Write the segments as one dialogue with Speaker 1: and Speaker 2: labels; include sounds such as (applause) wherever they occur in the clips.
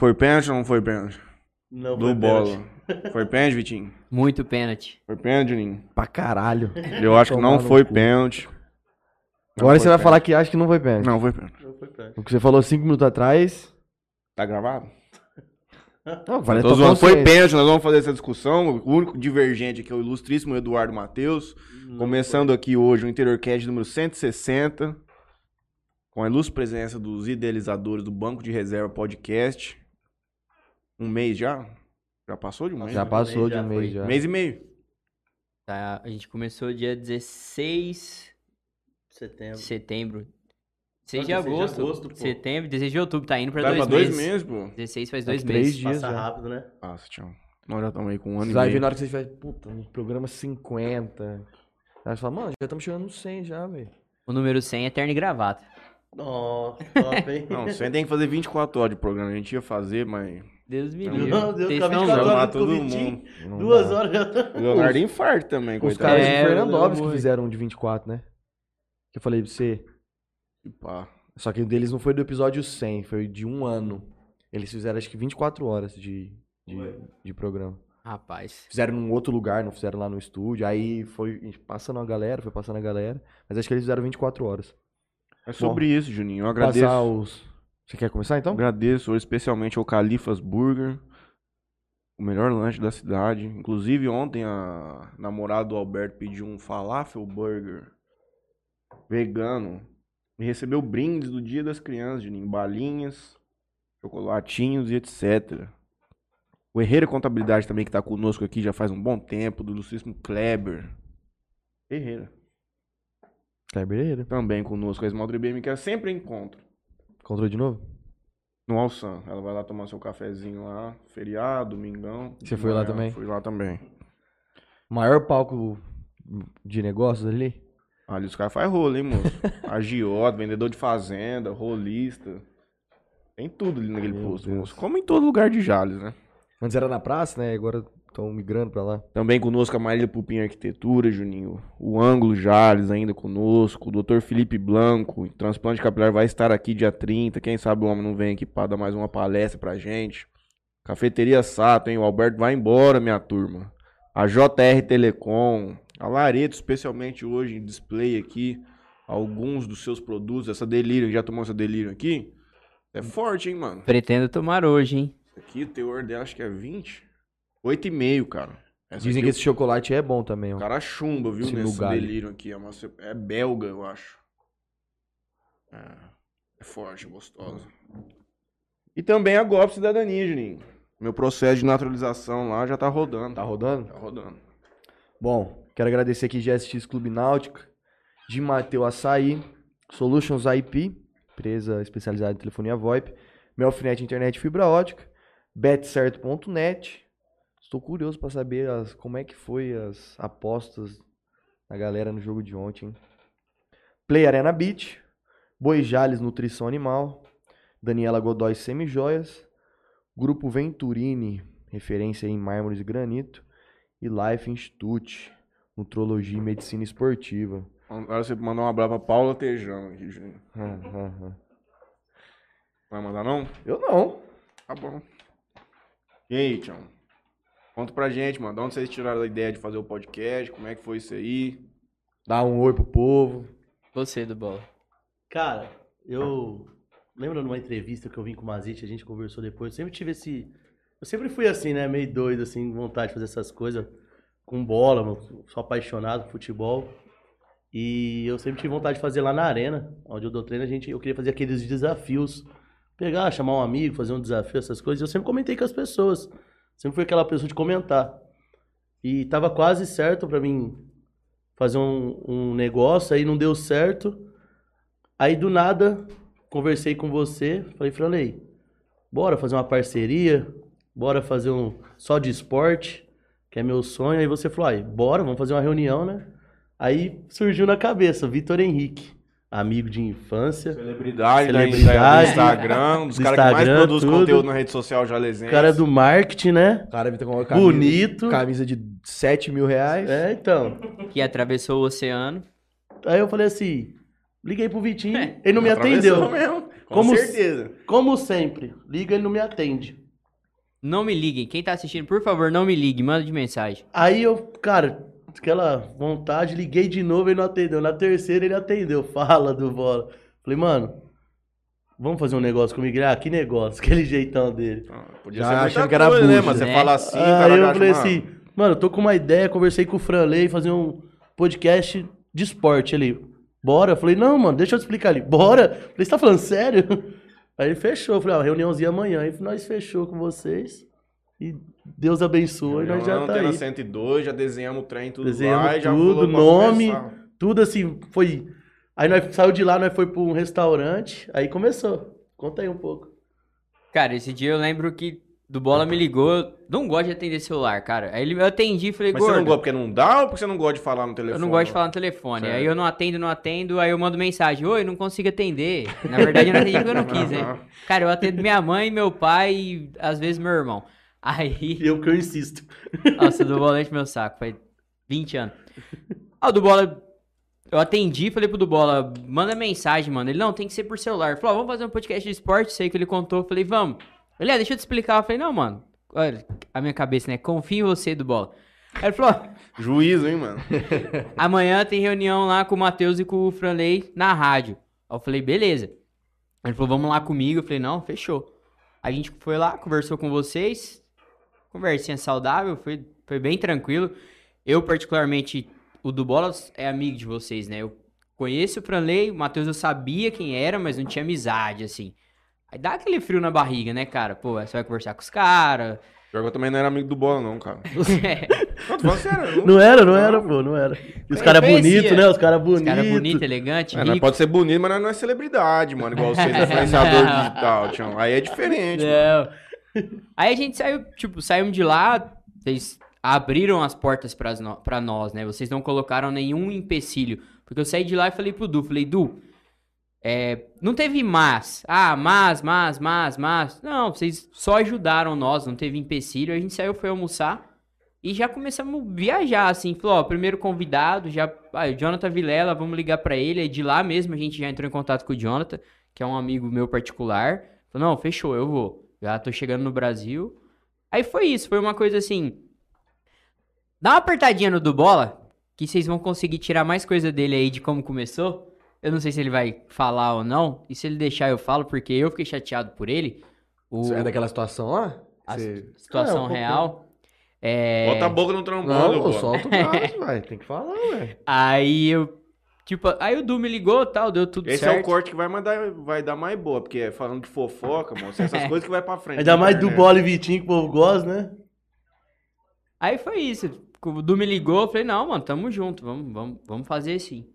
Speaker 1: Foi pênalti ou não foi pênalti?
Speaker 2: Não
Speaker 1: Do
Speaker 2: foi
Speaker 1: bola.
Speaker 2: pênalti.
Speaker 1: Foi pênalti, Vitinho?
Speaker 3: Muito pênalti.
Speaker 1: Foi pênalti, Juninho?
Speaker 4: Pra caralho.
Speaker 1: Eu acho que
Speaker 4: Tomar
Speaker 1: não
Speaker 4: no
Speaker 1: foi
Speaker 4: cu.
Speaker 1: pênalti. Não
Speaker 4: Agora
Speaker 1: foi
Speaker 4: você vai
Speaker 1: pênalti.
Speaker 4: falar que acha que não foi pênalti.
Speaker 1: Não foi pênalti.
Speaker 2: Não foi pênalti.
Speaker 4: O que você falou cinco minutos atrás.
Speaker 1: Tá gravado?
Speaker 4: Não, vale a
Speaker 1: Tô
Speaker 4: tua
Speaker 1: zoando. Foi
Speaker 4: consciência.
Speaker 1: pênalti, nós vamos fazer essa discussão. O único divergente aqui é o ilustríssimo Eduardo Matheus. Começando aqui hoje o Interiorcast número 160. Com a ilustre presença dos idealizadores do Banco de Reserva Podcast. Um mês já? Já passou de um mês?
Speaker 4: Já
Speaker 1: né?
Speaker 4: passou de
Speaker 2: Já
Speaker 4: um mês
Speaker 2: foi.
Speaker 4: já.
Speaker 1: Mês e meio.
Speaker 3: Tá, a gente começou dia 16 de
Speaker 2: Setembro.
Speaker 3: setembro. 6 de
Speaker 2: 16 de
Speaker 3: agosto.
Speaker 2: agosto, pô.
Speaker 3: setembro, 16 de outubro. Tá indo pra
Speaker 1: Vai
Speaker 3: dois,
Speaker 1: pra dois
Speaker 3: meses.
Speaker 1: meses, pô.
Speaker 3: 16 faz
Speaker 4: Tá
Speaker 3: dois
Speaker 4: três
Speaker 3: meses.
Speaker 4: dias.
Speaker 2: Passa
Speaker 4: já.
Speaker 2: rápido, né?
Speaker 1: Nossa, tchau. Nós já estamos aí com um ano
Speaker 4: Você
Speaker 1: e
Speaker 4: vai
Speaker 1: meio.
Speaker 4: ver na hora que você vai, puta, no programa 50. Aí você fala, mano, já estamos chegando no 100 já, velho.
Speaker 3: O número 100 é terno e gravata.
Speaker 2: Nossa, top, hein?
Speaker 1: Não, você tem que fazer 24 horas de programa. A gente ia fazer, mas...
Speaker 3: Deus me livre.
Speaker 2: Meu Deus,
Speaker 3: Tem
Speaker 2: acabei
Speaker 3: não,
Speaker 2: de
Speaker 3: não.
Speaker 2: falar
Speaker 1: todo mundo.
Speaker 4: Não
Speaker 2: Duas
Speaker 4: dá.
Speaker 2: horas já tá.
Speaker 1: O Leonardo infarto também,
Speaker 4: Os
Speaker 1: coitado.
Speaker 4: caras
Speaker 3: É,
Speaker 4: de Fernandópolis que fizeram um de 24, né? Que eu falei pra você.
Speaker 1: Pá.
Speaker 4: Só que o deles não foi do episódio 100, foi de um ano. Eles fizeram acho que 24 horas de, de, de programa.
Speaker 3: Rapaz.
Speaker 4: Fizeram num outro lugar, não fizeram lá no estúdio. Aí foi passando a galera, foi passando a galera. Mas acho que eles fizeram 24 horas.
Speaker 1: É sobre isso, Juninho. Eu agradeço.
Speaker 4: Passar os. Você quer começar então?
Speaker 1: Agradeço especialmente ao Califas Burger, o melhor lanche da cidade. Inclusive, ontem a namorada do Alberto pediu um falafel burger vegano e recebeu brindes do Dia das Crianças, Juninho. Balinhas, chocolatinhos e etc. O Herreira Contabilidade também, que tá conosco aqui já faz um bom tempo, do Lucíssimo Kleber. Herreira.
Speaker 4: Kleber Herrera.
Speaker 1: Também conosco, a Esmaldre BM, que eu sempre encontro.
Speaker 4: Encontrou de novo?
Speaker 1: No Alçan. Ela vai lá tomar seu cafezinho lá, feriado, domingão.
Speaker 4: Você foi lá também?
Speaker 1: Fui lá também.
Speaker 4: Maior palco de negócios ali?
Speaker 1: Ali os caras fazem rolo, hein, moço? (laughs) Agiota, vendedor de fazenda, rolista. Tem tudo ali naquele
Speaker 4: Meu
Speaker 1: posto,
Speaker 4: Deus.
Speaker 1: moço. Como em todo lugar de Jales, né?
Speaker 4: Antes era na praça, né? Agora estão migrando pra lá.
Speaker 1: Também conosco a Marília Pupim Arquitetura, Juninho. O Ângulo Jales ainda conosco. O Dr. Felipe Blanco, em transplante capilar, vai estar aqui dia 30. Quem sabe o homem não vem aqui pra dar mais uma palestra pra gente. Cafeteria Sato, hein? O Alberto vai embora, minha turma. A JR Telecom. A Laredo, especialmente hoje em display aqui. Alguns dos seus produtos. Essa Delírio, já tomou essa Delírio aqui? É forte, hein, mano?
Speaker 3: Pretendo tomar hoje, hein?
Speaker 1: Aqui o teor dela acho que é 20. 8,5, cara. Essa
Speaker 4: Dizem que esse chocolate é bom também, ó.
Speaker 1: o cara chumba, viu,
Speaker 4: Esse
Speaker 1: nesse
Speaker 4: lugar.
Speaker 1: delírio aqui. É, uma é belga, eu acho. É, é forte, gostosa. E também a GOP Cidadania, Juninho. Meu processo de naturalização lá já tá rodando.
Speaker 4: Tá rodando?
Speaker 1: Tá rodando.
Speaker 4: Bom, quero agradecer aqui GSX Clube Náutica, de Mateu Açaí, Solutions IP, empresa especializada em telefonia VoIP, Melfinet Internet e Fibra Ótica, betcerto.net. Estou curioso para saber as- como é que foi as apostas da galera no jogo de ontem. hein? Play Arena Beach, Boi Jales Nutrição Animal, Daniela Godoy Semijoias, Grupo Venturini, referência em mármores e granito, e Life Institute, Nutrologia e Medicina Esportiva.
Speaker 1: Agora você mandar um abraço pra Paula Tejão aqui,
Speaker 4: hum.
Speaker 1: Vai mandar não?
Speaker 4: Eu não.
Speaker 1: Tá bom. E aí, Tião? Conta pra gente, mano. De onde vocês tiraram a ideia de fazer o podcast? Como é que foi isso aí?
Speaker 4: Dá um oi pro povo.
Speaker 3: Você do bola.
Speaker 2: Cara, eu. Lembra numa entrevista que eu vim com o Mazite, a gente conversou depois. Eu sempre tive esse. Eu sempre fui assim, né? Meio doido, assim, vontade de fazer essas coisas com bola, mano. Sou apaixonado por futebol. E eu sempre tive vontade de fazer lá na arena, onde eu dou treino, a gente, eu queria fazer aqueles desafios. Pegar, chamar um amigo, fazer um desafio, essas coisas. Eu sempre comentei com as pessoas. Sempre fui aquela pessoa de comentar. E tava quase certo pra mim fazer um, um negócio, aí não deu certo. Aí do nada, conversei com você, falei, Franley, bora fazer uma parceria, bora fazer um só de esporte, que é meu sonho. Aí você falou, aí, bora, vamos fazer uma reunião, né? Aí surgiu na cabeça, Vitor Henrique, amigo de infância,
Speaker 1: Celebridade,
Speaker 2: Celebridade.
Speaker 1: do Instagram, um dos
Speaker 2: Do
Speaker 1: caras que mais produz
Speaker 2: tudo.
Speaker 1: conteúdo na rede social jalesense.
Speaker 2: cara do marketing, né?
Speaker 4: O cara tá com uma camisa,
Speaker 2: Bonito.
Speaker 4: camisa de 7 mil reais.
Speaker 2: É, então.
Speaker 3: Que atravessou o oceano.
Speaker 2: Aí eu falei assim, liguei pro Vitinho, ele não me atendeu.
Speaker 1: mesmo. Com (laughs)
Speaker 2: Como-
Speaker 1: certeza.
Speaker 2: Como sempre, liga ele não me atende.
Speaker 3: Não me liguem. Quem tá assistindo, por favor, não me ligue. Manda de mensagem.
Speaker 2: Aí eu, cara, aquela vontade, liguei de novo e ele não atendeu. Na terceira ele atendeu. (laughs) Fala do bola. Falei, mano, vamos fazer um negócio comigo? Ele, Ah, que negócio? (laughs) Aquele jeitão dele.
Speaker 1: Ah, Podia
Speaker 4: Já
Speaker 1: ser
Speaker 4: achando que era
Speaker 1: coisa, né? Mas você
Speaker 3: né?
Speaker 1: fala assim, cara
Speaker 2: eu falei
Speaker 1: mano,
Speaker 2: assim, mano, eu tô com uma ideia, conversei com o Franley, fazer um podcast de esporte ali. Bora? Eu falei, não, mano, deixa eu te explicar ali. (laughs) Bora? Eu falei, você tá falando sério? Aí ele fechou. Eu falei, ó, reuniãozinha amanhã. Aí nós fechou com vocês. E Deus abençoe, nós já
Speaker 1: não
Speaker 2: tá
Speaker 1: tem na
Speaker 2: aí.
Speaker 1: 102, já desenhamos o trem, tudo
Speaker 2: Desenhamos
Speaker 1: lá,
Speaker 2: tudo, nome.
Speaker 1: começar.
Speaker 2: Tudo assim, foi. Aí nós saiu de lá, nós foi pra um restaurante, aí começou. Conta aí um pouco.
Speaker 3: Cara, esse dia eu lembro que do Bola me ligou. Não gosto de atender celular, cara. Aí ele, eu atendi e falei,
Speaker 1: Mas você não gosta porque não dá ou porque você não gosta de falar no telefone?
Speaker 3: Eu não gosto de falar no telefone.
Speaker 1: Certo.
Speaker 3: Aí eu não atendo, não atendo. Aí eu mando mensagem: Oi, não consigo atender. Na verdade, eu não atendi porque eu não quis, né? (laughs) Cara, eu atendo minha mãe, meu pai e às vezes meu irmão. Aí.
Speaker 2: Eu que eu insisto.
Speaker 3: Nossa, do bola enche meu saco. Faz 20 anos. Ah, o do bola. Eu atendi, falei pro do bola, manda mensagem, mano. Ele, não, tem que ser por celular. Falou, vamos fazer um podcast de esporte, sei que ele contou. Falei, vamos. Ele, ah, deixa eu te explicar. Eu falei, não, mano. Olha, a minha cabeça, né? Confio em você, do bola. Aí ele falou,
Speaker 1: Juízo, hein, mano? (laughs)
Speaker 3: Amanhã tem reunião lá com o Matheus e com o Franley na rádio. Aí eu falei, beleza. Ele falou, vamos lá comigo. Eu falei, não, fechou. A gente foi lá, conversou com vocês. Conversinha saudável, foi, foi bem tranquilo. Eu, particularmente, o do Bolas é amigo de vocês, né? Eu conheço o Franley, o Matheus eu sabia quem era, mas não tinha amizade, assim. Aí dá aquele frio na barriga, né, cara? Pô, você vai conversar com os caras.
Speaker 1: Pior que eu também não era amigo do bola, não, cara. (laughs) Não, tô falando sério.
Speaker 2: Não era, não era, pô, não era. E os caras bonitos, né? Os caras
Speaker 3: Os
Speaker 2: bonitos.
Speaker 3: caras bonitos, elegantes,
Speaker 1: É, pode ser bonito, mas nós não é celebridade, mano. Igual (laughs) vocês, influenciador digital, Tião. Aí é diferente. mano.
Speaker 3: Aí a gente saiu, tipo, saímos de lá, vocês abriram as portas pra nós, né? Vocês não colocaram nenhum empecilho. Porque eu saí de lá e falei pro Du, falei, Du, é, não teve mas. Ah, mas, mas, mas, mas. Não, vocês só ajudaram nós, não teve empecilho. A gente saiu, foi almoçar e já começamos a viajar, assim. Falou, ó, primeiro convidado, já... Ah, o Jonathan Vilela, vamos ligar pra ele. Aí de lá mesmo a gente já entrou em contato com o Jonathan, que é um amigo meu particular. Falou, não, fechou, eu vou. Já tô chegando no Brasil. Aí foi isso, foi uma coisa assim. Dá uma apertadinha no do bola, que vocês vão conseguir tirar mais coisa dele aí de como começou. Eu não sei se ele vai falar ou não. E se ele deixar, eu falo, porque eu fiquei chateado por ele. O,
Speaker 4: é daquela situação lá?
Speaker 3: a
Speaker 4: Você-
Speaker 3: situação
Speaker 2: É, um
Speaker 3: real. É,
Speaker 1: Bota a boca no trombone,
Speaker 4: Não,
Speaker 1: bola.
Speaker 4: solta o braço, (laughs) vai. Tem que falar, velho.
Speaker 3: Aí eu. Tipo, aí o Du me ligou tal, deu tudo
Speaker 1: Esse
Speaker 3: certo.
Speaker 1: é o corte que vai, mandar, vai dar mais boa, porque é falando de fofoca, mano, são essas (laughs) coisas que vai pra frente.
Speaker 2: Ainda
Speaker 1: na
Speaker 2: mais do
Speaker 1: internet.
Speaker 2: Bola e Vitinho, que o povo gosta, né?
Speaker 3: Aí foi isso. O Du me ligou, eu falei, não, mano, tamo junto, vamos, vamos, vamos fazer sim.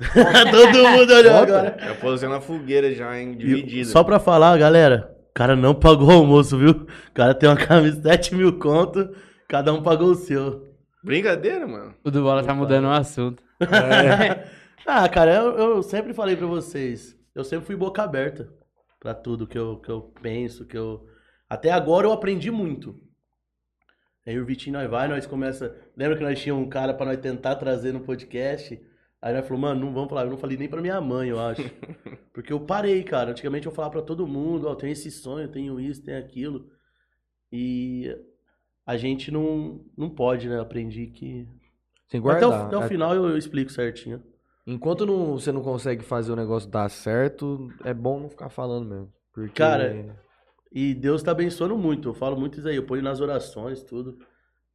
Speaker 3: (laughs)
Speaker 2: Todo mundo olhou agora.
Speaker 1: Eu pôs na fogueira já, hein, dividida.
Speaker 2: só pra falar, galera, o cara não pagou o almoço, viu? O cara tem uma camisa de 7 mil conto, cada um pagou o seu.
Speaker 1: Brincadeira, mano.
Speaker 3: O do Bola tá mudando o assunto. (laughs)
Speaker 2: Ah, cara, eu, eu sempre falei pra vocês, eu sempre fui boca aberta pra tudo que eu, que eu penso, que eu... Até agora eu aprendi muito. Aí o Vitinho, nós vai, nós começa... Lembra que nós tínhamos um cara pra nós tentar trazer no podcast? Aí nós falou, mano, não vamos falar. Eu não falei nem pra minha mãe, eu acho. (laughs) Porque eu parei, cara. Antigamente eu falava pra todo mundo, ó, eu tenho esse sonho, eu tenho isso, tenho aquilo. E a gente não, não pode, né? Aprendi que...
Speaker 4: Sem
Speaker 2: Até o,
Speaker 4: guardar.
Speaker 2: até o
Speaker 4: É-
Speaker 2: final eu, eu explico certinho.
Speaker 4: Enquanto não- você não consegue fazer o negócio dar certo, é bom não ficar falando mesmo. Porque...
Speaker 2: Cara, E Deus tá abençoando muito. Eu falo muito isso aí. Eu ponho nas orações, tudo.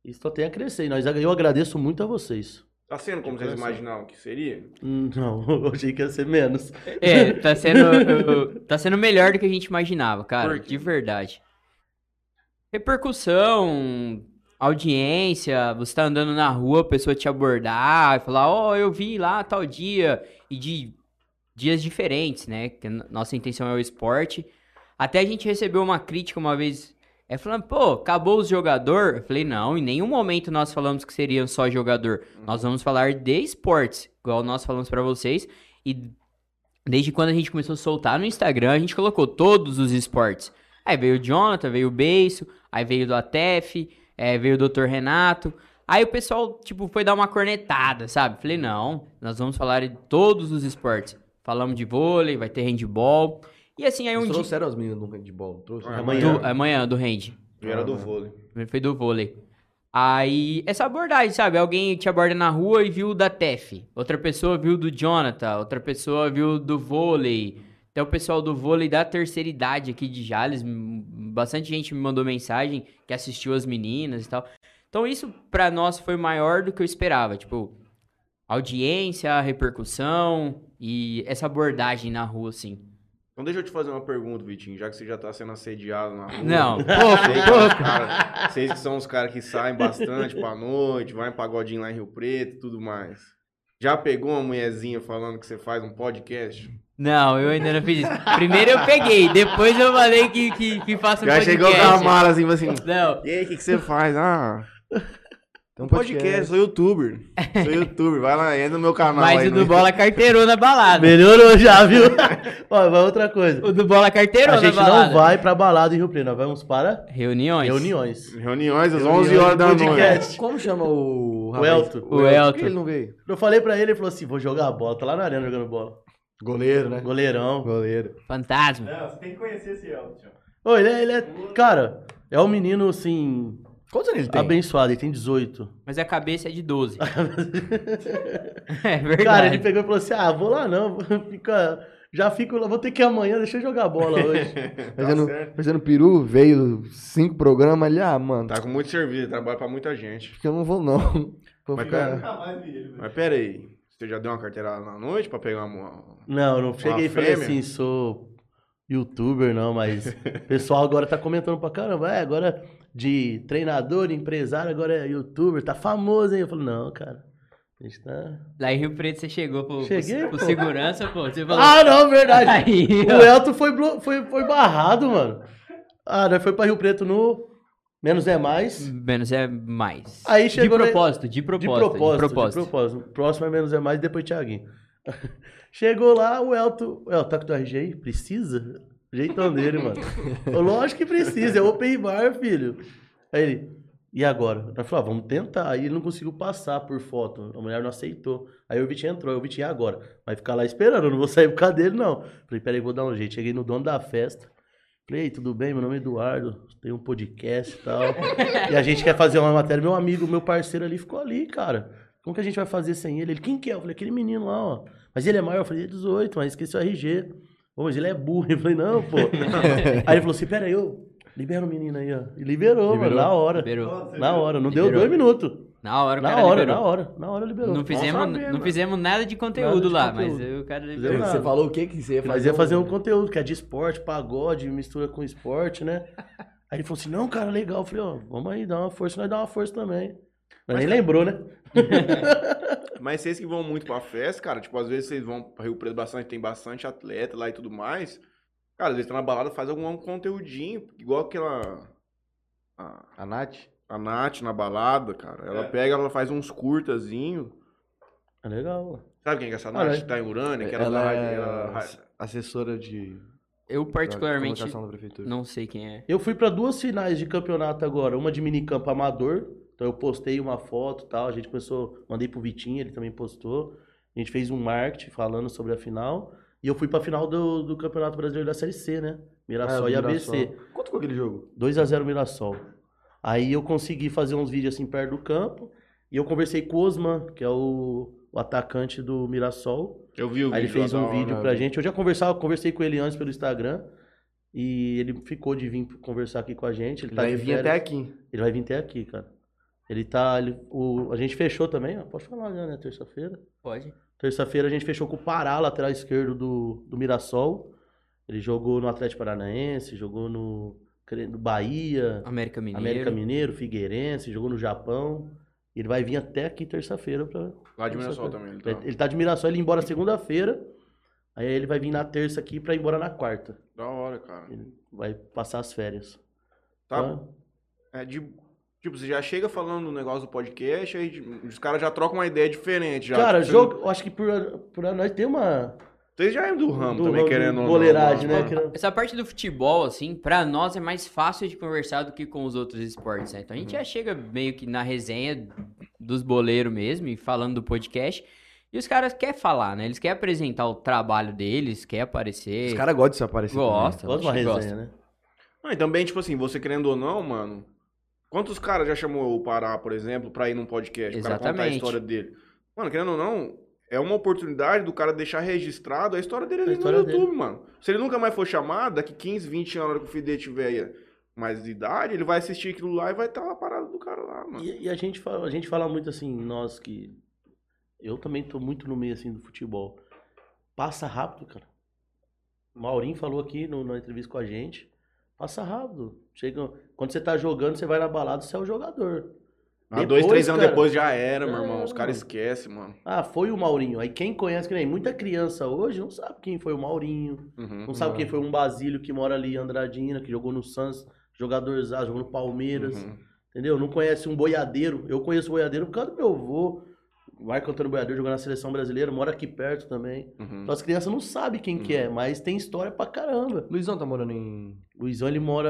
Speaker 2: E só tem a crescer. E nós, eu agradeço muito a vocês.
Speaker 1: Tá sendo como vocês imaginavam que seria?
Speaker 2: Não, (laughs) eu achei que ia ser menos.
Speaker 3: É, tá sendo, (laughs) tá sendo melhor do que a gente imaginava, cara, de verdade. Repercussão, audiência, você tá andando na rua, a pessoa te abordar e falar, ó, eu vi lá tal dia, e de dias diferentes, né? Que nossa intenção é o esporte. Até a gente recebeu uma crítica uma vez, é falando, pô, acabou os jogador? Eu falei, não, em nenhum momento nós falamos que seriam só jogador. Nós vamos falar de esportes, igual nós falamos pra vocês, e Desde quando a gente começou a soltar no Instagram, a gente colocou todos os esportes. Aí veio o Jonathan, veio o Beiço, aí veio o do Atef, é, veio o Dr. Renato. Aí o pessoal, tipo, foi dar uma cornetada, sabe? Falei, não, nós vamos falar de todos os esportes. falamos de vôlei, vai ter handball. E assim, aí um
Speaker 4: Eles
Speaker 3: dia...
Speaker 4: trouxeram as meninas do handball, trouxe?
Speaker 1: Ah,
Speaker 2: Amanhã.
Speaker 3: Do, amanhã, do hand.
Speaker 1: Era do vôlei.
Speaker 3: Foi do vôlei. Aí, essa abordagem, sabe? Alguém te aborda na rua e viu da TEF. Outra pessoa viu do Jonathan. Outra pessoa viu do vôlei. Até o pessoal do vôlei da terceira idade aqui de Jales. Bastante gente me mandou mensagem que assistiu as meninas e tal. Então, isso pra nós foi maior do que eu esperava. Tipo, audiência, repercussão e essa abordagem na rua, assim.
Speaker 1: Então deixa eu te fazer uma pergunta, Vitinho, já que você já tá sendo assediado na rua.
Speaker 3: Não,
Speaker 1: Vocês, que são os cara- vocês que são os caras que saem bastante pra noite, vai em pagodinho lá em Rio Preto e tudo mais. Já pegou uma mulherzinha falando que você faz um podcast?
Speaker 3: Não, eu ainda não fiz isso. Primeiro eu peguei, depois eu falei que, que, que faço um
Speaker 1: Já
Speaker 3: podcast.
Speaker 1: chegou com a mala assim, assim.
Speaker 3: Não,
Speaker 1: E aí, o que, que você faz? Ah,
Speaker 4: Tem
Speaker 1: um podcast, sou youtuber. Sou youtuber, vai lá, entra no meu canal
Speaker 3: mas
Speaker 1: aí.
Speaker 3: o do
Speaker 1: no-
Speaker 3: Bola carteirou na balada.
Speaker 2: Melhorou já, viu? (laughs) Ó, vai outra coisa.
Speaker 3: O do Bola carteirou
Speaker 2: A
Speaker 3: na
Speaker 2: gente
Speaker 3: balada.
Speaker 2: não vai pra balada em Rio Preto, nós vamos para
Speaker 3: Reuniões.
Speaker 2: reuniões.
Speaker 1: Reuniões às
Speaker 2: Reuniões
Speaker 1: 11 horas da
Speaker 2: podcast.
Speaker 1: noite.
Speaker 4: Como chama o...
Speaker 2: O? Elton.
Speaker 3: O
Speaker 4: Por que
Speaker 3: Elton.
Speaker 4: ele não veio?
Speaker 2: Eu falei pra ele, ele falou assim, vou jogar bola. Tá lá na arena jogando bola.
Speaker 4: Goleiro, né?
Speaker 2: Goleirão.
Speaker 4: Goleiro.
Speaker 3: Fantasma.
Speaker 5: Não, você tem que conhecer esse Elton.
Speaker 2: Ô, ele é, ele é... Cara, é um menino, assim,
Speaker 4: Quantos anos ele tem?
Speaker 2: abençoado. Ele tem 18.
Speaker 3: Mas a cabeça é de 12. (laughs) (laughs) é verdade.
Speaker 2: Cara, ele pegou e falou assim, ah, vou lá não. (laughs) Fica... Já fico lá, vou ter que ir amanhã, deixa eu jogar bola hoje.
Speaker 4: Fazendo,
Speaker 1: certo.
Speaker 4: fazendo peru, veio cinco programas ali, ah, mano,
Speaker 1: Tá com muito serviço, trabalha pra muita gente.
Speaker 4: acho que eu não vou não. Vou
Speaker 1: Mas,
Speaker 4: ficar...
Speaker 1: cara,
Speaker 5: Nunca mais vi ele. velho.
Speaker 1: Mas pera aí, você já deu uma carteirada na noite pra pegar uma...
Speaker 2: Não, não cheguei e falei assim, sou youtuber, não, mas (laughs) o pessoal agora tá comentando pra caramba. É, agora de treinador, empresário, agora é youtuber, tá famoso, hein? Eu falei, não, cara. A gente tá.
Speaker 3: Lá em Rio Preto você chegou pro,
Speaker 2: Cheguei,
Speaker 3: pro, pro
Speaker 2: pô.
Speaker 3: segurança, pô. Você falou.
Speaker 2: Ah, não, verdade.
Speaker 3: Aí,
Speaker 2: O. Elton foi, foi, foi barrado, mano. Ah, nós foi pra Rio Preto no Menos é Mais.
Speaker 3: Menos é mais.
Speaker 2: Aí chegou
Speaker 3: de
Speaker 2: na-
Speaker 3: propósito, de
Speaker 2: De
Speaker 3: propósito.
Speaker 2: propósito,
Speaker 3: De propósito.
Speaker 2: de propósito. Próximo é Menos é Mais, depois Thiaguinho. (laughs) Chegou lá, o Elton. O Elton, tá com teu RG aí? Precisa? Jeitão dele, mano. (laughs) Lógico que precisa, é open bar, filho. Aí ele, e agora? Nós falamos, ah, vamos tentar. Aí ele não conseguiu passar por foto. A mulher não aceitou. Aí o Vitinho entrou, aí o Vitinho, e agora? Vai ficar lá esperando, eu não vou sair por causa dele, não. Falei, peraí, vou dar um jeito. Cheguei no dono da festa. Falei, "Ei, tudo bem? Meu nome é Eduardo, tem um podcast e tal. e a gente quer fazer uma matéria. Meu amigo, meu parceiro ali ficou ali, cara. Como que a gente vai fazer sem ele? Ele, quem que é? Eu falei, aquele menino lá, ó. Mas ele é maior? Eu falei, é 18, mas esqueci o RG. Pô, mas ele é burro. (laughs) Eu falei, não, pô. (laughs) aí ele falou assim, pera aí, eu libera o menino aí, ó. E liberou,
Speaker 4: Liberou?
Speaker 2: mano, na hora.
Speaker 3: Liberou.
Speaker 2: Na hora, não deu
Speaker 3: Liberou.
Speaker 2: dois minutos.
Speaker 3: Na hora o
Speaker 2: Na
Speaker 3: cara
Speaker 2: hora,
Speaker 3: liberou.
Speaker 2: na hora, na hora liberou.
Speaker 3: Não fizemos,
Speaker 1: saber,
Speaker 3: não
Speaker 1: mano.
Speaker 3: fizemos nada de conteúdo
Speaker 2: Nada
Speaker 3: lá,
Speaker 2: de
Speaker 3: mas
Speaker 2: conteúdo.
Speaker 3: o cara liberou.
Speaker 4: Você falou o que que você ia fazer?
Speaker 2: Mas ia fazer um conteúdo que é de esporte, pagode, mistura com esporte, né? (laughs) Aí ele falou assim, não, cara, legal. Eu falei, ó, vamos aí, dá uma força, nós dá uma força também. Mas nem lembrou, né? (laughs)
Speaker 1: Mas vocês que vão muito pra festa, cara, tipo, às vezes vocês vão pra Rio Preto bastante, tem bastante atleta lá e tudo mais. Cara, às vezes tá na balada, faz algum conteúdinho, igual aquela. A,
Speaker 4: A Nath?
Speaker 1: A Nath na balada, cara. Ela pega, ela faz uns curtazinho.
Speaker 2: É legal.
Speaker 1: Sabe quem que é essa
Speaker 2: Ah,
Speaker 1: Nath?
Speaker 2: né?
Speaker 1: que tá em Urânia, que era
Speaker 4: Ela
Speaker 1: da
Speaker 4: é
Speaker 1: ela-
Speaker 4: assessora de...
Speaker 3: Eu particularmente não sei quem é.
Speaker 2: Eu fui pra duas finais de campeonato agora, uma de minicampo amador, então eu postei uma foto e tal, a gente começou, mandei pro Vitinho, ele também postou, a gente fez um marketing falando sobre a final, e eu fui pra final do, do Campeonato Brasileiro da Série C, né? Mirassol
Speaker 4: Ah,
Speaker 2: e
Speaker 4: Mirassol.
Speaker 2: ABC.
Speaker 4: Quanto foi aquele jogo?
Speaker 2: 2x0 Mirassol. Aí eu consegui fazer uns vídeos assim perto do campo, e eu conversei com o Osman, que é o, o atacante do Mirassol,
Speaker 1: Eu vi o
Speaker 2: Aí ele
Speaker 1: vídeo
Speaker 2: fez
Speaker 1: lá
Speaker 2: um
Speaker 1: da hora.
Speaker 2: vídeo pra gente. Eu já conversava, conversei com ele antes pelo Instagram. E ele ficou de vir conversar aqui com a gente. Ele
Speaker 4: Ele
Speaker 2: tá
Speaker 4: vai
Speaker 2: de
Speaker 4: vir até aqui.
Speaker 2: Ele vai vir até aqui, cara. Ele tá. ele- o, a gente fechou também, ó. Pode falar já, né? Terça-feira.
Speaker 3: Pode.
Speaker 2: Terça-feira a gente fechou com o Pará, lateral esquerdo do, do Mirassol. Ele jogou no Atlético Paranaense, jogou no, no Bahia,
Speaker 3: América Mineiro.
Speaker 2: América Mineiro, Figueirense, jogou no Japão. Ele vai vir até aqui terça-feira pra,
Speaker 1: Lá de Mirassol também. Ele tá.
Speaker 2: ele, ele tá de Mirassol, ele ia embora segunda-feira. Aí ele vai vir na terça aqui pra ir embora na quarta.
Speaker 1: Da hora, cara.
Speaker 2: Ele vai passar as férias.
Speaker 1: Tá.
Speaker 2: Então,
Speaker 1: É de. Tipo, você já chega falando do negócio do podcast, aí os caras já trocam uma ideia diferente. Já.
Speaker 2: cara,
Speaker 1: Tipo,
Speaker 2: jogo, eu acho que por, por nós tem uma.
Speaker 1: Vocês já é do ramo
Speaker 2: do
Speaker 1: também,
Speaker 2: ramo
Speaker 1: querendo ou não,
Speaker 2: goleiragem, né? Querendo-
Speaker 3: Essa parte do futebol, assim, pra nós é mais fácil de conversar do que com os outros esportes, né? Então a gente já chega meio que na resenha dos boleiros mesmo e falando do podcast. E os caras querem falar, né? Eles querem apresentar o trabalho deles, querem aparecer.
Speaker 4: Os caras gostam de se aparecer.
Speaker 3: Gosta,
Speaker 2: Gosta de uma
Speaker 3: gosta.
Speaker 2: resenha, né?
Speaker 1: Ah, e também, tipo assim, você querendo ou não, mano. Quantos caras já chamou o Pará, por exemplo, pra ir num podcast? O cara contar a
Speaker 3: Exatamente.
Speaker 1: história dele. Mano, querendo ou não, é uma oportunidade do cara deixar registrado a história dele ali
Speaker 2: história
Speaker 1: no YouTube, mano. Se ele nunca mais for chamado, daqui 15, 20 anos, na hora que o filho dele tiver mais de idade, ele vai assistir aquilo lá e vai estar lá parado do cara lá, mano.
Speaker 2: E, e a, gente fala, a gente fala muito assim, nós que. Eu também tô muito no meio assim do futebol. Passa rápido, cara. O Maurinho falou aqui no, na entrevista com a gente. Passa rápido. Chega, quando você tá jogando, você vai na balada, você é o jogador.
Speaker 1: Ah, dois, três anos
Speaker 2: cara,
Speaker 1: depois já era, meu
Speaker 2: É,
Speaker 1: irmão. Os caras esquecem, mano.
Speaker 2: Ah, foi o Maurinho. Aí quem conhece, que nem muita criança hoje não sabe quem foi o Maurinho.
Speaker 1: Uhum.
Speaker 2: Não sabe quem foi um Basílio que mora ali em Andradina, que jogou no Santos, jogador Zaz, jogou no Palmeiras.
Speaker 1: Uhum.
Speaker 2: Entendeu? Não conhece um boiadeiro. Eu conheço o boiadeiro por causa do meu avô. Vai cantando boiadeiro, jogando na seleção brasileira, mora aqui perto também.
Speaker 1: Uhum.
Speaker 2: Então as crianças não sabem quem que é, mas tem história pra caramba.
Speaker 4: Luizão tá morando em.
Speaker 2: Luizão, ele mora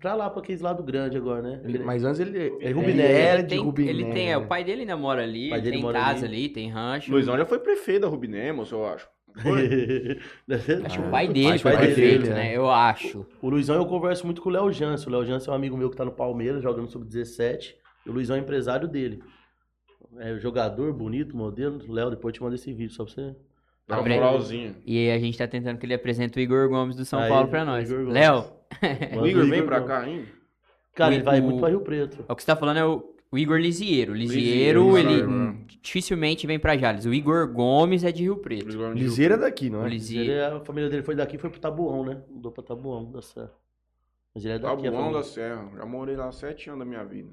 Speaker 2: pra lá, pra aqueles lado grande agora, né?
Speaker 4: ele- Mas antes ele.
Speaker 2: É Rubiné.
Speaker 4: Ele era
Speaker 3: Ele
Speaker 4: de
Speaker 3: tem,
Speaker 4: Rubiné.
Speaker 3: ele tem, é, o pai dele ainda mora ali,
Speaker 2: O pai dele
Speaker 3: tem
Speaker 2: mora
Speaker 3: casa
Speaker 2: ali.
Speaker 3: ali. tem rancho.
Speaker 1: Luizão já foi prefeito da Rubiné, moço, eu acho. (laughs)
Speaker 3: Acho que o pai dele
Speaker 2: pai
Speaker 3: foi
Speaker 2: dele,
Speaker 3: prefeito,
Speaker 4: é.
Speaker 3: né? Eu acho.
Speaker 2: O Luizão eu converso muito com o Léo Jansen. O Léo Jansen é um amigo meu que tá no Palmeiras, jogando sub-17. E o Luizão é empresário dele. É jogador, bonito, modelo. Léo, depois eu te mando esse vídeo só pra você.
Speaker 1: Dá uma moralzinha.
Speaker 3: E a gente tá tentando que ele apresente o Igor Gomes do São
Speaker 2: Aí,
Speaker 3: Paulo pra nós.
Speaker 2: Igor Gomes.
Speaker 3: Léo,
Speaker 1: O Igor vem pra cá ainda?
Speaker 2: Cara,
Speaker 3: O-
Speaker 2: ele vai
Speaker 3: o-
Speaker 2: muito pra Rio Preto.
Speaker 3: é o que você tá falando é o, o Igor Lisieiro. O
Speaker 1: Lisieiro,
Speaker 3: Lisieiro, ele
Speaker 1: Lisieiro,
Speaker 3: hum, dificilmente vem pra Jales. O Igor Gomes é de Rio Preto.
Speaker 4: Liseira é daqui, não
Speaker 3: O
Speaker 4: é?
Speaker 2: Ele,
Speaker 3: Lisieiro.
Speaker 2: a família dele foi daqui e foi pro Tabuão, né? Mudou pra Tabuão da Serra. Mas ele é daqui.
Speaker 1: Tabuão da Serra. Já morei lá sete anos da minha vida.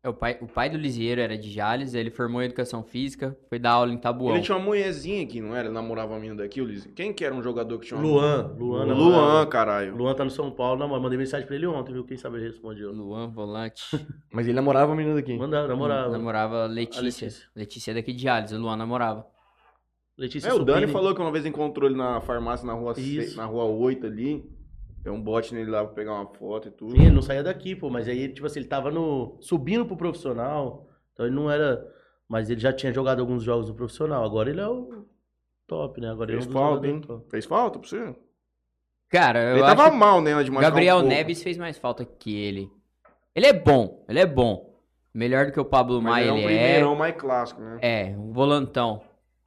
Speaker 3: É, o, pai, o pai do Lisieiro era de Jales, ele formou em Educação Física, foi dar aula em Tabuão.
Speaker 1: Ele tinha uma mulherzinha aqui, não era? Ele namorava uma menina daqui, o Liz. Quem que era um jogador que tinha uma
Speaker 2: Luan. Luan,
Speaker 1: Luan,
Speaker 2: namorava.
Speaker 1: caralho.
Speaker 2: Luan tá no São Paulo. Não, mas mandei mensagem pra ele ontem, viu? Quem sabe ele respondeu.
Speaker 3: Luan, volante. (laughs)
Speaker 4: Mas ele namorava a menina daqui.
Speaker 2: Manda, namorava.
Speaker 3: Namorava Letícia.
Speaker 2: A Letícia.
Speaker 3: Letícia é daqui de Jales, o Luan namorava.
Speaker 2: Letícia
Speaker 1: É, o Dani
Speaker 2: Supini.
Speaker 1: falou que uma vez encontrou ele na farmácia na rua,
Speaker 2: Isso.
Speaker 1: seis- na rua 8 ali. Tem um bote nele lá pra pegar uma foto e tudo.
Speaker 2: Sim, ele não saía daqui, pô. Mas aí, tipo assim, ele tava no... subindo pro profissional. Então ele não era... Mas ele já tinha jogado alguns jogos no profissional. Agora ele é o top, né? Agora ele é
Speaker 1: Fez
Speaker 2: um
Speaker 1: falta, hein?
Speaker 2: top.
Speaker 1: Fez falta pra você?
Speaker 3: Cara, eu
Speaker 1: ele
Speaker 3: acho
Speaker 1: tava mal, né? De
Speaker 3: Gabriel
Speaker 1: um.
Speaker 3: Neves fez mais falta que ele. Ele é bom, ele é bom. Melhor do que o Pablo Maia,
Speaker 1: ele é um primeirão mais clássico, né?
Speaker 3: é. É, um volantão.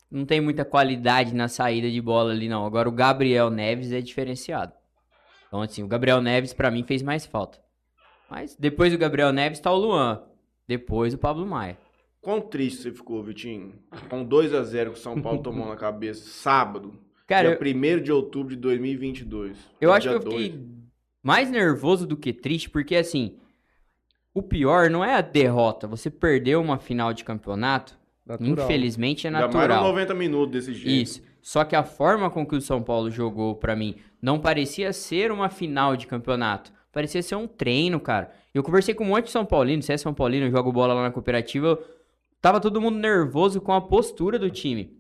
Speaker 3: Não tem muita qualidade na saída de bola ali, não. Agora o Gabriel Neves é diferenciado. Então, assim, o Gabriel Neves pra mim fez mais falta. Mas depois do Gabriel Neves tá o Luan. Depois o Pablo Maia.
Speaker 1: Quão triste você ficou, Vitinho? Com 2x0 que o São Paulo tomou na cabeça sábado.
Speaker 3: Cara,
Speaker 1: dia
Speaker 3: eu,
Speaker 1: 1 de outubro de 2022.
Speaker 3: eu acho que eu fiquei
Speaker 1: dois.
Speaker 3: mais nervoso do que triste, porque assim, o pior não é a derrota. Você perdeu uma final de campeonato,
Speaker 4: Natural.
Speaker 3: infelizmente é
Speaker 1: Ainda mais
Speaker 3: natural.
Speaker 1: nos 90 minutos desse jeito.
Speaker 3: Isso. Só que a forma com que o São Paulo jogou pra mim não parecia ser uma final de campeonato. Parecia ser um treino, cara. Eu conversei com um monte de São Paulino, se é São Paulino, eu jogo bola lá na cooperativa. Tava todo mundo nervoso com a postura do time.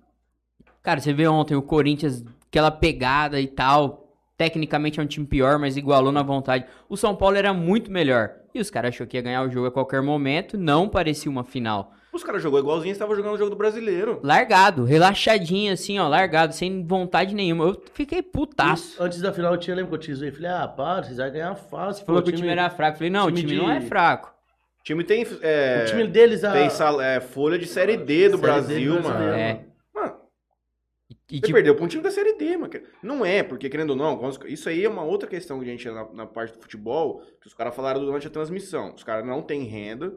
Speaker 3: Cara, você vê ontem o Corinthians, aquela pegada e tal. Tecnicamente é um time pior, mas igualou na vontade. O São Paulo era muito melhor. E os caras achou que ia ganhar o jogo a qualquer momento. Não parecia uma final.
Speaker 1: Os caras jogou igualzinho, estavam jogando o jogo do brasileiro.
Speaker 3: Largado, relaxadinho, assim, ó, largado, sem vontade nenhuma. Eu fiquei putaço.
Speaker 2: Antes da final eu tinha, lembro que eu te zoei. Falei, ah, para, vocês vão ganhar fácil.
Speaker 3: Falou que o time era fraco. Falei, não, o
Speaker 2: time de-
Speaker 3: não é fraco.
Speaker 1: O time tem, é,
Speaker 2: O time deles... A...
Speaker 1: tem sal- é, folha de Série D do
Speaker 2: Série D do
Speaker 1: Brasil, mano.
Speaker 3: É.
Speaker 1: Mano,
Speaker 3: E,
Speaker 1: você
Speaker 3: tipo,
Speaker 1: perdeu pra um time da Série D, mano. Não é, porque querendo ou não, isso aí é uma outra questão que a gente na, na parte do futebol, que os caras falaram durante a transmissão. Os caras não têm renda,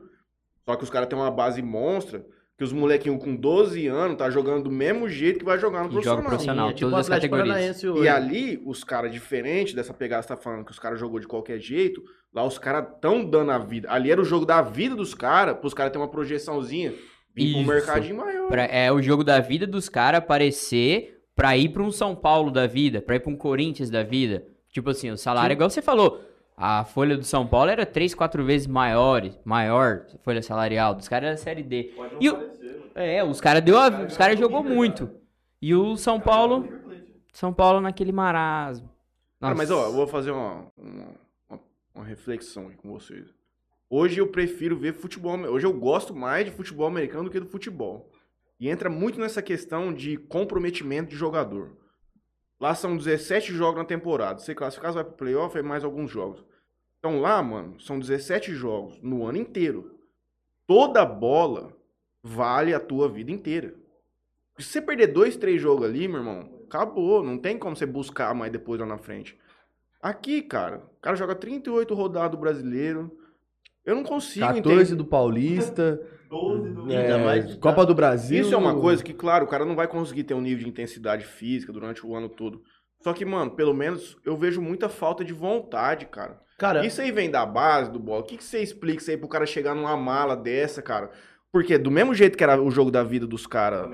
Speaker 1: só que os caras têm uma base monstra, que os molequinhos com 12 anos tá jogando do mesmo jeito que vai jogar no
Speaker 3: Que joga
Speaker 1: profissional.
Speaker 3: profissional.
Speaker 2: Sim, é tipo
Speaker 3: todas as categorias.
Speaker 1: E ali, os caras, diferente dessa pegada que você tá falando, que os caras jogou de qualquer jeito, lá os caras tão dando a vida. Ali era o jogo da vida dos caras, pros caras terem uma projeçãozinha, vir pra um mercadinho maior.
Speaker 3: pra- é o jogo da vida dos caras aparecer pra ir pra um São Paulo da vida, pra ir pra um Corinthians da vida. Tipo assim, o salário, igual você falou, a folha do São Paulo era três, quatro vezes maior, maior a folha salarial. Dos caras era Série D. E o- é, os caras deu a, os caras jogou muito. E o São Paulo, São Paulo naquele marasmo.
Speaker 1: Cara, mas
Speaker 3: Nossa.
Speaker 1: ó, eu vou fazer uma, uma, uma- uma reflexão aqui com vocês. Hoje eu prefiro ver futebol. Hoje eu gosto mais de futebol americano do que do futebol. E entra muito nessa questão de comprometimento de jogador. Lá são 17 jogos na temporada. Você classificar, você vai pro playoff, é mais alguns jogos. Então lá, mano, são 17 jogos no ano inteiro. Toda bola vale a tua vida inteira. Se você perder dois, três jogos ali, meu irmão, acabou. Não tem como você buscar mais depois lá na frente. Aqui, cara, o cara joga 38 rodadas do brasileiro. Eu não consigo
Speaker 4: 14
Speaker 1: entender.
Speaker 4: do Paulista,
Speaker 5: 12 do
Speaker 4: é,
Speaker 2: mais-
Speaker 4: Copa do Brasil.
Speaker 1: Isso é uma coisa que, claro, o cara não vai conseguir ter um nível de intensidade física durante o ano todo. Só que, mano, pelo menos eu vejo muita falta de vontade, cara.
Speaker 2: Cara,
Speaker 1: Isso aí vem da base do bola. O que, que você explica isso aí pro cara chegar numa mala dessa, cara? Porque do mesmo jeito que era o jogo da vida dos caras,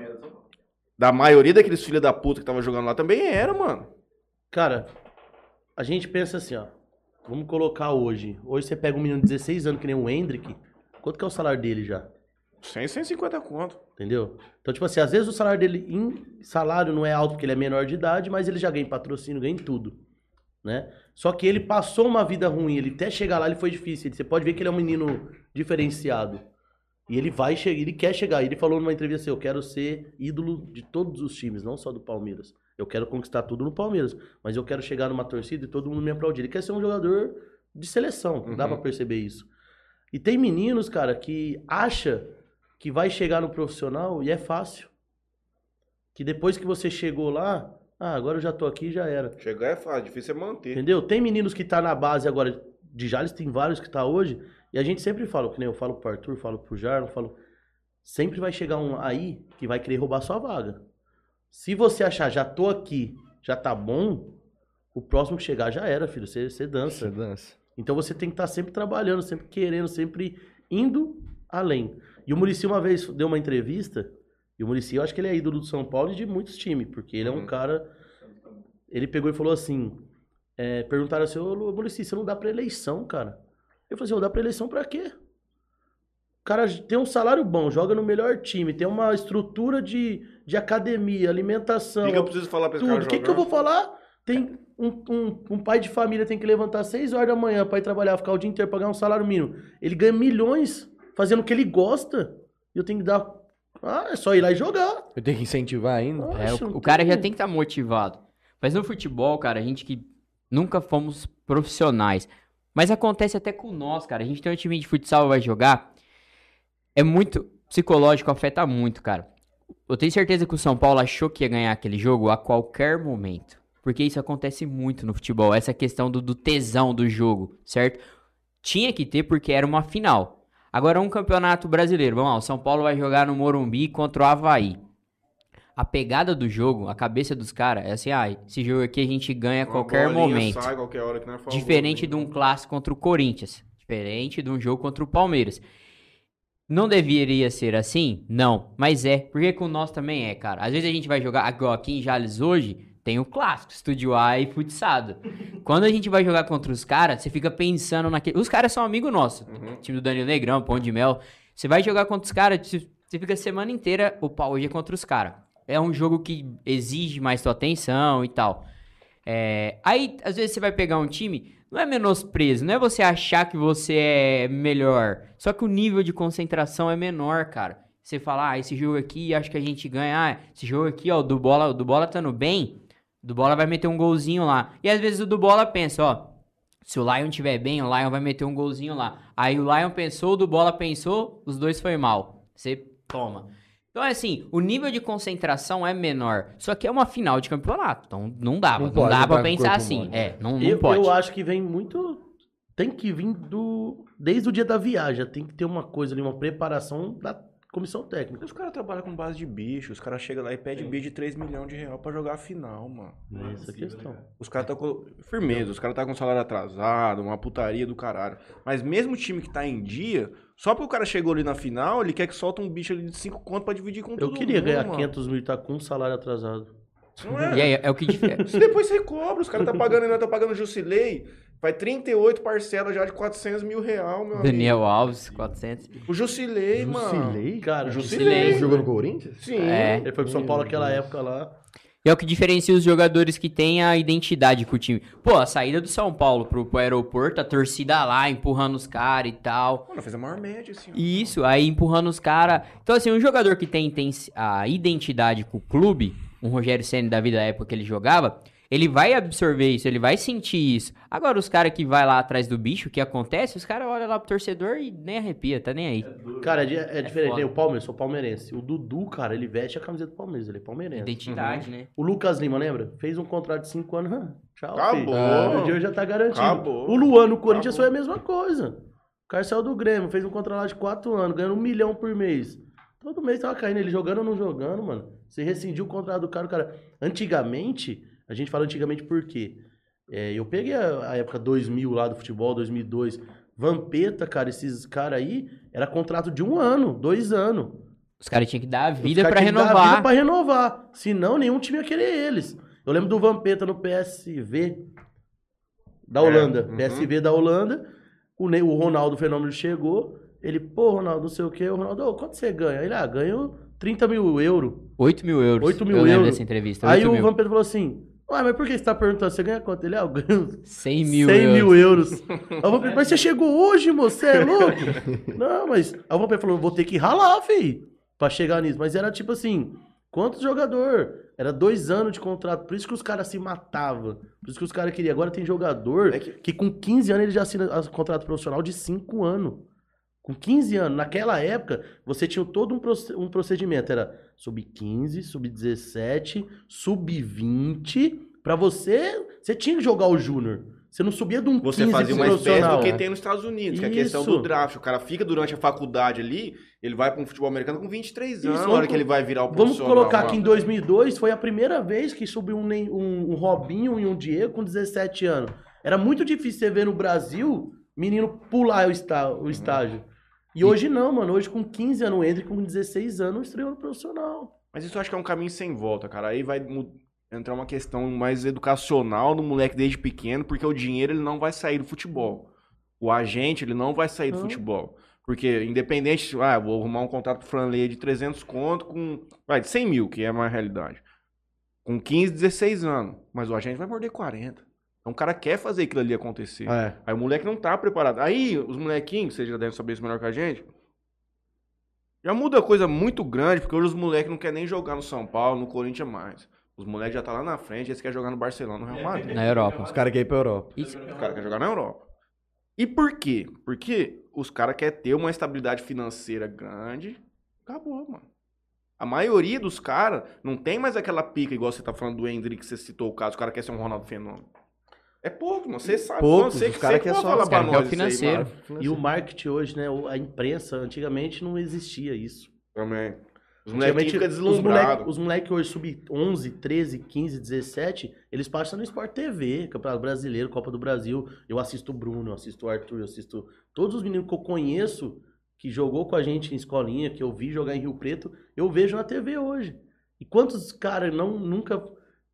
Speaker 1: da maioria daqueles filhos da puta que tava jogando lá, também era, mano.
Speaker 2: cara, a gente pensa assim, ó. Vamos colocar hoje. Hoje você pega um menino de 16 anos, que nem o Hendrick. Quanto que é o salário dele já?
Speaker 1: 100, 150 conto.
Speaker 2: Entendeu? Então, tipo assim, às vezes o salário dele em salário não é alto porque ele é menor de idade, mas ele já ganha patrocínio, ganha em tudo. Né? Só que ele passou uma vida ruim, ele até chegar lá ele foi difícil. Você pode ver que ele é um menino diferenciado. E ele vai chegar, ele quer chegar. Ele falou numa entrevista assim, eu quero ser ídolo de todos os times, não só do Palmeiras. Eu quero conquistar tudo no Palmeiras, mas eu quero chegar numa torcida e todo mundo me aplaudir. Ele quer ser um jogador de seleção, dá
Speaker 1: Uhum.
Speaker 2: pra perceber isso. E tem meninos, cara, que acha que vai chegar no profissional e é fácil. Que depois que você chegou lá, ah, agora eu já tô aqui, já era.
Speaker 1: Chegar é fácil, difícil é manter.
Speaker 2: Entendeu? Tem meninos que tá na base agora de Jales, tem vários que tá hoje, e a gente sempre fala, que nem eu falo pro Arthur, falo pro Jarno, falo, sempre vai chegar um aí que vai querer roubar sua vaga. Se você achar, já tô aqui, já tá bom, o próximo que chegar já era, filho, você, você dança.
Speaker 4: Você dança.
Speaker 2: Então você tem que estar sempre trabalhando, sempre querendo, sempre indo além. E o Murici uma vez deu uma entrevista, e o Murici, eu acho que ele é ídolo do São Paulo e de muitos times, porque ele é um
Speaker 1: Uhum.
Speaker 2: cara. Ele pegou e falou assim: é, perguntaram assim, ô Murici, você não dá pra eleição, cara? Eu falei assim, eu dá pra eleição pra quê? O cara tem um salário bom, joga no melhor time, tem uma estrutura de, de academia,
Speaker 1: O
Speaker 2: alimentação,
Speaker 1: que, que eu preciso falar pra esse cara
Speaker 2: tudo. O que, que eu vou falar? Tem um, um, um pai de família tem que levantar 6 horas da manhã pra ir trabalhar, ficar o dia inteiro pra ganhar um salário mínimo. Ele ganha milhões fazendo o que ele gosta. E eu tenho que dar. Ah, é só ir lá e jogar.
Speaker 4: Eu tenho que incentivar ainda.
Speaker 3: É,
Speaker 2: Oxe,
Speaker 3: o, o cara já
Speaker 2: tem-
Speaker 3: que estar motivado. Mas no futebol, cara, a gente que nunca fomos profissionais. Mas acontece até com nós, cara. A gente tem um time de futsal vai jogar. É muito psicológico, afeta muito, cara. Eu tenho certeza que o São Paulo achou que ia ganhar aquele jogo a qualquer momento. Porque isso acontece muito no futebol. Essa questão do, do tesão do jogo, certo? Tinha que ter porque era uma final. Agora um campeonato brasileiro. Vamos lá, o São Paulo vai jogar no Morumbi contra o Havaí. A pegada do jogo, a cabeça dos caras é assim, ah, esse jogo aqui a gente ganha a qualquer momento.
Speaker 1: Sai, qualquer hora que nós falamos,
Speaker 3: Diferente
Speaker 1: né?
Speaker 3: de um clássico contra o Corinthians. Diferente de um jogo contra o Palmeiras. Não deveria ser assim? Não. Mas é. Porque com nós também é, cara. Às vezes a gente vai jogar. Aqui em Jales hoje, tem o clássico, Estúdio A e futsado. Quando a gente vai jogar contra os caras, você fica pensando naquele. Os caras são amigos nossos.
Speaker 1: Uhum.
Speaker 3: Time do Danilo Negrão, Pão de Mel. Você vai jogar contra os caras, você fica a semana inteira. Opa, hoje é contra os caras. É um jogo que exige mais tua atenção e tal. É, aí, às vezes, você vai pegar um time, não é menosprezo, não é você achar que você é melhor. Só que o nível de concentração é menor, cara. Você fala, ah, esse jogo aqui acho que a gente ganha. Ah, esse jogo aqui, ó, o do bola, o do bola tá no bem. O do bola vai meter um golzinho lá. E às vezes o do bola pensa, ó. Se o Lion tiver bem, o Lion vai meter um golzinho lá. Aí o Lion pensou, o do bola pensou, os dois foi mal. Você toma. Então, é assim, o nível de concentração é menor. Só que é uma final de campeonato. Então, não dá.
Speaker 4: Não
Speaker 3: Não,
Speaker 4: pode
Speaker 3: dá pra pensar assim. É, não, não
Speaker 2: eu,
Speaker 3: pode.
Speaker 2: eu acho que vem muito. Tem que vir do. Desde o dia da viagem. Tem que ter uma coisa ali, uma preparação da comissão técnica.
Speaker 1: Os caras trabalham com base de bicho, os caras chegam lá e pedem bid de 3 milhões de reais pra jogar a final, mano.
Speaker 2: Essa é a questão.
Speaker 1: Os caras tá com. Firmeza, os caras tá com salário atrasado, uma putaria do caralho. Mas mesmo o time que tá em dia, só porque o cara chegou ali na final, ele quer que solta um bicho ali de 5 conto pra dividir com todo
Speaker 2: Eu
Speaker 1: mundo.
Speaker 2: queria ganhar
Speaker 1: mano.
Speaker 2: 500 mil e tá com salário atrasado.
Speaker 1: Não é?
Speaker 3: E aí, é o que difere. (laughs)
Speaker 1: Se depois você cobra, os caras tá pagando, ainda tá pagando Jusilei, vai 38 parcelas já de 400 mil real, meu
Speaker 3: Daniel Alves, 400.
Speaker 1: amigo. O Jusilei, mano.
Speaker 4: Jusilei?
Speaker 2: Cara,
Speaker 1: Jusilei.
Speaker 3: Jusilei.
Speaker 4: Jogou no Corinthians?
Speaker 1: Sim.
Speaker 3: É.
Speaker 2: Ele foi pro São Paulo naquela época lá.
Speaker 3: E é o que diferencia os jogadores que têm a identidade com o time. Pô, a saída do São Paulo pro, pro aeroporto, a torcida lá empurrando os caras e tal.
Speaker 1: Mano, fez a maior média, assim.
Speaker 3: Isso, aí empurrando os caras. Então, assim, um jogador que tem, tem a identidade com o clube, um Rogério Senna da vida da época que ele jogava, ele vai absorver isso, ele vai sentir isso. Agora, os caras que vai lá atrás do bicho, o que acontece, os caras olham lá pro torcedor e nem arrepia, tá nem aí.
Speaker 2: Cara, é, di- é diferente. né? O Palmeiras, eu sou palmeirense. O Dudu, cara, ele veste a camiseta do Palmeiras, ele é palmeirense.
Speaker 3: Identidade,
Speaker 1: Uhum.
Speaker 3: né?
Speaker 2: O Lucas Lima, lembra? Fez um contrato de 5 anos. hã, Tchau,
Speaker 1: Acabou.
Speaker 2: filho. O dia já tá garantido.
Speaker 1: Acabou.
Speaker 2: O Luan no Corinthians
Speaker 1: Acabou.
Speaker 2: foi a mesma coisa. O cara saiu do Grêmio, fez um contrato de 4 anos, ganhando um milhão por mês. Todo mês tava caindo, ele jogando ou não jogando, mano. Você rescindiu o contrato do cara, o cara. Antigamente, a gente fala antigamente por quê? É, eu peguei a, a época 2000 lá do futebol, 2002. Vampeta, cara, esses caras aí, era contrato de um ano, dois anos.
Speaker 3: Os caras tinham que dar a vida
Speaker 2: tinham que dar a
Speaker 3: renovar.
Speaker 2: vida pra renovar. Senão, nenhum time ia querer eles. Eu lembro do Vampeta no PSV da
Speaker 1: É,
Speaker 2: Holanda.
Speaker 1: uhum.
Speaker 2: PSV da Holanda. O, Ney- o Ronaldo Fenômeno chegou. Ele, pô, Ronaldo, não sei o quê. O Ronaldo, ô, quanto você ganha? Ele, ah, ganho 30 mil euros.
Speaker 3: 8 mil euros.
Speaker 2: 8 mil
Speaker 3: eu lembro
Speaker 2: euros.
Speaker 3: dessa entrevista.
Speaker 2: Aí
Speaker 3: 8
Speaker 2: o
Speaker 3: mil.
Speaker 2: Vampeta falou assim, ué, mas por que você tá perguntando? Você ganha quanto? Ele, ah, eu ganho
Speaker 3: 100 mil
Speaker 2: 100
Speaker 3: euros.
Speaker 2: mil euros. (laughs) Mas você chegou hoje, moço, você é louco? não, mas... Aí o Vampeta falou, vou ter que ralar, filho, pra chegar nisso. Mas era tipo assim, quantos jogador? Era dois anos de contrato, por isso que os caras se matavam. Por isso que os caras queriam. Agora tem jogador
Speaker 1: É que-
Speaker 2: que... com 15 anos ele já assina a- contrato profissional de 5 anos. Com 15 anos. Naquela época, você tinha todo um, proce- procedimento. Era sub-15, sub-17, sub-20. Pra você, você tinha que jogar o júnior. Você não subia de um
Speaker 1: Você
Speaker 2: 15
Speaker 1: fazia uma espécie do que tem nos Estados Unidos, que é a questão
Speaker 2: Isso.
Speaker 1: do draft. O cara fica durante a faculdade ali, ele vai para um futebol americano com 23 anos,
Speaker 2: Isso,
Speaker 1: na hora que ele vai virar o
Speaker 2: Vamos colocar aqui em 2002, foi a primeira vez que subiu um, um- um Robinho e um Diego com 17 anos. Era muito difícil você ver no Brasil menino pular o, está- o estágio. E hoje não, mano. Hoje com 15 anos, o Hendrick com 16 anos estreou no profissional.
Speaker 1: Mas isso eu acho que é um caminho sem volta, cara. Aí vai entrar uma questão mais educacional do moleque desde pequeno, porque o dinheiro ele não vai sair do futebol. O agente ele não vai sair do
Speaker 2: Não.
Speaker 1: futebol. Porque independente, ah, vou arrumar um contrato pro Franley de 300 conto com, vai, de 100 mil, que é a realidade. Com 15, 16 anos. Mas o agente vai morder 40. Então o cara quer fazer aquilo ali acontecer.
Speaker 4: É.
Speaker 1: Aí o moleque não tá preparado. Aí os molequinhos, vocês já devem saber isso melhor que a gente, já muda coisa muito grande, porque hoje os moleques não querem nem jogar no São Paulo, no Corinthians mais. Os moleques já tá lá na frente, eles querem jogar no Barcelona, no Real Madrid.
Speaker 3: Na Europa.
Speaker 4: Os caras querem ir pra Europa.
Speaker 3: Isso.
Speaker 1: Os caras querem jogar na Europa. E por quê? Porque os caras querem ter uma estabilidade financeira grande. Acabou, mano. A maioria dos caras não tem mais aquela pica, igual você tá falando do Hendrick, que você citou o caso, o cara quer ser um Ronaldo Fenômeno. É pouco, mano. Você sabe.
Speaker 4: Poucos,
Speaker 1: você
Speaker 4: os
Speaker 1: que
Speaker 4: cara
Speaker 1: você
Speaker 4: quer
Speaker 1: pode
Speaker 4: só-
Speaker 1: falar
Speaker 3: cara o
Speaker 1: nós isso aí,
Speaker 3: financeiro.
Speaker 1: mano.
Speaker 2: E o marketing hoje, né? o- A imprensa, antigamente não existia isso.
Speaker 1: Também. Os moleques
Speaker 2: os moleques moleque hoje sub-11, 13, 15, 17, eles passam no Sport TV, Campeonato Brasileiro, Copa do Brasil. Eu assisto o Bruno, eu assisto o Arthur, eu assisto todos os meninos que eu conheço que jogou com a gente em escolinha, que eu vi jogar em Rio Preto, eu vejo na TV hoje. E quantos caras não nunca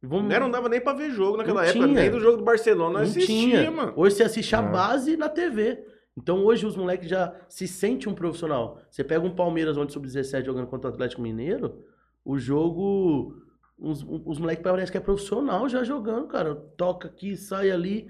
Speaker 2: vão
Speaker 1: Né, Não dava nem pra ver jogo naquela
Speaker 2: Não
Speaker 1: época,
Speaker 2: tinha.
Speaker 1: nem do jogo do Barcelona
Speaker 2: não
Speaker 1: assistia,
Speaker 2: tinha.
Speaker 1: mano.
Speaker 2: Hoje você assiste a
Speaker 4: É.
Speaker 2: base na TV. Então hoje os moleques já se sentem um profissional. Você pega um Palmeiras onde sub-17 jogando contra o Atlético Mineiro, o jogo. Os, os moleques parecem que é profissional já jogando, cara. Toca aqui, sai ali.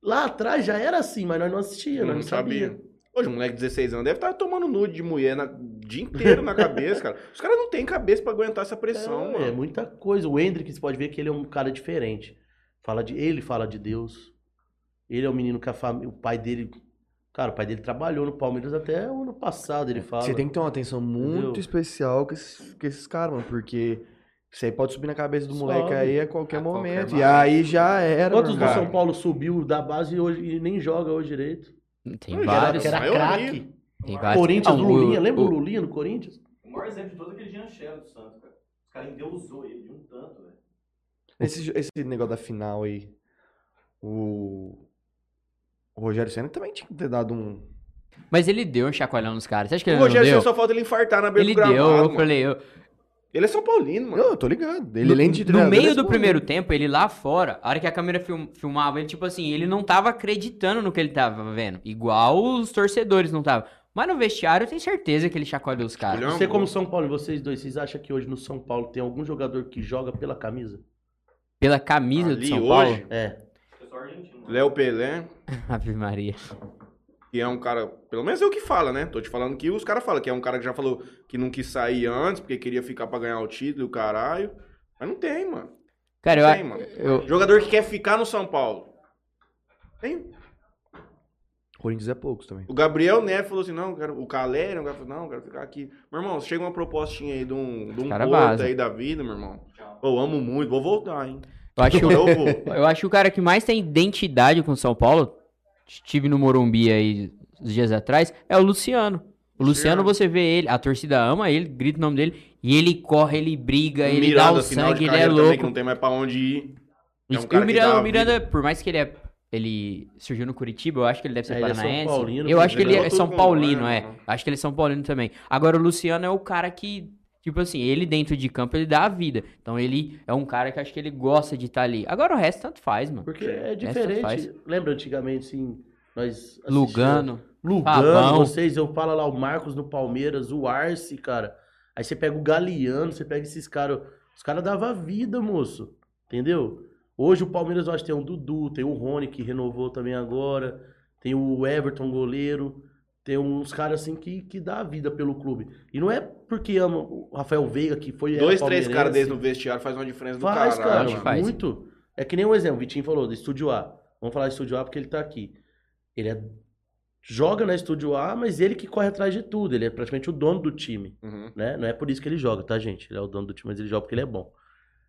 Speaker 2: Lá atrás já era assim, mas nós não assistíamos, nós
Speaker 1: Não
Speaker 2: não sabia.
Speaker 1: sabia. Hoje, um moleque de 16 anos deve estar tomando nude de mulher na- o dia inteiro na cabeça, cara. Os caras não têm cabeça pra aguentar essa pressão,
Speaker 2: É, é
Speaker 1: mano.
Speaker 2: muita coisa. O Hendrick, você pode ver que ele é um cara diferente. Fala de, ele fala de Deus. Ele é um menino que a família, o pai dele. Cara, o pai dele trabalhou no Palmeiras até o ano passado, ele fala.
Speaker 4: Você tem que ter uma atenção muito
Speaker 2: Entendeu?
Speaker 4: especial com esses, com esses caras, mano, porque isso aí pode subir na cabeça do
Speaker 2: Sobe.
Speaker 4: moleque aí a qualquer
Speaker 3: A qualquer
Speaker 4: momento. e
Speaker 3: momento.
Speaker 4: aí já era.
Speaker 2: Quantos do. São Paulo subiu da base e, hoje, e nem joga hoje direito?
Speaker 3: Tem
Speaker 1: Não,
Speaker 3: vários.
Speaker 2: Que era
Speaker 1: maioria.
Speaker 2: craque.
Speaker 3: Tem vários.
Speaker 2: Corinthians
Speaker 3: Ah, o-
Speaker 2: Lulinha, lembra o
Speaker 3: o-
Speaker 2: Lulinha no Corinthians?
Speaker 5: O maior exemplo de todo é aquele Jean Shell do Santos, cara. Os caras endeusou ele de um tanto, velho.
Speaker 4: Esse, esse negócio da final aí, o, o Rogério Senna também tinha que ter dado um.
Speaker 3: Mas ele deu um chacoalhão nos caras. Você acha que
Speaker 1: O
Speaker 3: ele não
Speaker 1: Rogério
Speaker 3: deu?
Speaker 1: só falta ele infartar na beira
Speaker 3: Ele
Speaker 1: do gramado,
Speaker 3: deu, eu
Speaker 1: mano.
Speaker 3: falei, eu,
Speaker 1: Ele é São Paulino, mano.
Speaker 4: Não, eu tô ligado. Ele
Speaker 3: no,
Speaker 4: além de
Speaker 3: no meio
Speaker 4: é
Speaker 3: do primeiro tempo, ele lá fora, a hora que a câmera film- filmava, ele, tipo assim, ele não tava acreditando no que ele tava vendo. Igual os torcedores não estavam. Mas no vestiário eu tenho certeza que ele chacoalhou os caras.
Speaker 2: Você como São Paulo, e vocês dois, vocês acham que hoje no São Paulo tem algum jogador que joga pela camisa?
Speaker 3: pela camisa do
Speaker 1: Ali
Speaker 3: São
Speaker 1: hoje,
Speaker 3: Paulo.
Speaker 2: É.
Speaker 5: Eu sou argentino.
Speaker 1: Léo Pelé, (laughs)
Speaker 3: Ave Maria.
Speaker 1: Que é um cara, pelo menos é o que fala, né? Tô te falando que os caras falam que é um cara que já falou que não quis sair antes, porque queria ficar pra ganhar o título e o caralho. Mas não tem, mano.
Speaker 3: Cara,
Speaker 1: Não
Speaker 3: eu,
Speaker 1: tem, mano.
Speaker 3: eu,
Speaker 1: Jogador que quer ficar no São Paulo. Tem.
Speaker 4: Corinthians é poucos também.
Speaker 1: O Gabriel Neves falou assim, não, quero, o Calério, o cara falou, não, eu quero ficar aqui. Meu irmão, chega uma propostinha aí de um, de um
Speaker 3: Cara
Speaker 1: aí da vida, meu irmão. Eu amo muito, vou voltar, hein.
Speaker 3: eu acho, (laughs)
Speaker 1: Eu vou. (laughs)
Speaker 3: eu acho que o cara que mais tem identidade com o São Paulo, estive no Morumbi aí uns dias atrás, é o Luciano. O Luciano, você vê ele, a torcida ama ele, grita o nome dele, e ele corre, ele briga, ele
Speaker 1: Miranda,
Speaker 3: dá o sangue, ele é
Speaker 1: carreira também, que
Speaker 3: louco.
Speaker 1: não tem mais pra onde ir. É um
Speaker 3: E
Speaker 1: cara
Speaker 3: o Miranda, o Miranda, por mais que ele é. Ele surgiu no Curitiba, eu acho que ele deve ser
Speaker 2: É, ele é São
Speaker 3: paranaense.
Speaker 2: Paulino,
Speaker 3: eu acho que ele é
Speaker 1: tudo
Speaker 3: São
Speaker 1: com
Speaker 3: Paulino, é. Acho que ele é São Paulino também. Agora o Luciano é o cara que, tipo assim, ele dentro de campo, ele dá a vida. Então ele é um cara que acho que ele gosta de estar ali. Agora o resto tanto faz, mano.
Speaker 2: Porque é diferente. Lembra antigamente, assim, nós
Speaker 3: Lugano.
Speaker 2: Lugano,
Speaker 3: Fabão.
Speaker 2: vocês, eu falo lá, o Marcos no Palmeiras, o Arce, cara. Aí você pega o Galeano, você pega esses caras. Os caras davam vida, moço. Entendeu? Hoje o Palmeiras, eu acho que tem o Dudu, tem o Rony, que renovou também agora. Tem o Everton, goleiro. Tem uns caras assim que, que dá a vida pelo clube. E não é porque ama o Rafael Veiga, que foi.
Speaker 1: Dois, três caras desses no vestiário faz uma diferença do
Speaker 2: Faz,
Speaker 1: caralho.
Speaker 2: cara,
Speaker 3: faz.
Speaker 2: muito. É que nem um exemplo, o Vitinho falou, do Estúdio A. Vamos falar de Estúdio A porque ele tá aqui. Ele é- joga na Estúdio A, mas ele que corre atrás de tudo. Ele é praticamente o dono do time,
Speaker 1: Uhum.
Speaker 2: né? Não é por isso que ele joga, tá, gente? Ele é o dono do time, mas ele joga porque ele é bom.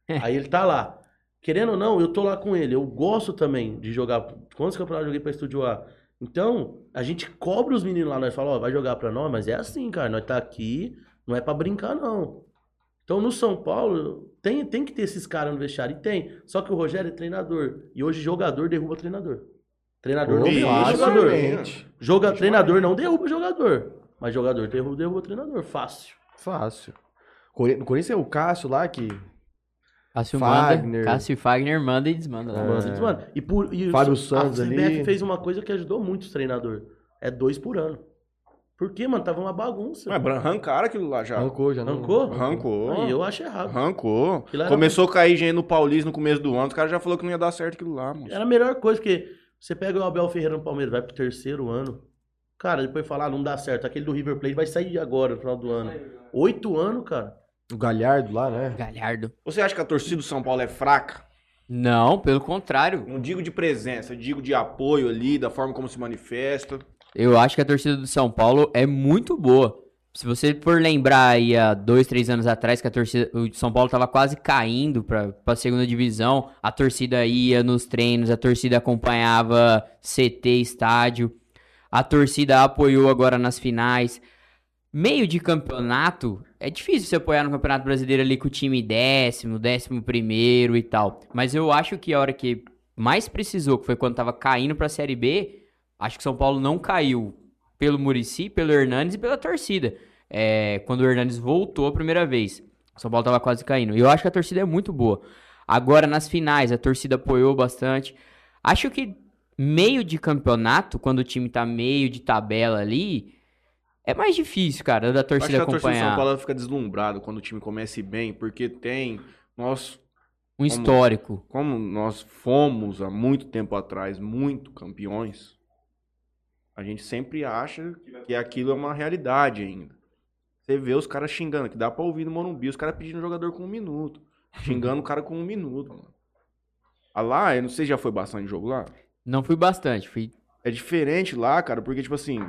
Speaker 2: (laughs) Aí ele tá lá. Querendo ou não, eu tô lá com ele. Eu gosto também de jogar. Quantos campeonatos eu joguei pra Estúdio A? Então, a gente cobra os meninos lá, nós falamos, ó, vai jogar pra nós, mas é assim, cara, nós tá aqui, não é pra brincar, não. Então, no São Paulo, tem, tem que ter esses caras no vestiário, e tem. Só que o Rogério é treinador, e hoje jogador derruba treinador. Treinador não
Speaker 1: Isso,
Speaker 2: derruba jogador. Joga, treinador não derruba jogador, mas jogador derruba, derruba treinador, fácil.
Speaker 4: Fácil. No Corinthians é o Cássio lá que.
Speaker 3: Cássio
Speaker 4: Fagner.
Speaker 3: manda. Cássio e Fagner manda e desmanda. lá.
Speaker 2: Mano, mano, e por, e
Speaker 4: Fábio
Speaker 2: a
Speaker 4: Santos
Speaker 2: CBF
Speaker 4: ali.
Speaker 2: fez uma coisa que ajudou muito os treinadores. É dois por ano. Por quê, mano? Tava uma bagunça.
Speaker 1: Mas arrancaram aquilo lá já.
Speaker 4: Arrancou já, não?
Speaker 2: Rancou?
Speaker 1: Arrancou.
Speaker 2: Aí eu acho errado.
Speaker 1: Arrancou.
Speaker 2: Era-
Speaker 1: Começou a cair gente no Paulista no começo do ano, os caras já falaram que não ia dar certo aquilo lá, mano.
Speaker 2: Era a melhor coisa, porque você pega o Abel Ferreira no Palmeiras, vai pro terceiro ano. Cara, depois falar, ah, não dá certo. Aquele do River Plate vai sair agora, no final do ano. Oito anos, cara.
Speaker 4: O Galhardo lá, né?
Speaker 3: Galhardo.
Speaker 1: Você acha que a torcida do São Paulo é fraca?
Speaker 3: Não, pelo contrário.
Speaker 1: Não digo de presença, digo de apoio ali, da forma como se manifesta.
Speaker 3: Eu acho que a torcida do São Paulo é muito boa. Se você for lembrar aí há dois, três anos atrás que a torcida, o São Paulo tava quase caindo pra, pra segunda divisão, a torcida ia nos treinos, a torcida acompanhava CT, estádio, a torcida apoiou agora nas finais. Meio de campeonato, é difícil você apoiar no Campeonato Brasileiro ali com o time décimo, décimo primeiro e tal. Mas eu acho que a hora que mais precisou, que foi quando tava caindo pra Série B, acho que São Paulo não caiu pelo Murici, pelo Hernandes e pela torcida. É, quando o Hernandes voltou a primeira vez. São Paulo tava quase caindo. E eu acho que a torcida é muito boa. Agora, nas finais, a torcida apoiou bastante. Acho que meio de campeonato, quando o time tá meio de tabela ali, é mais difícil, cara, da
Speaker 1: Eu Acho que
Speaker 3: torcida
Speaker 1: a torcida do São
Speaker 3: acompanhar.
Speaker 1: Paulo fica deslumbrada quando o time começa bem, porque tem. Nós,
Speaker 3: Um histórico.
Speaker 1: como nós fomos há muito tempo atrás muito campeões, a gente sempre acha que aquilo é uma realidade ainda. Você vê os caras xingando, que dá pra ouvir no Morumbi, os caras pedindo jogador com um minuto. (laughs) Xingando o cara com um minuto, mano. Ah lá, eu não sei se já foi bastante jogo lá.
Speaker 3: Não fui bastante, fui
Speaker 1: É diferente lá, cara, porque, tipo assim,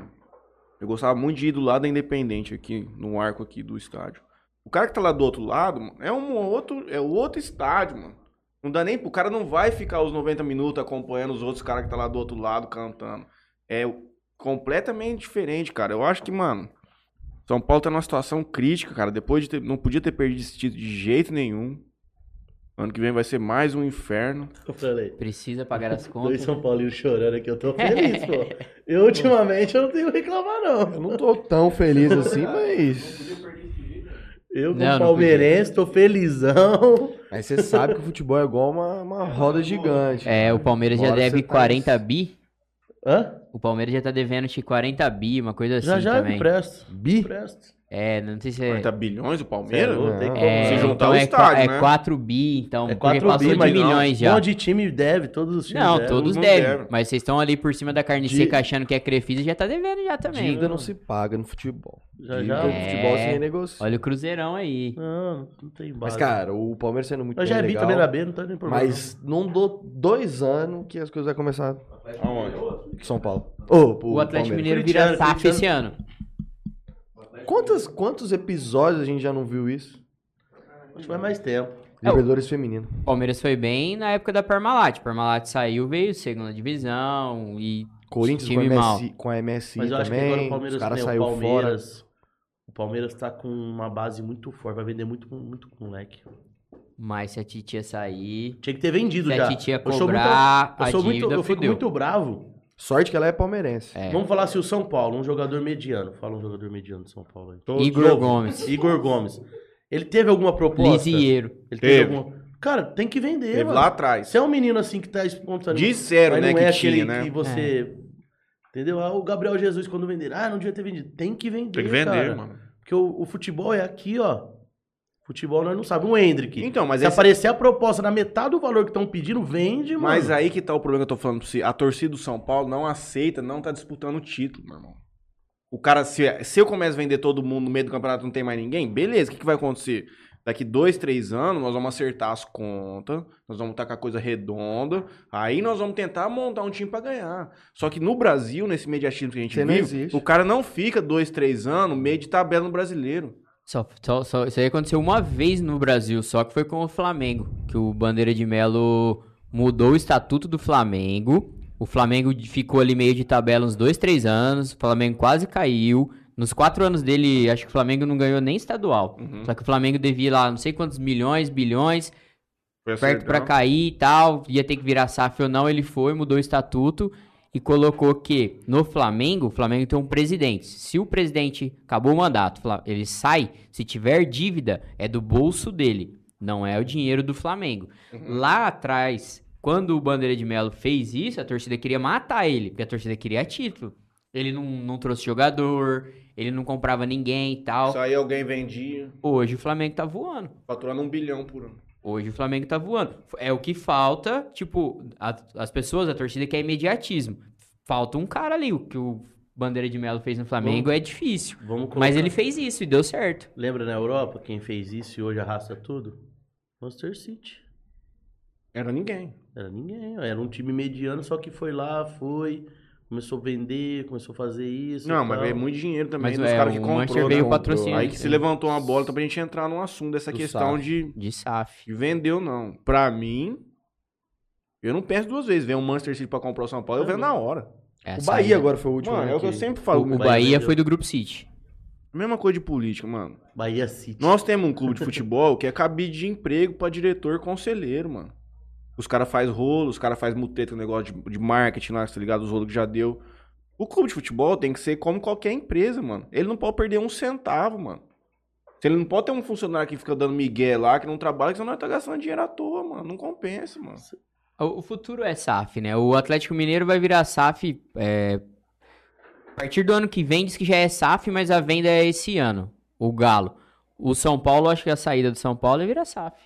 Speaker 1: eu gostava muito de ir do lado da Independente aqui, no arco aqui do estádio. O cara que tá lá do outro lado, mano, é um outro, é o outro estádio, mano. Não dá nem, o cara não vai ficar os 90 minutos acompanhando os outros caras que tá lá do outro lado cantando. É completamente diferente, cara. Eu acho que, mano, São Paulo tá numa situação crítica, cara. Depois de ter, não podia ter perdido esse título de jeito nenhum. Ano que vem vai ser mais um inferno.
Speaker 2: Eu falei.
Speaker 3: precisa pagar as (laughs)
Speaker 2: Dois
Speaker 3: contas.
Speaker 2: São Paulinos chorando aqui, eu tô feliz, pô. (laughs) Eu, ultimamente, eu não tenho o que reclamar,
Speaker 4: Eu
Speaker 2: não.
Speaker 4: não tô tão feliz (laughs) assim, mas.
Speaker 2: Eu, como
Speaker 3: Não, não
Speaker 2: palmeirense, tô felizão.
Speaker 4: Aí você sabe que o futebol é igual uma, uma roda gigante.
Speaker 3: É, o Palmeiras já
Speaker 4: Uma hora
Speaker 3: deve
Speaker 4: você tá
Speaker 3: 40 bi.
Speaker 2: Hã?
Speaker 3: O Palmeiras já tá devendo de 40 bi, uma coisa assim
Speaker 2: Já já eu
Speaker 3: também.
Speaker 2: empresto.
Speaker 4: Bi?
Speaker 2: Empresto.
Speaker 3: É, não sei se é.
Speaker 1: 40 bilhões o Palmeiras?
Speaker 2: É louco, tem como.
Speaker 3: É,
Speaker 1: Se juntar
Speaker 3: então
Speaker 1: o
Speaker 3: é,
Speaker 1: estádio,
Speaker 3: é
Speaker 1: né?
Speaker 3: 4 bi, então.
Speaker 2: É
Speaker 3: porque
Speaker 2: 4
Speaker 3: passou
Speaker 2: bi,
Speaker 3: de
Speaker 2: mas não,
Speaker 3: milhões
Speaker 2: Um
Speaker 3: já.
Speaker 2: monte de time deve, todos os times
Speaker 3: Não,
Speaker 2: devem.
Speaker 3: todos
Speaker 1: não
Speaker 3: devem.
Speaker 1: devem.
Speaker 3: Mas vocês estão ali por cima da carne seca achando que é Crefisa já tá devendo já também.
Speaker 4: Dívida não se paga no futebol.
Speaker 2: Já, já.
Speaker 3: É.
Speaker 4: futebol se renegocia.
Speaker 3: Olha o Cruzeirão aí.
Speaker 2: Não, não tem base.
Speaker 4: Mas, cara, o Palmeiras sendo muito
Speaker 2: Eu já é bi também na B, não tá nem problema.
Speaker 4: Mas não dou dois anos que as coisas vão começar
Speaker 1: Aonde?
Speaker 4: São Paulo. Pro
Speaker 3: O Atlético
Speaker 4: Palmeiras.
Speaker 3: Mineiro vira SAF esse ano.
Speaker 4: Quantos, quantos episódios a gente já não viu isso?
Speaker 2: Acho que vai mais tempo.
Speaker 3: É,
Speaker 4: Libertadores feminino.
Speaker 3: O Palmeiras foi bem na época da Parmalat. Parmalat saiu, veio segunda divisão e
Speaker 4: Corinthians com a,
Speaker 3: time mal.
Speaker 4: MSI, com a MSI
Speaker 2: Mas eu acho que
Speaker 4: também.
Speaker 2: agora o
Speaker 4: os
Speaker 2: Palmeiras,
Speaker 4: caras
Speaker 2: né, o
Speaker 4: saiu fora.
Speaker 2: Palmeiras, o Palmeiras tá com uma base muito forte, vai vender muito, muito com moleque.
Speaker 3: mas se a titia sair,
Speaker 2: Tinha que ter vendido
Speaker 3: se
Speaker 2: já.
Speaker 3: a titia
Speaker 2: Eu sou muito-
Speaker 3: cobrar
Speaker 2: Eu, sou muito,
Speaker 3: dívida,
Speaker 2: eu fico
Speaker 3: fudeu.
Speaker 2: muito bravo.
Speaker 4: Sorte que ela é palmeirense.
Speaker 3: É.
Speaker 2: Vamos falar se o São Paulo, um jogador mediano. Fala um jogador mediano de São Paulo aí.
Speaker 3: Igor
Speaker 2: Novo.
Speaker 3: Gomes.
Speaker 2: Igor Gomes. Ele teve alguma proposta?
Speaker 3: Lisieiro.
Speaker 2: Ele teve,
Speaker 1: Teve.
Speaker 2: alguma... Cara, tem que vender,
Speaker 1: Teve
Speaker 2: mano.
Speaker 1: lá atrás.
Speaker 2: Você é um menino assim que tá espontâneo.
Speaker 1: Disseram, né,
Speaker 2: não
Speaker 1: que
Speaker 2: é
Speaker 1: tinha,
Speaker 2: aquele
Speaker 1: né?
Speaker 2: que você... Entendeu? Ah, o Gabriel Jesus quando vender. Ah, não devia ter vendido. Tem que vender,
Speaker 1: Tem que vender,
Speaker 2: cara.
Speaker 1: mano.
Speaker 2: Porque o, o futebol é aqui, ó. Futebol nós não sabemos. Um Hendrick.
Speaker 1: Então, mas
Speaker 2: Se
Speaker 1: esse-
Speaker 2: aparecer a proposta na metade do valor que estão pedindo, vende, mano.
Speaker 1: Mas aí que tá o problema que eu tô falando pra você. A torcida do São Paulo não aceita, não tá disputando o título, meu irmão. O cara, se, se eu começo a vender todo mundo no meio do campeonato não tem mais ninguém, beleza, o que, que vai acontecer? Daqui dois, três anos, nós vamos acertar as contas, nós vamos estar com a coisa redonda, aí nós vamos tentar montar um time pra ganhar. Só que no Brasil, nesse mediatismo que a gente
Speaker 4: Você
Speaker 1: vive, o cara não fica dois, três anos meio de tabela no brasileiro.
Speaker 3: Só, só, só- isso aí aconteceu uma vez no Brasil, só que foi com o Flamengo, que o Bandeira de Melo mudou o estatuto do Flamengo. O Flamengo ficou ali meio de tabela uns dois, três anos. O Flamengo quase caiu. Nos quatro anos dele, acho que o Flamengo não ganhou nem estadual.
Speaker 1: Uhum.
Speaker 3: Só que o Flamengo devia lá não sei quantos milhões, bilhões,
Speaker 1: Foi
Speaker 3: perto pra
Speaker 1: acertando.
Speaker 3: cair e tal. Ia ter que virar SAF ou não. Ele foi, mudou o estatuto e colocou que no Flamengo, o Flamengo tem um presidente. Se o presidente acabou o mandato, ele sai, se tiver dívida, é do bolso dele. Não é o dinheiro do Flamengo. Lá atrás, quando o Bandeira de Melo fez isso, a torcida queria matar ele, porque a torcida queria título. Ele não, não trouxe jogador, ele não comprava ninguém e tal.
Speaker 1: Isso aí alguém vendia,
Speaker 3: Hoje o Flamengo tá voando.
Speaker 1: faturando um bilhão por ano.
Speaker 3: Hoje o Flamengo tá voando. É o que falta, tipo, a- as pessoas, a torcida quer imediatismo. Falta um cara ali, o que o Bandeira de Melo fez no Flamengo é difícil.
Speaker 2: Vamos colocar...
Speaker 3: Mas ele fez isso e deu certo.
Speaker 2: Lembra na Europa quem fez isso e hoje arrasta tudo? Manchester City.
Speaker 1: Era ninguém.
Speaker 2: Era ninguém. Era um time mediano, só que foi lá, foi, começou a vender, começou a fazer isso.
Speaker 1: Não, mas veio muito dinheiro também
Speaker 3: Mas
Speaker 1: dos
Speaker 3: é,
Speaker 1: caras que
Speaker 3: o
Speaker 1: comprou.
Speaker 3: Manchester
Speaker 1: né?
Speaker 3: veio
Speaker 1: Comprou.
Speaker 3: patrocínio.
Speaker 1: Aí que se levantou uma bola pra gente entrar num assunto dessa
Speaker 4: Do
Speaker 1: questão
Speaker 4: SAF.
Speaker 1: de,
Speaker 3: De SAF.
Speaker 1: de vendeu, não. Pra mim, eu não penso duas vezes. Vem um Manchester City pra comprar o São Paulo, eu vendo na hora.
Speaker 3: É
Speaker 4: O
Speaker 3: essa
Speaker 4: Bahia
Speaker 3: aí.
Speaker 4: agora foi o último.
Speaker 1: Mano,
Speaker 4: né,
Speaker 1: é o que eu sempre
Speaker 3: O,
Speaker 1: falo.
Speaker 3: o
Speaker 1: mesmo.
Speaker 2: Bahia
Speaker 3: Bahia
Speaker 2: vendeu.
Speaker 3: foi do Grupo City.
Speaker 1: Mesma coisa de política, mano.
Speaker 2: Bahia City.
Speaker 1: Nós temos um clube de futebol que é cabide de emprego pra diretor conselheiro, mano. Os caras fazem rolo, os caras fazem muteta, um negócio de, de marketing lá, tá ligado? Os rolos que já deu. O clube de futebol tem que ser como qualquer empresa, mano. Ele não pode perder um centavo, mano. Se ele não pode ter um funcionário que fica dando migué lá, que não trabalha, que senão nós tá gastando dinheiro à toa, mano. Não compensa, mano.
Speaker 3: O, o futuro é SAF, né? O Atlético Mineiro vai virar SAF é, a partir do ano que vem, diz que já é SAF, mas a venda é esse ano. O Galo. O São Paulo, acho que a saída do São Paulo é virar SAF.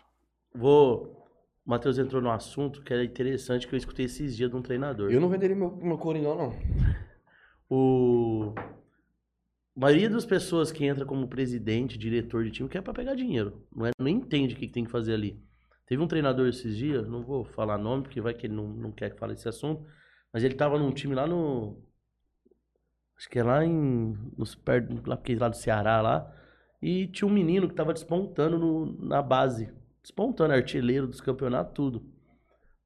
Speaker 2: Vou. O Matheus entrou no assunto que era interessante que eu escutei esses dias de um treinador.
Speaker 4: Eu não venderia meu, meu Coringão, não.
Speaker 2: O. A maioria das pessoas que entra como presidente, diretor de time, quer pra pegar dinheiro. Não, é, não entende o que, que tem que fazer ali. Teve um treinador esses dias, não vou falar nome, porque vai que ele não, não quer que fale esse assunto, mas ele tava num time lá no. Acho que é lá em. Nos, perto, lá, lá do Ceará lá. E tinha um menino que tava despontando no- na base. Despontando, artilheiro dos campeonatos, tudo.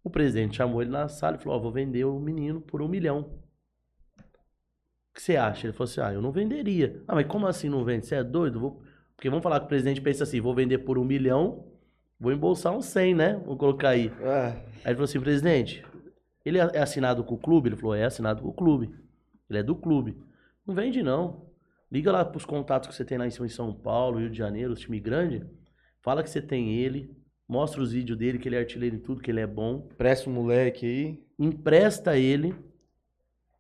Speaker 2: O presidente chamou ele na sala e falou: Ó, vou vender o menino por um milhão. O que você acha? Ele falou assim: Ah, eu não venderia. Ah, mas como assim não vende? Você é doido? Vou- Porque vamos falar que o presidente pensa assim: vou vender por um milhão, vou embolsar uns 100, né? Vou colocar aí.
Speaker 4: É.
Speaker 2: Aí ele falou assim: presidente, ele é assinado com o clube? Ele falou: é assinado com o clube. Ele é do clube. Não vende, não. Liga lá pros contatos que você tem lá em cima em São Paulo, Rio de Janeiro, os time grande. Fala que você tem ele. Mostra os vídeos dele, que ele é artilheiro em tudo, que ele é bom
Speaker 4: Presta o moleque aí.
Speaker 2: empresta ele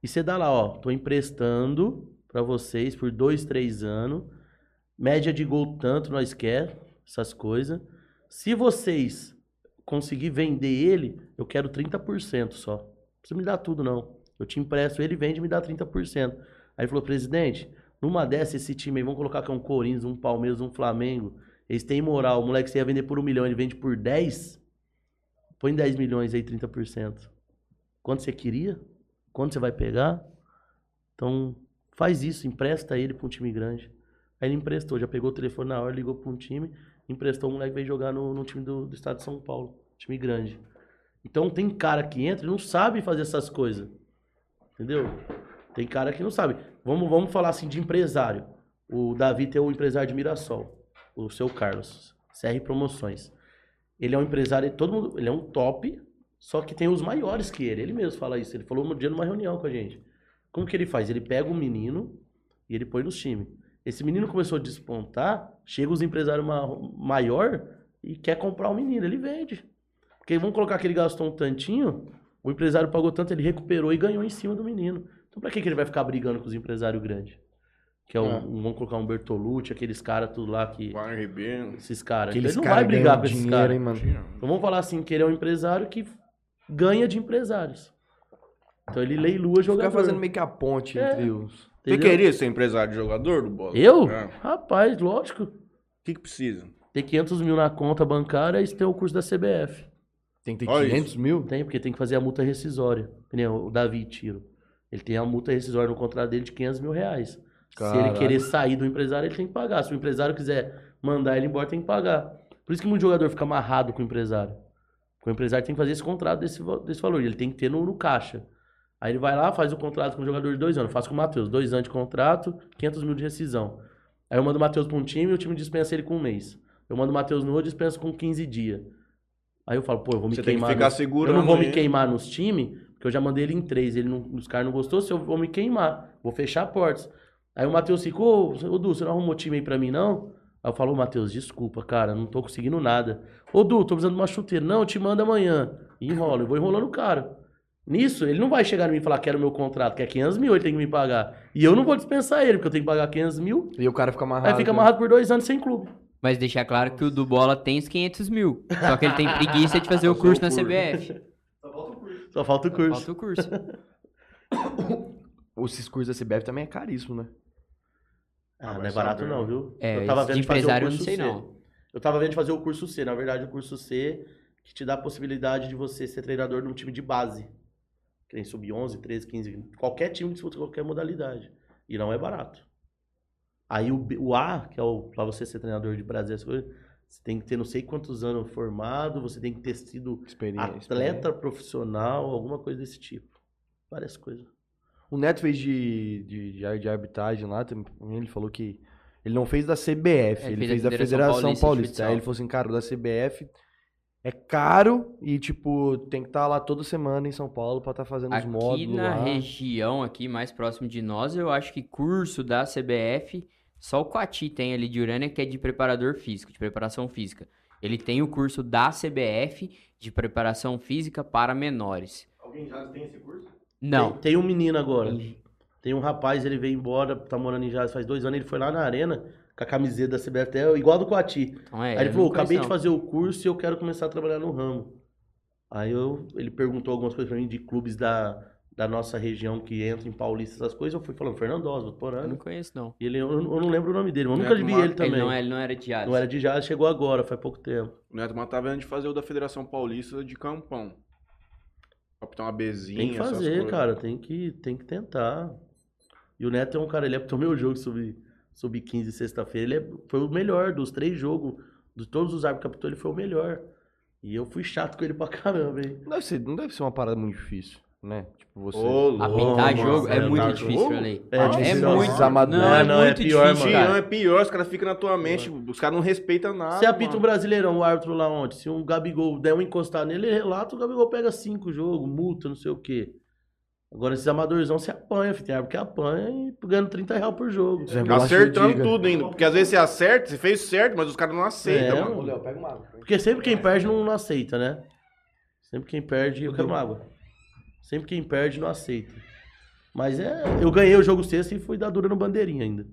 Speaker 2: e você dá lá, ó, tô emprestando pra vocês por dois, três anos Média de gol tanto, nós quer, essas coisas. Se vocês conseguir vender ele, eu quero 30% só. Não precisa me dar tudo, não. Eu te empresto ele, vende e me dá 30%. Aí ele falou, presidente, numa dessa, esse time aí, vamos colocar que é um Corinthians, um Palmeiras, um Flamengo. Eles têm moral. O moleque você ia vender por um milhão, ele vende por 10. Põe 10 milhões aí, 30%. Quanto você queria? Quanto você vai pegar? Então, faz isso, empresta ele pra um time grande. Aí ele emprestou, já pegou o telefone na hora, ligou pra um time, emprestou o moleque veio jogar no, no time do, do estado de São Paulo. Time grande. Então tem cara que entra e não sabe fazer essas coisas. Entendeu? Tem cara que não sabe. Vamos, vamos falar assim de empresário. O Davi tem o empresário de Mirassol, o seu Carlos, CR Promoções. Ele é um empresário, todo mundo, ele é um top, só que tem os maiores que ele. Ele mesmo fala isso. Ele falou um dia numa reunião com a gente. Como que ele faz? Ele pega um menino e ele põe nos times. Esse menino começou a despontar, chega os empresários ma maior e quer comprar o menino, ele vende. Porque vamos colocar que ele gastou um tantinho, o empresário pagou tanto, ele recuperou e ganhou em cima do menino. Então pra que, que ele vai ficar brigando com os empresários grandes? Que é, um,
Speaker 1: É.
Speaker 2: um- vamos colocar um Bertolucci, aqueles caras tudo lá que.
Speaker 1: Wagner Ribeiro.
Speaker 2: Esses caras. Ele não
Speaker 4: caras
Speaker 2: vai brigar com esses caras.
Speaker 4: hein, mano?
Speaker 2: Então vamos falar assim, que ele é um empresário que ganha de empresários. Então ele leilua jogador.
Speaker 4: Ficar fazendo meio que a ponte
Speaker 2: É.
Speaker 4: entre os...
Speaker 1: Você queria ser empresário de jogador do bola?
Speaker 2: Eu?
Speaker 1: É. O
Speaker 2: Rapaz, lógico.
Speaker 1: que, que precisa?
Speaker 2: Ter 500 mil na conta bancária e ter o curso da CBF.
Speaker 4: Tem que ter
Speaker 1: Olha
Speaker 4: 500 mil?
Speaker 2: Tem, porque tem que fazer a multa rescisória. Que nem o Davi Tiro. Ele tem a multa rescisória no contrato dele de 500 mil reais. Se ele querer sair do empresário, ele tem que pagar. Se o empresário quiser mandar ele embora, tem que pagar. Por isso que muito jogador fica amarrado com o empresário. Porque o empresário tem que fazer esse contrato desse, desse valor. Ele tem que ter no, no caixa. Aí ele vai lá, faz o contrato com o jogador de dois anos. Faz com o Matheus. Dois anos de contrato, 500 mil de rescisão. Aí eu mando o Matheus para um time e o time dispensa ele com um mês. Eu mando o Matheus no outro dispensa com 15 dias. Aí eu falo, pô, eu vou me
Speaker 1: Você tem que
Speaker 2: queimar.
Speaker 1: ficar
Speaker 2: no-
Speaker 1: segurando
Speaker 2: eu não vou me queimar nos times, porque eu já mandei ele em três. Ele não, os caras não gostou, se eu vou me queimar. Vou fechar portas. Aí o Matheus ficou, ô, ô Du, você não arrumou time aí pra mim, não? Aí eu falo, ô Matheus, desculpa, cara, não tô conseguindo nada. Ô Du, tô precisando de uma chuteira. Não, eu te mando amanhã. E enrola, eu vou enrolando o cara. Nisso, ele não vai chegar em mim e falar, quero meu contrato, que é 500 mil, ele tem que me pagar. E eu não vou dispensar ele, porque eu tenho que pagar 500 mil.
Speaker 4: E o cara fica amarrado.
Speaker 2: Aí fica
Speaker 4: né?
Speaker 2: amarrado por dois anos sem clube.
Speaker 3: Mas deixar claro que o do Bola tem os 500 mil. Só que ele tem preguiça de fazer o curso na CBF.
Speaker 5: Só falta o curso.
Speaker 2: Só falta o curso.
Speaker 3: Falta o curso. (laughs)
Speaker 4: Esses cursos da CBF também é caríssimo, né?
Speaker 2: Ah, não
Speaker 1: vai
Speaker 2: é barato
Speaker 1: saber,
Speaker 2: não,
Speaker 1: né?
Speaker 2: viu?
Speaker 3: É,
Speaker 2: eu tava vendo
Speaker 3: de
Speaker 2: fazer o
Speaker 3: empresário eu
Speaker 2: curso
Speaker 3: não sei
Speaker 2: C.
Speaker 3: não.
Speaker 2: Eu tava vendo de fazer o curso C. Na verdade, o curso C que te dá a possibilidade de você ser treinador de um time de base. Que nem sub-11, 13, 15, 20. Qualquer time que disputa qualquer modalidade. E não é barato. Aí o, B- o A, que é o pra você ser treinador de Brasil, essas coisas, você tem que ter não sei quantos anos formado, você tem que ter sido atleta profissional, alguma coisa desse tipo. Várias coisas.
Speaker 4: O Neto fez de, de, de, ar- de arbitragem lá, ele falou que ele não fez da CBF,
Speaker 3: É,
Speaker 4: ele
Speaker 3: fez da
Speaker 4: fez da
Speaker 3: Federação
Speaker 4: Federação
Speaker 3: Paulista
Speaker 4: Paulista. Aí ele falou assim, cara, o da CBF é caro e, tipo, tem que estar lá toda semana em São Paulo pra estar fazendo os
Speaker 3: Aqui
Speaker 4: módulos
Speaker 3: na
Speaker 4: lá.
Speaker 3: região, aqui mais próximo de nós, eu acho que curso da CBF, só o Coati tem ali de Urânia, que é de preparador físico, de preparação física. Ele tem o curso da CBF de preparação física para menores.
Speaker 5: Alguém já tem esse curso?
Speaker 3: Não.
Speaker 2: Tem, tem um menino agora.
Speaker 3: Em-
Speaker 2: Tem um rapaz, ele veio embora, tá morando em Jales faz dois anos, ele foi lá na arena com a camiseta da CBF, até igual a do Coati.
Speaker 3: Então é,
Speaker 2: Aí ele falou,
Speaker 3: não
Speaker 2: acabei de
Speaker 3: não.
Speaker 2: fazer o curso e eu quero começar a trabalhar no ramo. Aí eu, ele perguntou algumas coisas pra mim de clubes da, da nossa região que entram em Paulista, essas coisas. Eu fui falando, Fernandosa,
Speaker 3: Eu não conheço, não.
Speaker 2: E ele, eu, eu não lembro o nome dele, mas eu
Speaker 1: Neto
Speaker 2: nunca vi ele também.
Speaker 3: Ele não, é- ele não era de Jales.
Speaker 2: Não era de Jales, chegou agora, faz pouco tempo.
Speaker 1: O Neto Mata tá vendo de fazer o da Federação Paulista de Campão. Optar uma bezinha,
Speaker 2: Tem que fazer, cara, tem que, tem que tentar. E o Neto é um cara, ele apitou meu jogo sub, sub 15 sexta-feira, ele é- foi o melhor dos três jogos, de todos os árbitros que apitou, ele foi o melhor. E eu fui chato com ele pra (laughs) caramba, hein?
Speaker 4: Não deve, ser, não deve ser uma parada muito difícil, né? Tipo, você...
Speaker 1: Ô,
Speaker 3: Apitar
Speaker 1: louco,
Speaker 3: jogo é
Speaker 1: mano,
Speaker 3: muito
Speaker 1: tá
Speaker 3: difícil,
Speaker 1: jogo?
Speaker 2: É
Speaker 3: É,
Speaker 2: difícil,
Speaker 3: muito.
Speaker 4: esses amadores.
Speaker 3: Não, é,
Speaker 2: É, não, é
Speaker 3: muito
Speaker 2: pior,
Speaker 3: difícil,
Speaker 2: mano.
Speaker 1: Não é pior, os caras ficam na tua mente, os caras não respeitam nada.
Speaker 2: Você apita um
Speaker 1: mano.
Speaker 2: brasileirão, o árbitro lá ontem, se um Gabigol der um encostar nele, ele relata, o Gabigol pega cinco jogos, multa, não sei o quê. Agora esses amadorzão se apanha. Tem árbitro que apanha e ganhando 30 reais por jogo.
Speaker 1: Acertando tudo ainda. Porque às vezes você acerta, você fez certo, mas os caras não aceitam,
Speaker 2: É,
Speaker 1: mano.
Speaker 2: mano.
Speaker 4: Léo, pega uma água.
Speaker 2: Porque sempre quem perde não, não aceita, né? Sempre quem perde, eu quero uma água. Sempre quem perde não aceita. Mas é, eu ganhei o jogo sexta e fui dar dura no bandeirinha ainda.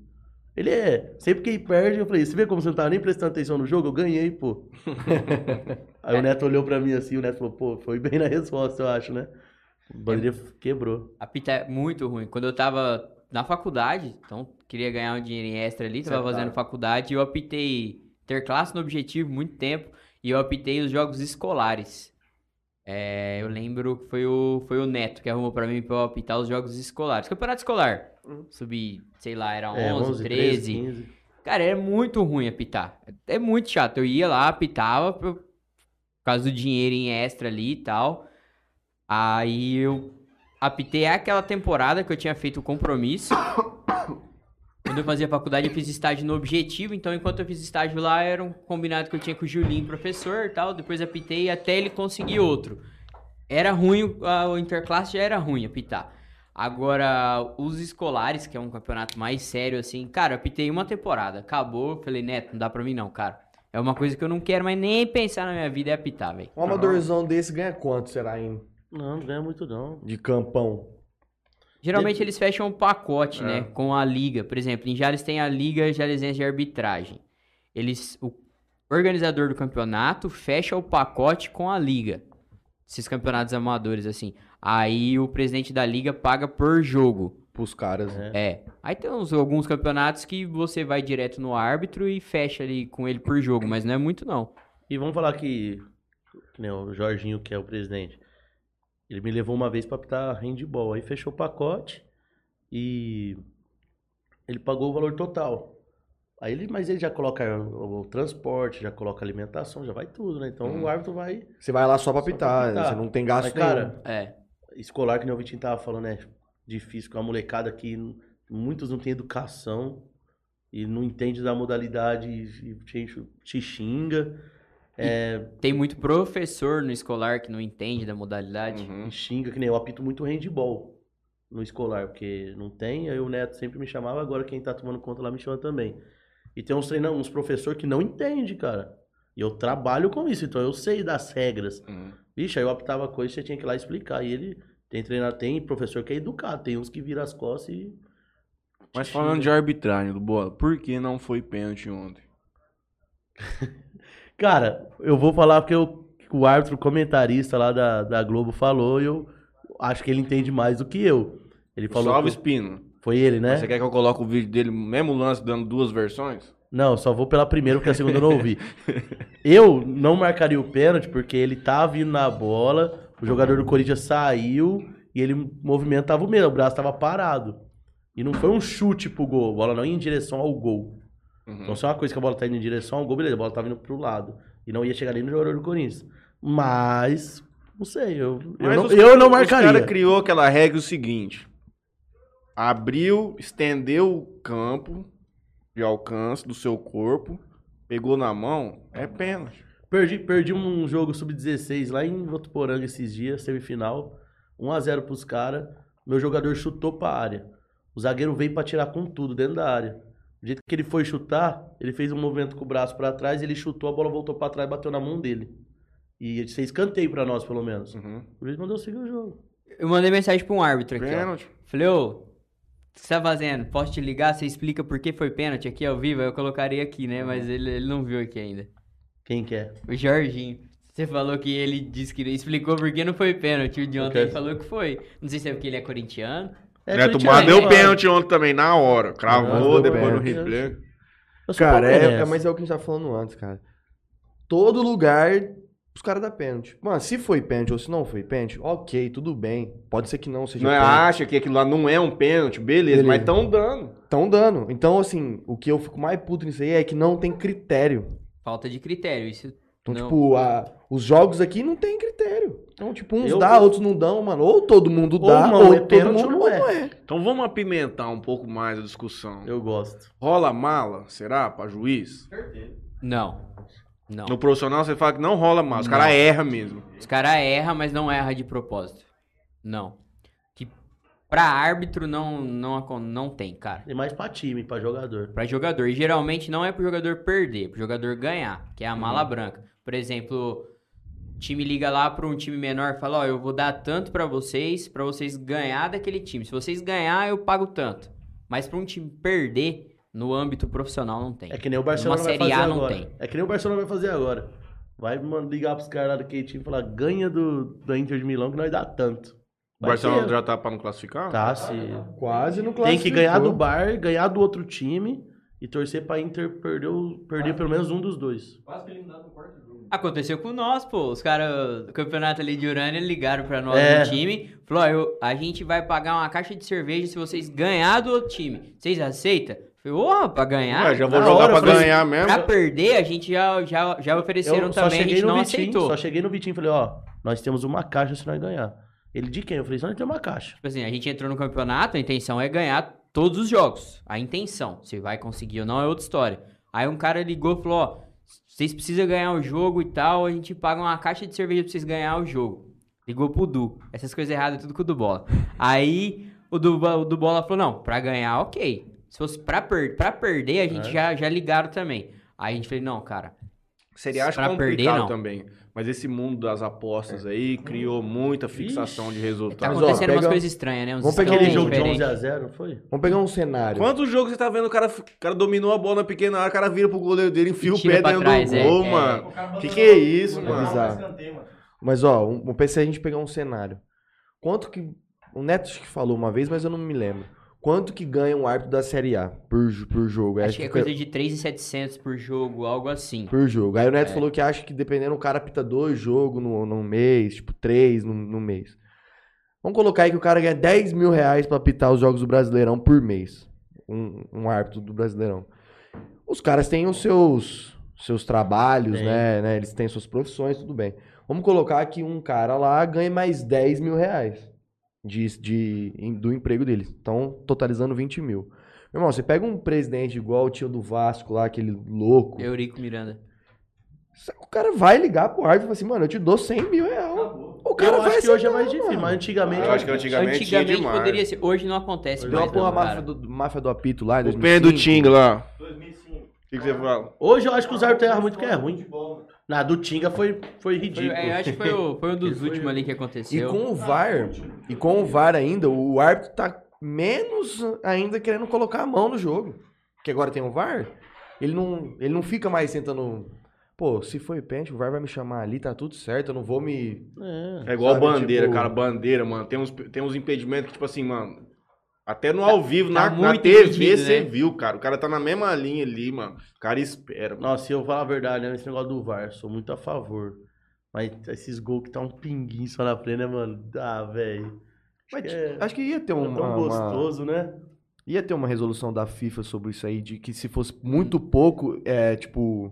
Speaker 2: Ele é. Sempre que ele perde, eu falei, você vê como você não tava nem prestando atenção no jogo? Eu ganhei, pô. (laughs) Aí o Neto olhou pra mim assim, o Neto falou, pô, foi bem na resposta, eu acho, né? O Bandeira quebrou.
Speaker 3: Apita é muito ruim. Quando eu tava na faculdade, então queria ganhar um dinheirinho extra ali, tava fazendo faculdade, e eu apitei ter classe no objetivo muito tempo, e eu apitei os jogos escolares. É, eu lembro que foi o, foi o Neto que arrumou pra mim pra eu apitar os jogos escolares. Campeonato escolar. Subi, sei lá, era 11,
Speaker 2: É, 11,
Speaker 3: 13.
Speaker 2: 15.
Speaker 3: Cara, é muito ruim apitar. É muito chato. Eu ia lá, apitava por, por causa do dinheiro em extra ali e tal. Aí eu apitei aquela temporada que eu tinha feito o compromisso. Quando eu fazia faculdade, eu fiz estágio no Objetivo. Então, enquanto eu fiz estágio lá, era um combinado que eu tinha com o Julinho, professor e tal. Depois apitei até ele conseguir outro. Era ruim, o- a- o interclasse já era ruim apitar. Agora, os escolares, que é um campeonato mais sério, assim, cara, eu apitei uma temporada, acabou, falei, Neto, não dá pra mim não, cara. É uma coisa que eu não quero mais nem pensar na minha vida, é apitar, velho.
Speaker 4: Um amadorzão desse ganha quanto, será, em,
Speaker 2: Não, não ganha muito não.
Speaker 4: de campão?
Speaker 3: Geralmente eles fecham um pacote,
Speaker 1: É.
Speaker 3: né, com a liga. Por exemplo, em Jales tem a Liga Jalesense de Arbitragem. Eles, o organizador do campeonato fecha o pacote com a liga. Esses campeonatos amadores, assim. Aí o presidente da liga paga por jogo.
Speaker 4: Pros caras, né?
Speaker 3: É. Aí tem uns, alguns campeonatos que você vai direto no árbitro e fecha ali com ele por jogo, mas não é muito não.
Speaker 2: E vamos falar que, que nem o Jorginho, que é o presidente, ele me levou uma vez pra apitar handball. Aí fechou o pacote e ele pagou o valor total. Aí ele, mas ele já coloca o, o transporte, já coloca a alimentação, já vai tudo, né? Então o árbitro vai.
Speaker 4: Você vai lá só pra
Speaker 2: apitar.
Speaker 4: você não tem
Speaker 2: Mas,
Speaker 4: gasto
Speaker 2: cara,
Speaker 3: É.
Speaker 2: escolar, que nem o Vitinho tava falando, é difícil com a molecada que muitos não têm educação e não entende da modalidade e te, te xinga. É,
Speaker 3: Tem muito professor no escolar que não entende da modalidade.
Speaker 1: Uhum.
Speaker 2: e xinga, que nem eu apito muito handball no escolar, porque não tem, aí o Neto sempre me chamava, agora quem tá tomando conta lá me chama também. E tem uns treinadores, uns professores que não entendem, cara. E eu trabalho com isso, então eu sei das regras.
Speaker 1: Uhum.
Speaker 2: Vixe, aí eu apitava coisa e você tinha que ir lá explicar. E ele tem treinador, tem professor que é educado, tem uns que viram as costas e.
Speaker 1: Mas falando de arbitragem do bola, por que não foi pênalti ontem? (laughs)
Speaker 2: Cara, eu vou falar porque eu- o árbitro comentarista lá da, da Globo falou e eu acho que ele entende mais do que eu. Ele falou.
Speaker 1: Salve Espino.
Speaker 2: foi ele, né?
Speaker 1: Você quer que eu coloque o vídeo dele, mesmo lance, dando duas versões?
Speaker 2: Não, só vou pela primeira porque a segunda eu não ouvi. (laughs) Eu não marcaria o pênalti porque ele tava vindo na bola, o jogador do Corinthians saiu e ele o movimento tava o mesmo, o braço tava parado. E não foi um chute pro gol, a bola não ia em direção ao gol.
Speaker 1: Uhum.
Speaker 2: Então se é uma coisa que a bola tá indo em direção ao gol, beleza, a bola tava indo pro lado. E não ia chegar nem no jogador do Corinthians. Mas, não sei, eu, eu, não,
Speaker 1: os
Speaker 2: eu
Speaker 1: cara-
Speaker 2: não marcaria.
Speaker 1: cara criou aquela regra o seguinte: abriu, estendeu o campo de alcance do seu corpo, pegou na mão, é pênalti.
Speaker 2: Perdi, perdi um jogo sub-16 lá em Votuporanga esses dias, semifinal. 1x0 pros caras. Meu jogador chutou pra área. O zagueiro veio pra tirar com tudo dentro da área. Do jeito que ele foi chutar, ele fez um movimento com o braço pra trás, ele chutou, a bola voltou pra trás e bateu na mão dele. E ele fez escanteio pra nós, pelo menos.
Speaker 1: Uhum.
Speaker 2: Por isso mandou seguir o jogo.
Speaker 3: Eu mandei mensagem pra um árbitro aqui, ó.
Speaker 1: Pênalti.
Speaker 3: Falei, ô, o que você tá fazendo? Posso te ligar? Você explica por que foi pênalti aqui ao vivo? Aí Eu colocaria aqui, né? Mas ele, ele não viu aqui ainda.
Speaker 2: Quem quer?
Speaker 3: O Jorginho. Você falou que ele disse que explicou por que não foi pênalti. O de ontem
Speaker 2: Ok.
Speaker 3: ele falou que foi. Não sei se é porque ele é corintiano.
Speaker 2: É,
Speaker 1: Neto Mar deu
Speaker 2: né?
Speaker 1: pênalti ontem também, na hora. Cravou, depois no replay.
Speaker 4: Cara, é, é- mas é o que a gente tava falando antes, cara. Todo lugar, os caras dão pênalti. Mano, se foi pênalti ou se não foi pênalti, ok, tudo bem. Pode ser que não seja
Speaker 1: Não é,
Speaker 4: pênalti.
Speaker 1: acha que aquilo lá não é um pênalti, beleza,
Speaker 4: Beleza.
Speaker 1: mas estão dando.
Speaker 4: Estão dando. Então, assim, o que eu fico mais puto nisso aí é que não tem critério.
Speaker 3: Falta de critério. Isso
Speaker 4: Então,
Speaker 3: não.
Speaker 4: tipo, a- os jogos aqui não tem critério. Então, tipo, uns
Speaker 2: Eu-
Speaker 4: dá, outros não dão, mano. Ou todo mundo
Speaker 2: Ou
Speaker 4: dá, ou
Speaker 2: é
Speaker 4: todo
Speaker 2: pênalti
Speaker 4: mundo
Speaker 2: não
Speaker 4: não
Speaker 2: é.
Speaker 4: é.
Speaker 1: Então vamos apimentar um pouco mais a discussão.
Speaker 2: Eu gosto.
Speaker 1: Rola mala, será, pra juiz?
Speaker 3: Não. Não.
Speaker 1: No profissional você fala que não rola mala, os caras erram mesmo.
Speaker 3: Os caras erram, mas não erra de propósito. Não. Que pra árbitro não, não, não tem, cara.
Speaker 2: Tem mais pra time, pra jogador.
Speaker 3: Pra jogador. E geralmente não é pro jogador perder, é pro jogador ganhar, que é a mala branca. Por exemplo, o time liga lá pra um time menor e fala, ó, eu vou dar tanto pra vocês, pra vocês ganhar daquele time. Se vocês ganhar, eu pago tanto. Mas pra um time perder, No âmbito profissional não tem.
Speaker 2: É que nem o Barcelona
Speaker 3: Uma
Speaker 2: vai
Speaker 3: Série
Speaker 2: fazer
Speaker 3: A não
Speaker 2: agora.
Speaker 3: tem.
Speaker 2: É que nem o Barcelona vai fazer agora. Vai mano, ligar pros caras lá do K-Team e falar, ganha do, da Inter de Milão que nós dá tanto.
Speaker 1: O Barcelona
Speaker 2: ter.
Speaker 1: já tá pra não classificar?
Speaker 2: Tá, se...
Speaker 4: Quase no
Speaker 2: Tem que ganhar do Bar, ganhar do outro time e torcer pra Inter perder, perder pelo menos um dos dois.
Speaker 5: Quase que eliminado no quarto jogo.
Speaker 3: Aconteceu com nós, pô. Os caras do campeonato ali de Urânia ligaram pra nós
Speaker 2: É.
Speaker 3: no time. Falou, ó, eu- a gente vai pagar uma caixa de cerveja se vocês ganhar do outro time. Vocês aceitam? Falei, ô, pra ganhar?
Speaker 1: Ué, já vou jogar
Speaker 2: hora,
Speaker 1: pra
Speaker 2: falei,
Speaker 1: ganhar mesmo.
Speaker 3: Pra perder, a gente já, já, já ofereceram
Speaker 2: Eu
Speaker 3: também, a gente não
Speaker 2: Vitinho,
Speaker 3: aceitou.
Speaker 2: só cheguei no Vitinho e falei, ó, nós temos uma caixa se nós ganhar. Ele de quem? Eu falei, só nós temos uma caixa.
Speaker 3: Tipo assim, a gente entrou no campeonato, a intenção é ganhar todos os jogos. A intenção. Se vai conseguir ou não é outra história. Aí um cara ligou e falou, ó, vocês precisam ganhar o jogo e tal, a gente paga uma caixa de cerveja pra vocês ganhar o jogo. Ligou pro Du. Essas coisas erradas, tudo com o do Bola. Aí o do, o do Bola falou, não, pra ganhar, ok. Se fosse pra, per pra perder, a gente
Speaker 2: É.
Speaker 3: já, já ligaram também. Aí a gente falou, não, cara,
Speaker 1: Seria acho
Speaker 3: Pra
Speaker 1: complicado
Speaker 3: perder, não.
Speaker 1: também. Mas esse mundo das apostas aí criou muita fixação de
Speaker 3: tá
Speaker 1: resultados.
Speaker 4: Ó,
Speaker 3: acontecendo umas
Speaker 4: pega-
Speaker 3: coisas estranhas, né? Uns
Speaker 4: vamos pegar
Speaker 2: Aquele jogo de
Speaker 3: diferentes.
Speaker 2: 11x0, não foi?
Speaker 4: Vamos pegar um cenário.
Speaker 1: Quantos jogos você tá vendo o cara, o cara dominou a bola na pequena área, o cara vira pro goleiro dele, enfia o pé dentro
Speaker 3: trás,
Speaker 1: do
Speaker 3: é,
Speaker 1: gol,
Speaker 3: é.
Speaker 1: mano.
Speaker 5: O cara
Speaker 1: Que que é isso,
Speaker 5: o
Speaker 1: mano?
Speaker 4: Bizarro. Mas, ó, um, um PC a gente pegar um cenário. Quanto que. O Neto que falou uma vez, mas eu não me lembro. Quanto que ganha um árbitro da Série A por, por jogo?
Speaker 3: Acho que é
Speaker 4: fica-
Speaker 3: coisa de 3,700 por jogo, algo assim.
Speaker 4: Por jogo. Aí o
Speaker 3: É.
Speaker 4: Neto falou que acha que dependendo, o cara apita dois jogos no, no mês, tipo, três no, no mês. Vamos colocar aí que o cara ganha 10 mil reais pra apitar os jogos do Brasileirão por mês. Um, um árbitro do Brasileirão. Os caras têm os seus, seus trabalhos, né, né? Eles têm suas profissões, tudo bem. Vamos colocar que um cara lá ganha mais 10 mil reais de, de, em- do emprego dele. Então, totalizando 20 mil. Meu irmão, você pega um presidente igual o tio do Vasco lá, aquele louco.
Speaker 3: Eurico Miranda.
Speaker 4: O cara vai ligar pro árbitro e fala assim, mano, eu te dou 100 mil reais. O cara
Speaker 2: eu
Speaker 4: vai
Speaker 2: acho que hoje é mais difícil,
Speaker 4: mano.
Speaker 2: mas antigamente...
Speaker 1: Eu acho que antigamente, tinha
Speaker 3: Antigamente poderia ser. Hoje não acontece
Speaker 2: Hoje
Speaker 4: Deu
Speaker 3: mais.
Speaker 4: uma porra
Speaker 3: não,
Speaker 4: máfia do, máfia do apito lá em
Speaker 1: O pé do
Speaker 4: 2005.
Speaker 1: Ting lá.
Speaker 5: 2005.
Speaker 1: O que, que você fala?
Speaker 2: Hoje eu acho que os árbitros erram muito que é ruim.
Speaker 5: Futebol.
Speaker 2: Na do Tinga foi, foi
Speaker 3: Foi-
Speaker 2: ridículo.
Speaker 3: é, eu acho que foi, o- foi um (laughs) dos
Speaker 2: Foi-
Speaker 3: últimos ali que
Speaker 4: E
Speaker 3: aconteceu.
Speaker 4: com o VAR, e com o VAR ainda, o árbitro tá menos ainda querendo colocar a mão no jogo. Porque agora tem o VAR, ele não, ele não fica mais tentando... Pô, se foi pênalti, o VAR vai me chamar ali, tá tudo certo, eu não vou me...
Speaker 2: É.
Speaker 1: É igual
Speaker 4: Sabe,
Speaker 1: bandeira,
Speaker 4: tipo-
Speaker 1: cara. Bandeira, mano. Tem uns, tem uns impedimentos que, tipo assim, mano. Até no ao vivo,
Speaker 3: tá
Speaker 1: na, na TV, você
Speaker 3: né?
Speaker 1: viu, cara. O cara tá na mesma linha ali, mano. O cara espera. mano.
Speaker 2: Nossa, se eu falar a verdade, né, esse negócio do VAR, sou muito a favor. Mas esses gols que tá um pinguinho só na frente, né, mano? Ah, velho.
Speaker 4: Mas,
Speaker 2: que é-
Speaker 4: Acho que ia ter
Speaker 2: É
Speaker 4: uma,
Speaker 2: tão
Speaker 4: uma-
Speaker 2: gostoso, né?
Speaker 4: Ia ter uma resolução da FIFA sobre isso aí, de que se fosse muito pouco, é, tipo...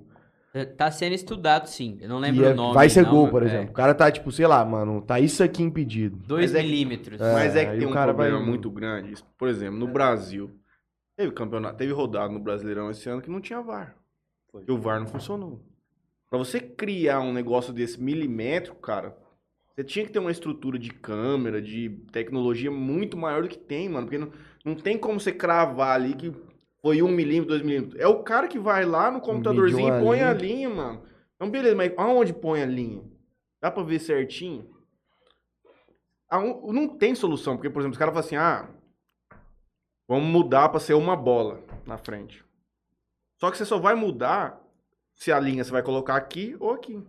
Speaker 3: Tá sendo estudado, sim. Eu não lembro
Speaker 4: ia-
Speaker 3: o nome.
Speaker 4: vai ser
Speaker 3: não,
Speaker 4: gol, por
Speaker 3: é.
Speaker 4: exemplo. O cara tá, tipo, sei lá, mano, tá isso aqui impedido.
Speaker 3: 2
Speaker 1: Mas é
Speaker 3: milímetros.
Speaker 4: É,
Speaker 1: Mas é que tem
Speaker 4: o
Speaker 1: um
Speaker 4: cara
Speaker 1: problema
Speaker 4: vai-
Speaker 1: muito grande. Por exemplo, no Brasil, teve campeonato, teve rodada no Brasileirão esse ano que não tinha VAR. E o VAR não funcionou. Pra você criar um negócio desse milímetro, cara, você tinha que ter uma estrutura de câmera, de tecnologia muito maior do que tem, mano. Porque não, não tem como você cravar ali que foi um milímetro, dois milímetros. É o cara que vai lá no computadorzinho
Speaker 4: Mediu
Speaker 1: e põe
Speaker 4: a
Speaker 1: a linha, mano. Então, beleza, mas aonde põe a linha? Dá pra ver certinho? Aon- Não tem solução, porque, por exemplo, os caras falam assim, ah, vamos mudar pra ser uma bola na frente. Só que você só vai mudar se a linha você vai colocar aqui ou aqui.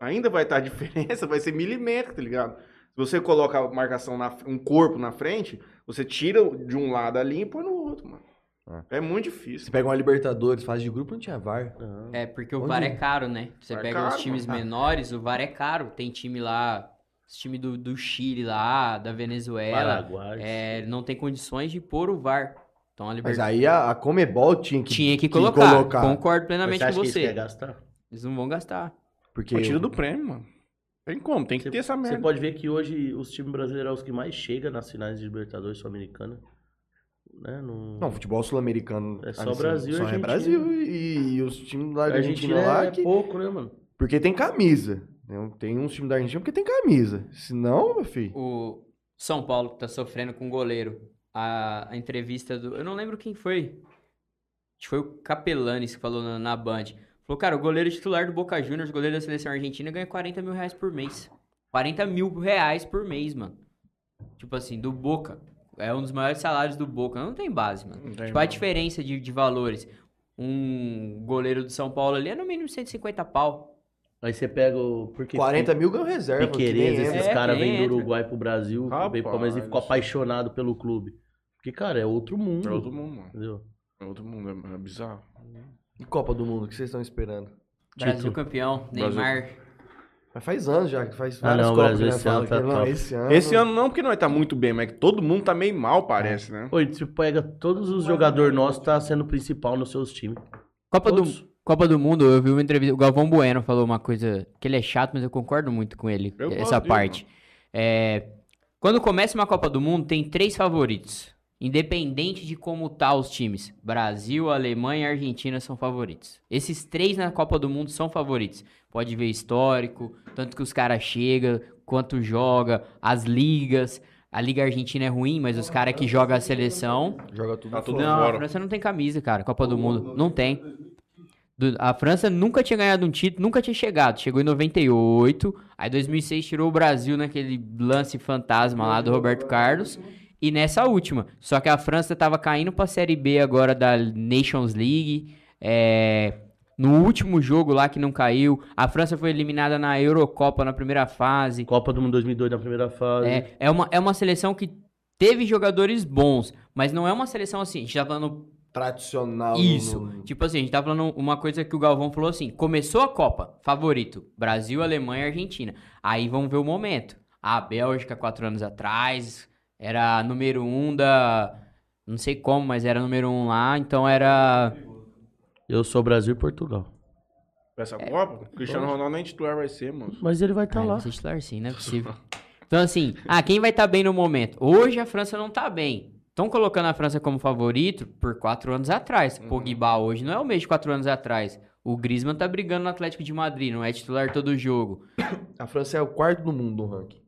Speaker 1: Ainda vai estar a (laughs) diferença, vai ser milímetro, tá ligado? Se você coloca a marcação, na, um corpo na frente, você tira de um lado a linha e põe no outro, mano. É muito
Speaker 4: Você
Speaker 1: difícil.
Speaker 4: pega uma Libertadores, fase de grupo, não tinha VAR.
Speaker 2: Não.
Speaker 3: É, porque o
Speaker 4: Onde?
Speaker 3: VAR é caro, né? Você
Speaker 1: VAR é
Speaker 3: pega
Speaker 1: caro,
Speaker 3: os times
Speaker 4: mano.
Speaker 3: menores, o VAR é caro. Tem time lá, esse time do, do Chile lá, da Venezuela,
Speaker 2: Paraguai.
Speaker 3: é, não tem condições de pôr o VAR. Então a
Speaker 4: Mas
Speaker 3: Libertadores
Speaker 4: aí a, a Comebol tinha que,
Speaker 3: tinha que colocar.
Speaker 4: colocar.
Speaker 3: Concordo
Speaker 2: Mas
Speaker 3: plenamente
Speaker 2: você acha
Speaker 3: com
Speaker 2: que
Speaker 3: você.
Speaker 2: gastar?
Speaker 3: Eles não vão gastar.
Speaker 4: Porque
Speaker 1: Pô, tira do prêmio, mano. Tem como, tem que
Speaker 2: Você-
Speaker 1: ter essa
Speaker 2: Você
Speaker 1: merda.
Speaker 2: pode ver que hoje os times brasileiros são os que mais chegam nas finais de Libertadores Sul-Americana. Né? No...
Speaker 4: Não, futebol sul-americano.
Speaker 2: É só
Speaker 4: assim,
Speaker 2: Brasil
Speaker 4: só é
Speaker 2: Argentina.
Speaker 4: Brasil e, e os times da Argentina,
Speaker 2: Argentina
Speaker 4: lá
Speaker 2: é
Speaker 4: que...
Speaker 2: pouco, né, mano?
Speaker 4: Porque tem camisa. né? Tem uns times da Argentina porque tem camisa. Senão, meu filho.
Speaker 3: O São Paulo que tá sofrendo com o goleiro. A, a entrevista do. Eu não lembro quem foi. Acho que foi o Capelanes que falou na, na Band. Falou, cara, o goleiro titular do Boca Juniors, goleiro da seleção argentina, ganha 40 mil reais por mês. 40 mil reais por mês, mano. Tipo assim, do Boca. É um dos maiores salários do Boca. Não tem base, mano.
Speaker 1: Não tem,
Speaker 3: tipo, a diferença de, de valores. Um goleiro do São Paulo ali é no mínimo 150 pau.
Speaker 2: Aí você pega o. Porque
Speaker 4: 40 mil ganhou reserva.
Speaker 2: Piqueires, esses
Speaker 3: É,
Speaker 2: caras vêm do. Uruguai pro Brasil, veio pro Palmeiras e ficou apaixonado pelo clube. Porque, cara, é outro mundo.
Speaker 1: É outro mundo, mano.
Speaker 2: Entendeu?
Speaker 1: É outro mundo, é, é bizarro.
Speaker 4: E Copa do Mundo, o que vocês estão esperando?
Speaker 3: Brasil campeão,
Speaker 1: Brasil.
Speaker 4: Mas faz anos já, que faz
Speaker 2: Ah,
Speaker 4: várias
Speaker 2: não, Brasil
Speaker 4: né?
Speaker 2: esse ano tá
Speaker 4: não, esse ano.
Speaker 1: Esse ano não, porque nós tá muito bem, mas é que todo mundo tá meio mal, parece, né?
Speaker 2: Oi, você pega todos os jogadores nossos, tá sendo principal nos seus times.
Speaker 3: Copa do,
Speaker 2: Todos.
Speaker 3: Copa do Mundo, eu vi uma entrevista. O Galvão Bueno falou uma coisa que ele é chato, mas eu concordo muito com ele.
Speaker 1: Eu
Speaker 3: essa parte. É, quando começa uma Copa do Mundo, tem três favoritos. Independente de como tá os times. Brasil, Alemanha e Argentina são favoritos. Esses três na Copa do Mundo são favoritos. Pode ver histórico, tanto que os caras chegam, quanto joga, as ligas. A Liga Argentina é ruim, mas os caras que jogam a seleção.
Speaker 4: Joga tudo
Speaker 1: Tá tudo
Speaker 4: fora.
Speaker 3: Não, a
Speaker 1: fora.
Speaker 3: França não tem camisa, cara. Copa do Mundo. Não tem. A França nunca tinha ganhado um título, nunca tinha chegado. Chegou em 98. Aí 2006 tirou o Brasil naquele lance fantasma lá do Roberto Carlos. E nessa última. Só que a França tava caindo pra Série B agora da Nations League. É, no último jogo lá que não caiu. A França foi eliminada na Eurocopa na primeira fase.
Speaker 2: Copa do Mundo 2002 na primeira fase.
Speaker 3: É, é, uma, é uma seleção que teve jogadores bons, mas não é uma seleção assim. A gente tá falando
Speaker 4: Tradicional.
Speaker 3: isso.
Speaker 4: no-
Speaker 3: Tipo assim, a gente tá falando uma coisa que o Galvão falou assim: começou a Copa, favorito, Brasil, Alemanha e Argentina. Aí vamos ver o momento. A Bélgica, quatro anos atrás, era número um da. Não sei como, mas era número um lá, então era.
Speaker 2: Eu sou Brasil e Portugal.
Speaker 1: Essa Copa, o Cristiano Ronaldo nem titular vai ser, mano.
Speaker 2: Mas ele vai estar
Speaker 3: Ah,
Speaker 2: lá.
Speaker 3: vai ser titular sim, não é (laughs) possível. Então, assim, ah, quem vai estar bem no momento? Hoje a França não tá bem. Estão colocando a França como favorito por quatro anos atrás. Pogba hoje não é o mesmo de quatro anos atrás. O Griezmann tá brigando no Atlético de Madrid, não é titular todo jogo. (coughs)
Speaker 4: A França é o quarto do mundo no ranking.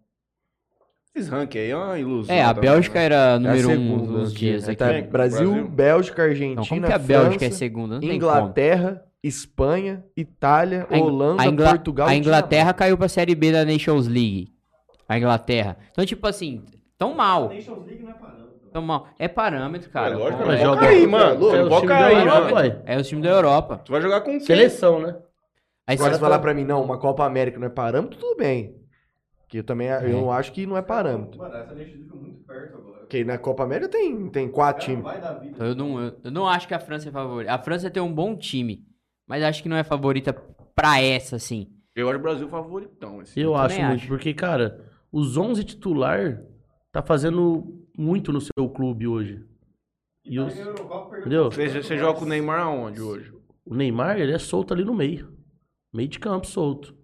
Speaker 1: Esses ranking aí é uma ilusão.
Speaker 3: É, a
Speaker 1: também,
Speaker 3: Bélgica
Speaker 1: né?
Speaker 3: era
Speaker 4: É a
Speaker 3: número um
Speaker 4: segunda
Speaker 3: nos
Speaker 4: aqui.
Speaker 3: dias
Speaker 4: Aí
Speaker 3: aqui.
Speaker 4: tá? Brasil,
Speaker 1: Brasil?
Speaker 4: Bélgica, Argentina,
Speaker 3: Então, como que a Bélgica é
Speaker 4: França,
Speaker 3: segunda? Não.
Speaker 4: Inglaterra, Espanha, Itália,
Speaker 3: A
Speaker 4: Holanda,
Speaker 3: a Ingla-
Speaker 4: Portugal
Speaker 3: A Inglaterra caiu pra Série B da Nations League. A Inglaterra. Então, tipo assim, tão mal.
Speaker 5: Nations League não é parâmetro.
Speaker 3: Tão mal. É parâmetro, cara.
Speaker 1: É lógico, mas
Speaker 2: joga-
Speaker 1: cair, mano.
Speaker 2: É o time da Europa.
Speaker 3: É o time da Europa.
Speaker 1: Tu vai jogar com quem?
Speaker 2: Seleção, né?
Speaker 3: Aí
Speaker 4: Agora,
Speaker 3: você
Speaker 4: se falar pra mim, não, uma Copa América não é parâmetro, tudo bem. Que eu também eu não acho que não é parâmetro.
Speaker 5: Mano, essa Nations League é muito perto agora.
Speaker 4: Porque na Copa América tem, tem quatro times.
Speaker 3: Então, eu não, eu, eu não acho que a França é favorita. A França tem um bom time, mas acho que não é favorita pra essa, assim.
Speaker 1: Eu acho o Brasil favoritão. Esse
Speaker 2: Eu acho muito,
Speaker 3: acho.
Speaker 2: porque, cara, os 11 titular tá fazendo muito no seu clube hoje. E
Speaker 5: tá
Speaker 2: os- Entendeu?
Speaker 1: Você, você joga com o Neymar aonde hoje?
Speaker 2: O Neymar, ele é solto ali no meio. Meio de campo, solto.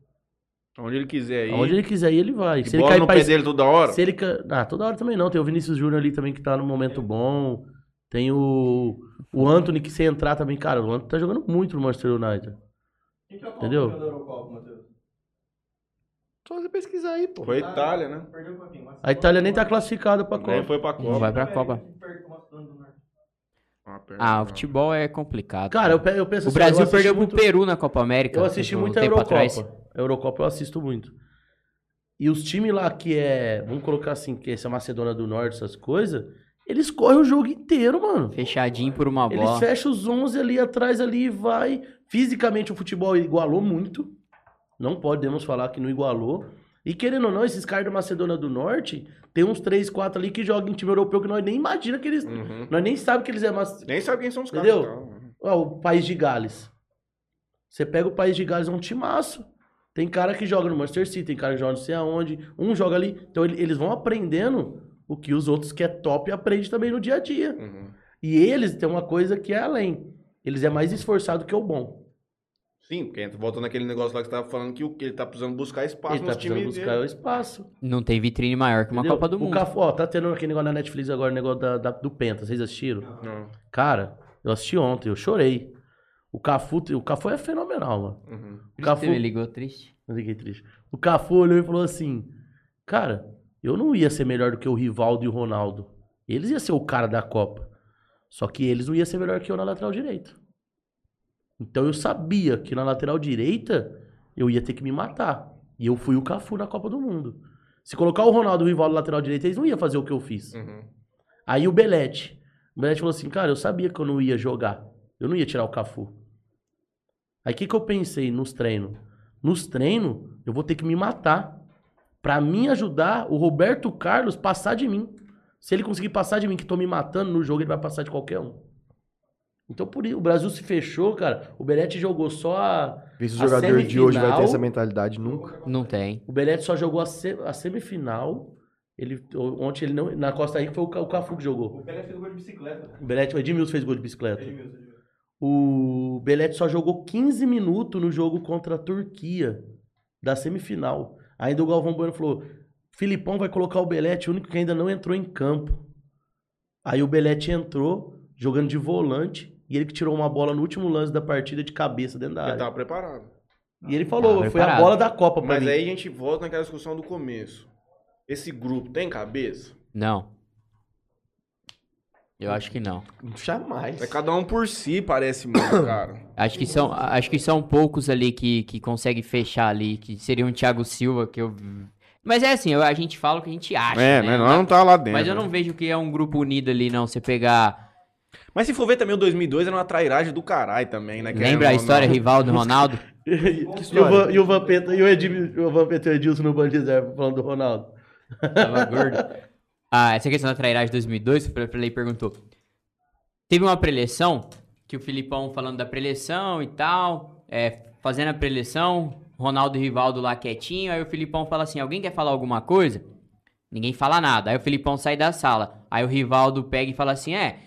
Speaker 1: Onde ele quiser ir.
Speaker 2: Aonde ele quiser ir, ele vai.
Speaker 1: E
Speaker 2: Se ele
Speaker 1: bola
Speaker 2: cair
Speaker 1: no
Speaker 2: pra
Speaker 1: pé dele toda hora.
Speaker 2: Se ele. Ah, toda hora também não. Tem o Vinícius Júnior ali também que tá no momento bom. Tem o, o Anthony que se entrar também. Cara, o Anthony tá jogando muito no Manchester United.
Speaker 5: Quem que é o
Speaker 2: Entendeu?
Speaker 5: Eurocopa, Matheus?
Speaker 4: Só você pesquisar aí, pô.
Speaker 1: Foi a Itália, né?
Speaker 2: A Itália nem tá classificada pra Copa.
Speaker 1: foi pra
Speaker 3: Não
Speaker 1: Copa.
Speaker 3: vai pra Copa.
Speaker 5: que perde pro Macedônia do Norte.
Speaker 1: Ah, perdão.
Speaker 3: Ah, o futebol é complicado.
Speaker 2: Cara, eu, eu penso
Speaker 3: o
Speaker 2: assim,
Speaker 3: Brasil perdeu
Speaker 2: muito-
Speaker 3: pro Peru na Copa América.
Speaker 2: Eu assisti
Speaker 3: um
Speaker 2: muito a Eurocopa.
Speaker 3: atrás.
Speaker 2: A Eurocopa eu assisto muito. E os times lá que é, vamos colocar assim, que essa Macedônia do Norte, essas coisas, eles correm o jogo inteiro, mano.
Speaker 3: Fechadinho por uma
Speaker 2: Eles
Speaker 3: bola.
Speaker 2: fecham os 11 ali atrás ali e vai. Fisicamente o futebol igualou muito. Não podemos falar que não igualou. E querendo ou não, esses caras da Macedônia do Norte, tem uns 3, 4 ali que jogam em time europeu que nós nem imagina que eles.
Speaker 1: Uhum.
Speaker 2: Nós nem sabemos que eles é Mac-
Speaker 1: Nem sabe quem são os caras.
Speaker 2: Entendeu?
Speaker 1: então.
Speaker 2: Ó, o País de Gales. Você pega o País de Gales, é um timaço. Tem cara que joga no Manchester City, tem cara que joga não sei aonde. Um joga ali. Então ele- eles vão aprendendo o que os outros que é top aprendem também no dia a dia.
Speaker 1: Uhum.
Speaker 2: E eles têm uma coisa que é além. Eles é mais esforçado que o bom.
Speaker 1: Sim, porque entra- volta naquele negócio lá que você tava falando que, o, que ele tá precisando buscar espaço
Speaker 2: Ele tá
Speaker 1: nos
Speaker 2: precisando
Speaker 1: times
Speaker 2: buscar
Speaker 1: dele.
Speaker 2: o espaço.
Speaker 3: Não tem vitrine maior que uma
Speaker 2: entendeu?
Speaker 3: Copa do
Speaker 2: o
Speaker 3: Mundo.
Speaker 2: Cafu, ó, tá tendo aquele negócio na Netflix agora, o negócio da, da- do Penta. Vocês assistiram?
Speaker 1: Não.
Speaker 2: Cara, eu assisti ontem, eu chorei. O Cafu, o Cafu é fenomenal, mano.
Speaker 1: Uhum.
Speaker 2: O Cafu,
Speaker 3: Ele ligou triste.
Speaker 2: Eu fiquei triste. O Cafu olhou e falou assim: Cara, eu não ia ser melhor do que o Rivaldo e o Ronaldo. Eles iam ser o cara da Copa. Só que eles não iam ser melhor que eu na lateral direita. Então eu sabia que na lateral direita eu ia ter que me matar. E eu fui o Cafu na Copa do Mundo. Se colocar o Ronaldo e o Rivaldo na lateral direita, eles não iam fazer o que eu fiz.
Speaker 1: Uhum.
Speaker 2: Aí o Belete. O Belete falou assim, cara, eu sabia que eu não ia jogar. Eu não ia tirar o Cafu. Aí o que, que eu pensei nos treinos? Nos treinos, eu vou ter que me matar. Pra mim ajudar o Roberto Carlos passar de mim. Se ele conseguir passar de mim, que tô me matando no jogo, ele vai passar de qualquer um. Então por isso, o Brasil se fechou, cara. O Belete jogou só a.
Speaker 4: Vê se o jogador de hoje vai ter
Speaker 2: semifinal.
Speaker 4: essa mentalidade nunca.
Speaker 3: Não tem.
Speaker 2: O Belete só jogou a, se- a semifinal. Ele, ontem ele não. Na Costa Rica foi o o Cafu que jogou.
Speaker 5: O Pelé fez gol de bicicleta.
Speaker 2: O Belete, o Edmilson fez gol de bicicleta.
Speaker 5: Edmilson, Edmilson.
Speaker 2: O Belete só jogou 15 minutos no jogo contra a Turquia, da semifinal. Ainda o Galvão Bueno falou: Filipão vai colocar o Belete, o único que ainda não entrou em campo. Aí o Belete entrou, jogando de volante, e ele que tirou uma bola no último lance da partida de cabeça dentro da
Speaker 1: Ele
Speaker 2: área.
Speaker 1: tava preparado.
Speaker 2: E ele falou:
Speaker 3: Tava
Speaker 2: foi a bola da Copa pra
Speaker 1: Mas
Speaker 2: mim.
Speaker 1: aí a gente volta naquela discussão do começo. Esse grupo tem cabeça?
Speaker 3: Não. Eu acho que não.
Speaker 4: Jamais.
Speaker 1: É cada um por si, parece muito, (coughs) cara.
Speaker 3: Acho que são, acho que são poucos ali que, que conseguem fechar ali, que seria um Thiago Silva que eu. Mas é assim, eu- a gente fala o que a gente acha.
Speaker 1: é,
Speaker 3: né?
Speaker 1: né? Nós não tá lá dentro.
Speaker 3: Mas eu não vejo que é um grupo unido ali, não. Você pegar.
Speaker 1: Mas se for ver também o 2002 era uma trairagem do caralho também, né?
Speaker 3: Lembra a história
Speaker 1: não.
Speaker 3: Rivaldo Ronaldo? (laughs)
Speaker 2: e, o Van, e o Vampeta e o, Edmil, o Vampeta e o Edilson no Band de Reserva falando do Ronaldo.
Speaker 3: Tava (laughs) gordo. Ah, essa questão da trairagem de 2002, o Pelé perguntou. Teve uma preleção, que o Filipão falando da preleção e tal, é, fazendo a preleção, Ronaldo e Rivaldo lá quietinho, aí o Filipão fala assim, alguém quer falar alguma coisa? Ninguém fala nada, aí o Filipão sai da sala, aí o Rivaldo pega e fala assim, é,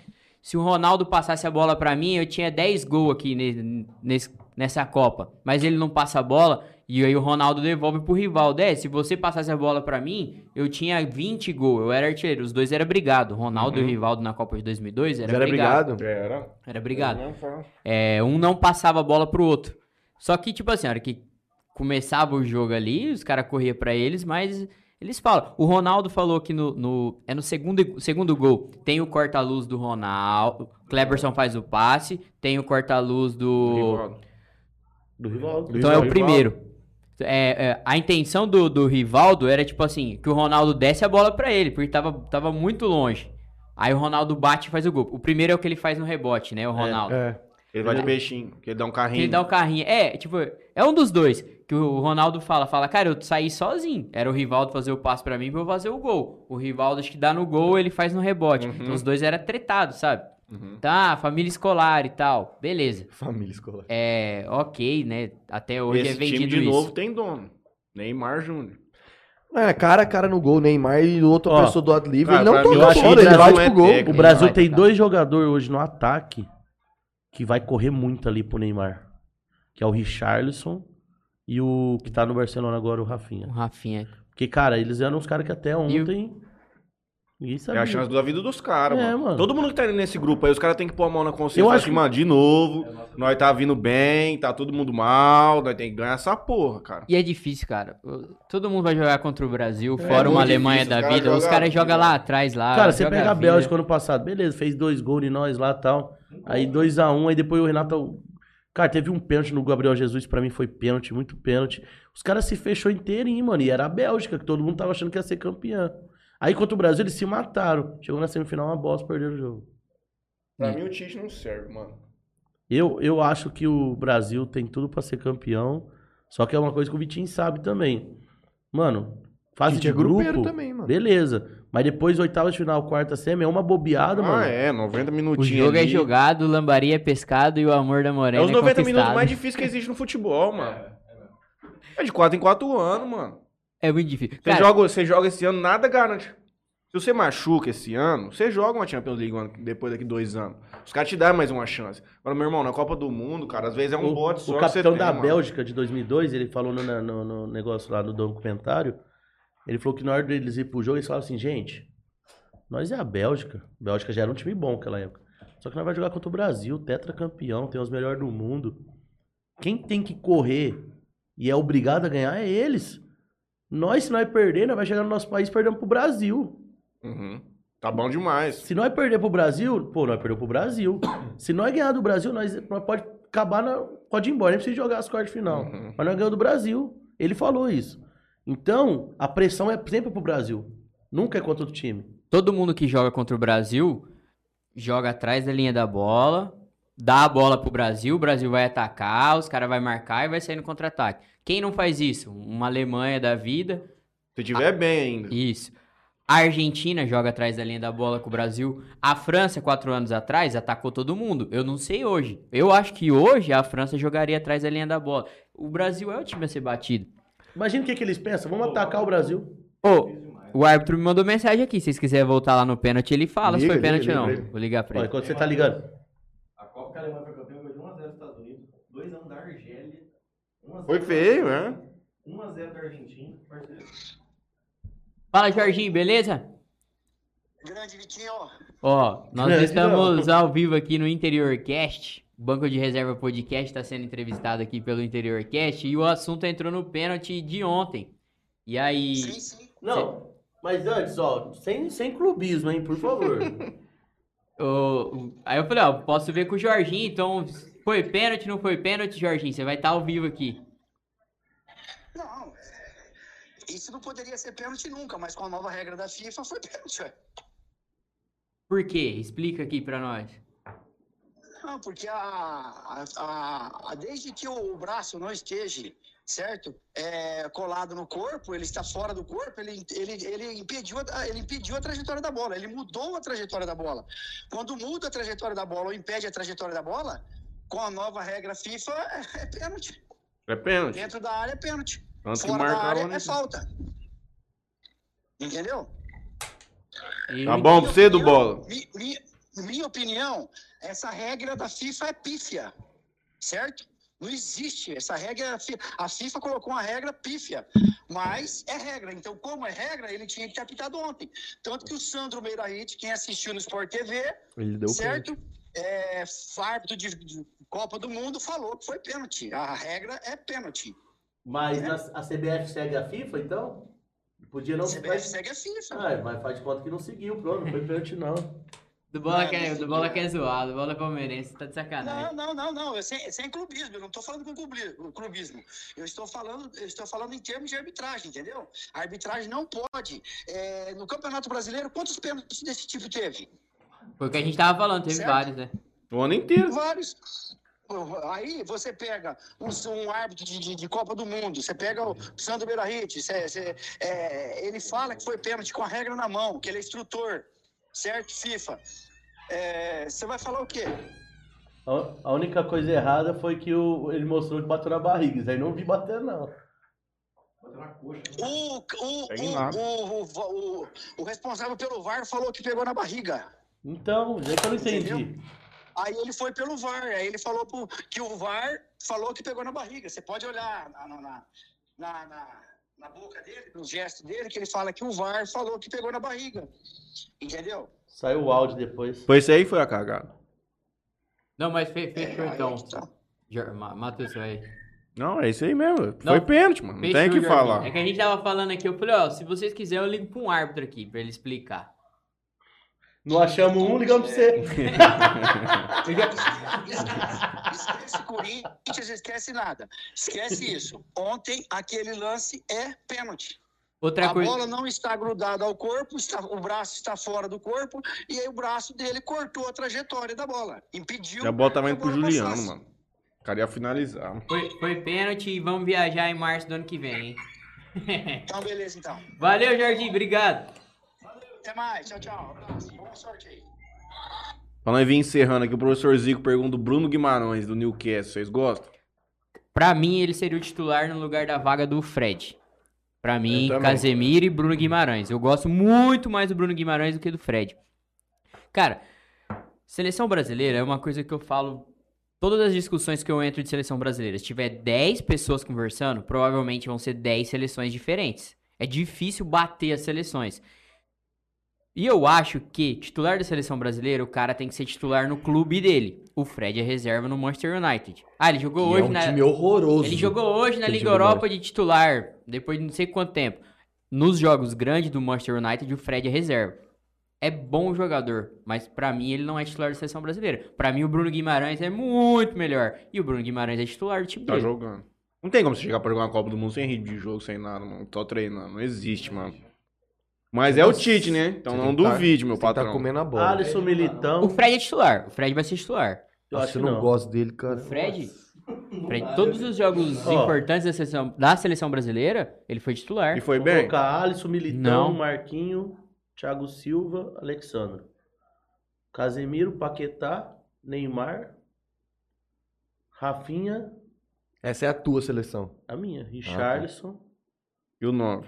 Speaker 3: se o Ronaldo passasse a bola pra mim, eu tinha 10 gols aqui ne- nesse- nessa Copa, mas ele não passa a bola, e aí o Ronaldo devolve pro Rivaldo, é, se você passasse a bola pra mim, eu tinha 20 gols, eu era artilheiro, os dois eram brigados, Ronaldo e o Rivaldo na Copa de 2002 era,
Speaker 4: Era
Speaker 3: brigado.
Speaker 4: obrigado?
Speaker 1: Era.
Speaker 3: Era brigado. É, um não passava a bola pro outro. Só que, tipo assim, a hora que começava o jogo ali, os caras corriam pra eles, mas eles falam. O Ronaldo falou que no, no- é no segundo, segundo gol tem o corta-luz do Ronaldo, Kleberson faz o passe, tem o corta-luz do.
Speaker 1: Rivaldo.
Speaker 2: Do Rivaldo.
Speaker 3: Então é o primeiro. É, é, a intenção do, do Rivaldo era, tipo assim, que o Ronaldo desse a bola pra ele, porque tava, tava muito longe. Aí o Ronaldo bate e faz o gol. O primeiro é o que ele faz no rebote, né? O Ronaldo.
Speaker 4: É.
Speaker 1: Ele vai de peixinho, que ele dá um
Speaker 3: Que
Speaker 1: carrinho.
Speaker 3: ele dá o carrinho. É, tipo, é um dos dois. Que o Ronaldo fala, fala, cara, eu saí sozinho. Era o Rivaldo fazer o passe pra mim pra eu fazer o gol. O Rivaldo, acho que dá no gol, ele faz no rebote. Então os dois eram tretados, sabe? Tá, família escolar e tal. Beleza.
Speaker 4: Família escolar.
Speaker 3: É, ok, né? Até hoje
Speaker 1: Esse
Speaker 3: é vendido
Speaker 1: time de
Speaker 3: isso.
Speaker 1: novo tem dono. Neymar Júnior.
Speaker 4: É, cara a cara no gol, Neymar e o outro
Speaker 2: Ó,
Speaker 4: pessoa do lado livre,
Speaker 1: cara,
Speaker 4: ele não toca ele
Speaker 1: Brasil
Speaker 4: bate
Speaker 1: é
Speaker 4: pro gol.
Speaker 1: técnico.
Speaker 2: O Brasil
Speaker 3: vai
Speaker 2: tem
Speaker 3: tocar.
Speaker 2: dois jogadores hoje no ataque que vai correr muito ali pro Neymar. Que é o Richarlison e o que tá no Barcelona agora, o
Speaker 3: O
Speaker 2: Rafinha.
Speaker 3: Rafinha.
Speaker 2: Porque, cara, eles eram uns caras que até ontem. Ninguém
Speaker 1: É a chance da vida dos caras,
Speaker 2: É,
Speaker 1: mano.
Speaker 2: mano.
Speaker 1: Todo mundo que tá indo nesse grupo aí, os caras têm que pôr a mão na consciência.
Speaker 2: Eu acho
Speaker 1: acho que, mano, de novo, nós tá vindo bem, tá todo mundo mal, nós tem que ganhar essa porra, cara.
Speaker 3: E é difícil, cara. Todo mundo vai jogar contra o Brasil,
Speaker 1: É
Speaker 3: fora uma
Speaker 1: muito
Speaker 3: Alemanha
Speaker 1: difícil,
Speaker 3: da
Speaker 1: os
Speaker 3: vida. Os caras
Speaker 1: a
Speaker 3: jogam lá atrás, lá.
Speaker 2: Cara, você pega a
Speaker 3: vida.
Speaker 2: Bélgica ano passado, beleza, fez dois gols em nós lá e tal. Aí 2x1, aí depois o Renato. Cara, teve um pênalti no Gabriel Jesus, pra mim foi pênalti, muito pênalti. Os caras se fechou inteirinho, mano. E era a Bélgica, que todo mundo tava achando que ia ser campeã. Aí contra o Brasil, eles se mataram. Chegou na semifinal, uma bosta, perderam o jogo.
Speaker 1: Pra mim o Tite não serve, mano.
Speaker 2: Eu, eu acho que o Brasil tem tudo pra ser campeão. Só que é uma coisa que o Vitinho sabe também. Mano, fase
Speaker 4: Tite
Speaker 2: de
Speaker 4: é
Speaker 2: grupo,
Speaker 4: também, mano.
Speaker 2: beleza. Mas depois, oitava de final, quarta semi, é uma bobeada, mano.
Speaker 1: Ah, é, 90
Speaker 3: O
Speaker 1: minutinhos.
Speaker 3: jogo é
Speaker 1: ali.
Speaker 3: jogado, lambaria é pescado e o amor da
Speaker 1: É
Speaker 3: morena
Speaker 1: os
Speaker 3: é
Speaker 1: 90 minutos
Speaker 3: conquistado.
Speaker 1: mais difíceis que existe no futebol, mano. É de 4 em 4 anos, mano.
Speaker 3: É muito difícil.
Speaker 1: Você,
Speaker 3: Cara,
Speaker 1: joga, você joga esse ano, nada garante. Se você machuca esse ano, você joga uma Champions League depois daqui dois anos. Os caras te dão mais uma chance. Agora, meu irmão, na Copa do Mundo, cara, às vezes é um
Speaker 2: o,
Speaker 1: bote só
Speaker 2: o
Speaker 1: que
Speaker 2: capitão
Speaker 1: você
Speaker 2: da
Speaker 1: tem, mano.
Speaker 2: Bélgica de 2002, ele falou no, no- no negócio lá no documentário, ele falou que na hora deles ir pro jogo, eles falaram assim, gente, nós é a Bélgica. A Bélgica já era um time bom naquela época. Só que nós vai jogar contra o Brasil, tetracampeão, tem os melhores do mundo. Quem tem que correr e é obrigado a ganhar é eles. Nós, se nós perder, nós vai chegar no nosso país perdendo pro Brasil.
Speaker 1: Uhum. Tá bom demais.
Speaker 2: Se nós perder pro Brasil, pô, nós perdemos pro Brasil. (coughs) Se nós ganhar do Brasil, nós, nós pode acabar, na, pode ir embora, nem precisa jogar as quartas de final.
Speaker 1: Uhum.
Speaker 2: Mas nós ganhamos do Brasil. Ele falou isso. Então, a pressão é sempre pro Brasil. Nunca é contra outro time.
Speaker 3: todo mundo que joga contra o Brasil joga atrás da linha da bola, dá a bola pro Brasil, o Brasil vai atacar, os caras vai marcar e vai sair no contra-ataque. Quem não faz isso? Uma Alemanha da vida,
Speaker 1: Se tiver bem ainda.
Speaker 3: isso. A Argentina joga atrás da linha da bola com o Brasil. A França, quatro anos atrás, atacou todo mundo. Eu não sei hoje. Eu acho que hoje a França jogaria atrás da linha da bola. O Brasil é o time a ser batido.
Speaker 2: Imagina o que, que eles pensam. Vamos atacar o Brasil.
Speaker 3: Ô, o árbitro me mandou mensagem aqui. Se vocês quiserem voltar lá no pênalti, ele fala
Speaker 1: Liga,
Speaker 3: se foi
Speaker 1: liga,
Speaker 3: pênalti
Speaker 1: liga
Speaker 3: ou não.
Speaker 1: ele.
Speaker 3: Vou ligar pra
Speaker 2: Olha,
Speaker 3: ele.
Speaker 2: enquanto você tá ligando.
Speaker 5: A Copa que a Alemanha foi campeã foi de 1x0 dos Estados Unidos, 2x1 da Argélia, 1x0
Speaker 1: Foi feio, né?
Speaker 5: 1x0 da Argentina, parceiro.
Speaker 3: Fala, Jorginho, beleza?
Speaker 6: Grande Vitinho,
Speaker 3: Ó, nós
Speaker 2: Grande
Speaker 3: estamos ao vivo aqui no Interior Cast. O Banco de Reserva Podcast está sendo entrevistado aqui pelo Interior Cast e o assunto entrou no pênalti de ontem. E aí,
Speaker 6: sim, sim.
Speaker 2: Não, mas antes, ó, sem, sem clubismo, hein, por (laughs) favor.
Speaker 3: o- aí eu falei, ó, posso ver com o Jorginho, então foi pênalti, não foi pênalti, Jorginho? Você vai estar ao vivo aqui.
Speaker 6: Não, isso não poderia ser pênalti nunca, mas com a nova regra da FIFA foi pênalti, ué.
Speaker 3: Por quê? Explica aqui pra nós.
Speaker 6: Não, porque a, a- a- a- desde que o braço não esteja, certo? É, colado no corpo, ele está fora do corpo, ele, ele, ele, impediu a, ele impediu a trajetória da bola, ele mudou a trajetória da bola. Quando muda a trajetória da bola ou impede a trajetória da bola, com a nova regra FIFA, é, é pênalti.
Speaker 1: É pênalti.
Speaker 6: Dentro da área é pênalti.
Speaker 1: Antes
Speaker 6: Fora da área
Speaker 1: né?
Speaker 6: é falta. Entendeu?
Speaker 3: E-
Speaker 1: Tá bom pra você, do bola.
Speaker 6: Mi- mi- minha opinião, essa regra da FIFA é pífia, certo? Não existe essa regra. A FIFA colocou uma regra pífia, mas é regra. Então, como é regra, ele tinha que ter apitado ontem. Tanto que o Sandro Meirahit, quem assistiu no Sport TV,
Speaker 4: Ele deu pênalti.
Speaker 6: certo? É, árbitro de, de Copa do Mundo falou que foi pênalti. A regra é pênalti.
Speaker 2: Mas na- a CBF segue a FIFA, então? Podia não...
Speaker 6: A CBF segue a FIFA.
Speaker 2: Ah, mas faz de conta que não seguiu, pronto, não foi (laughs) pênalti não.
Speaker 3: Do bola,
Speaker 6: Não,
Speaker 3: quer,
Speaker 6: não
Speaker 3: do bola
Speaker 6: sei.
Speaker 3: quer zoar, do bola é palmeirense, tá de sacanagem.
Speaker 6: Não, não, não, não. Eu sem, sem clubismo. Eu não estou falando com clubi- com clubismo. Eu estou falando, eu estou falando em termos de arbitragem, entendeu? A arbitragem não pode. é, no Campeonato Brasileiro, quantos pênaltis desse tipo teve?
Speaker 3: Foi o que a gente tava falando, teve
Speaker 6: Certo.
Speaker 3: vários, né?
Speaker 1: O ano inteiro.
Speaker 6: Vários. Aí você pega um, um árbitro de, de- de Copa do Mundo, você pega o Sandro Beirahit, é, ele fala que foi pênalti com a regra na mão, que ele é instrutor, certo? FIFA. É, você vai falar o quê?
Speaker 2: A, única coisa errada foi que o, ele mostrou que bateu na barriga. Isso aí não vi bater, não.
Speaker 5: Bateu na coxa. né?
Speaker 6: O, o, o, o, o, o- o responsável pelo VAR falou que pegou na barriga.
Speaker 2: Então, é que eu não entendi.
Speaker 6: Entendeu? Aí ele foi pelo VAR, aí ele falou pro- que o VAR falou que pegou na barriga. Você pode olhar na, na, na, na, na- boca dele, no gesto dele, que ele fala que o VAR falou que pegou na barriga. Entendeu?
Speaker 2: Saiu o áudio depois.
Speaker 1: Foi isso aí foi a cagada.
Speaker 3: Não, mas fe- fechou
Speaker 6: É, aí
Speaker 3: então.
Speaker 6: tá.
Speaker 3: Jor- Ma- Matheus, vai.
Speaker 1: Não, é isso aí mesmo.
Speaker 3: Não,
Speaker 1: Foi pênalti, mano. Não tem o que
Speaker 3: Jorginho.
Speaker 1: falar.
Speaker 3: É que a gente tava falando aqui, eu falei, ó, se vocês quiserem, eu ligo pra um árbitro aqui, pra ele explicar.
Speaker 2: Não achamos um, ligamos pra você. (laughs)
Speaker 6: Esquece Corinthians, esquece nada. Esquece isso. Ontem, aquele lance é pênalti.
Speaker 3: Outra
Speaker 6: a
Speaker 3: coisa.
Speaker 6: bola não está grudada ao corpo, está- o braço está fora do corpo, e aí o braço dele cortou a trajetória da bola. Impediu.
Speaker 1: E a bola tava
Speaker 6: que
Speaker 1: indo pro Juliano,
Speaker 6: passasse.
Speaker 1: mano. O cara ia finalizar.
Speaker 3: Foi, foi pênalti e vamos viajar em março do ano que vem, hein?
Speaker 6: Então, beleza, então. (laughs)
Speaker 3: Valeu, Jorginho, obrigado.
Speaker 6: Até mais. Tchau, tchau. Abraço. Boa sorte aí.
Speaker 1: Pra nós vir encerrando aqui, o professor Zico pergunta o Bruno Guimarães, do Newcastle. Vocês gostam?
Speaker 3: Pra mim, ele seria o titular no lugar da vaga do Fred. Pra mim. Casemiro e Bruno Guimarães. Eu gosto muito mais do Bruno Guimarães do que do Fred. Cara, seleção brasileira é uma coisa que eu falo. Todas as discussões que eu entro de seleção brasileira, se tiver 10 pessoas conversando, provavelmente vão ser 10 seleções diferentes. É difícil bater as seleções. E eu acho que titular da seleção brasileira, o cara tem que ser titular no clube dele. O Fred é reserva no Manchester United. Ah, ele jogou
Speaker 4: E
Speaker 3: hoje
Speaker 4: é um
Speaker 3: na.
Speaker 4: time horroroso.
Speaker 3: Ele jogou hoje na Liga Europa de titular, depois de não sei quanto tempo. Nos jogos grandes do Manchester United, o Fred é reserva. É bom jogador, mas pra mim ele não é titular da seleção brasileira. Pra mim o Bruno Guimarães é muito melhor. E o Bruno Guimarães é titular do time
Speaker 1: Tá
Speaker 3: dele.
Speaker 1: jogando. Não tem como você chegar pra jogar uma Copa do Mundo sem ritmo de jogo, sem nada, mano. Só treinando. Não existe, mano. Mas é o Tite, né? Então não
Speaker 4: tá-
Speaker 1: duvide, meu
Speaker 4: que
Speaker 1: patrão.
Speaker 4: Tá comendo a bola.
Speaker 2: Alisson Militão.
Speaker 3: O Fred é titular. O Fred vai ser titular.
Speaker 2: eu acho que
Speaker 4: eu não,
Speaker 2: não.
Speaker 4: gosto dele, cara.
Speaker 3: O Fred, Fred, todos os jogos
Speaker 2: Ó.
Speaker 3: importantes da seleção, da seleção brasileira, ele foi titular.
Speaker 1: E foi
Speaker 2: Vou
Speaker 1: bem?
Speaker 2: colocar Alisson, Militão,
Speaker 3: Não.
Speaker 2: Marquinho, Thiago Silva, Alexandre. Casemiro, Paquetá, Neymar, Rafinha,
Speaker 4: Essa é a tua seleção.
Speaker 2: a minha, Richarlison.
Speaker 1: E o 9?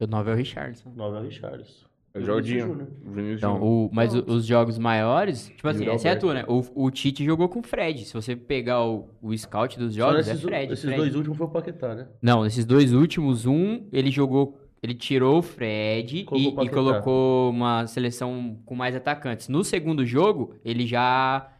Speaker 3: O 9 é o Richardson.
Speaker 2: 9 é o Richarlison.
Speaker 1: É o.
Speaker 2: Júnior.
Speaker 1: Vinícius
Speaker 3: Então, o, mas o- os jogos maiores, tipo assim, essa é a tua, né? O, o Tite jogou com o Fred. Se você pegar o, o scout dos jogos, é
Speaker 2: nesses,
Speaker 3: Fred.
Speaker 2: esses
Speaker 3: Fred.
Speaker 2: dois últimos foi o Paquetá, né?
Speaker 3: Não, nesses dois últimos, um, ele jogou. Ele tirou o Fred
Speaker 2: Colocou o
Speaker 3: e, e colocou uma seleção com mais atacantes. No segundo jogo, ele já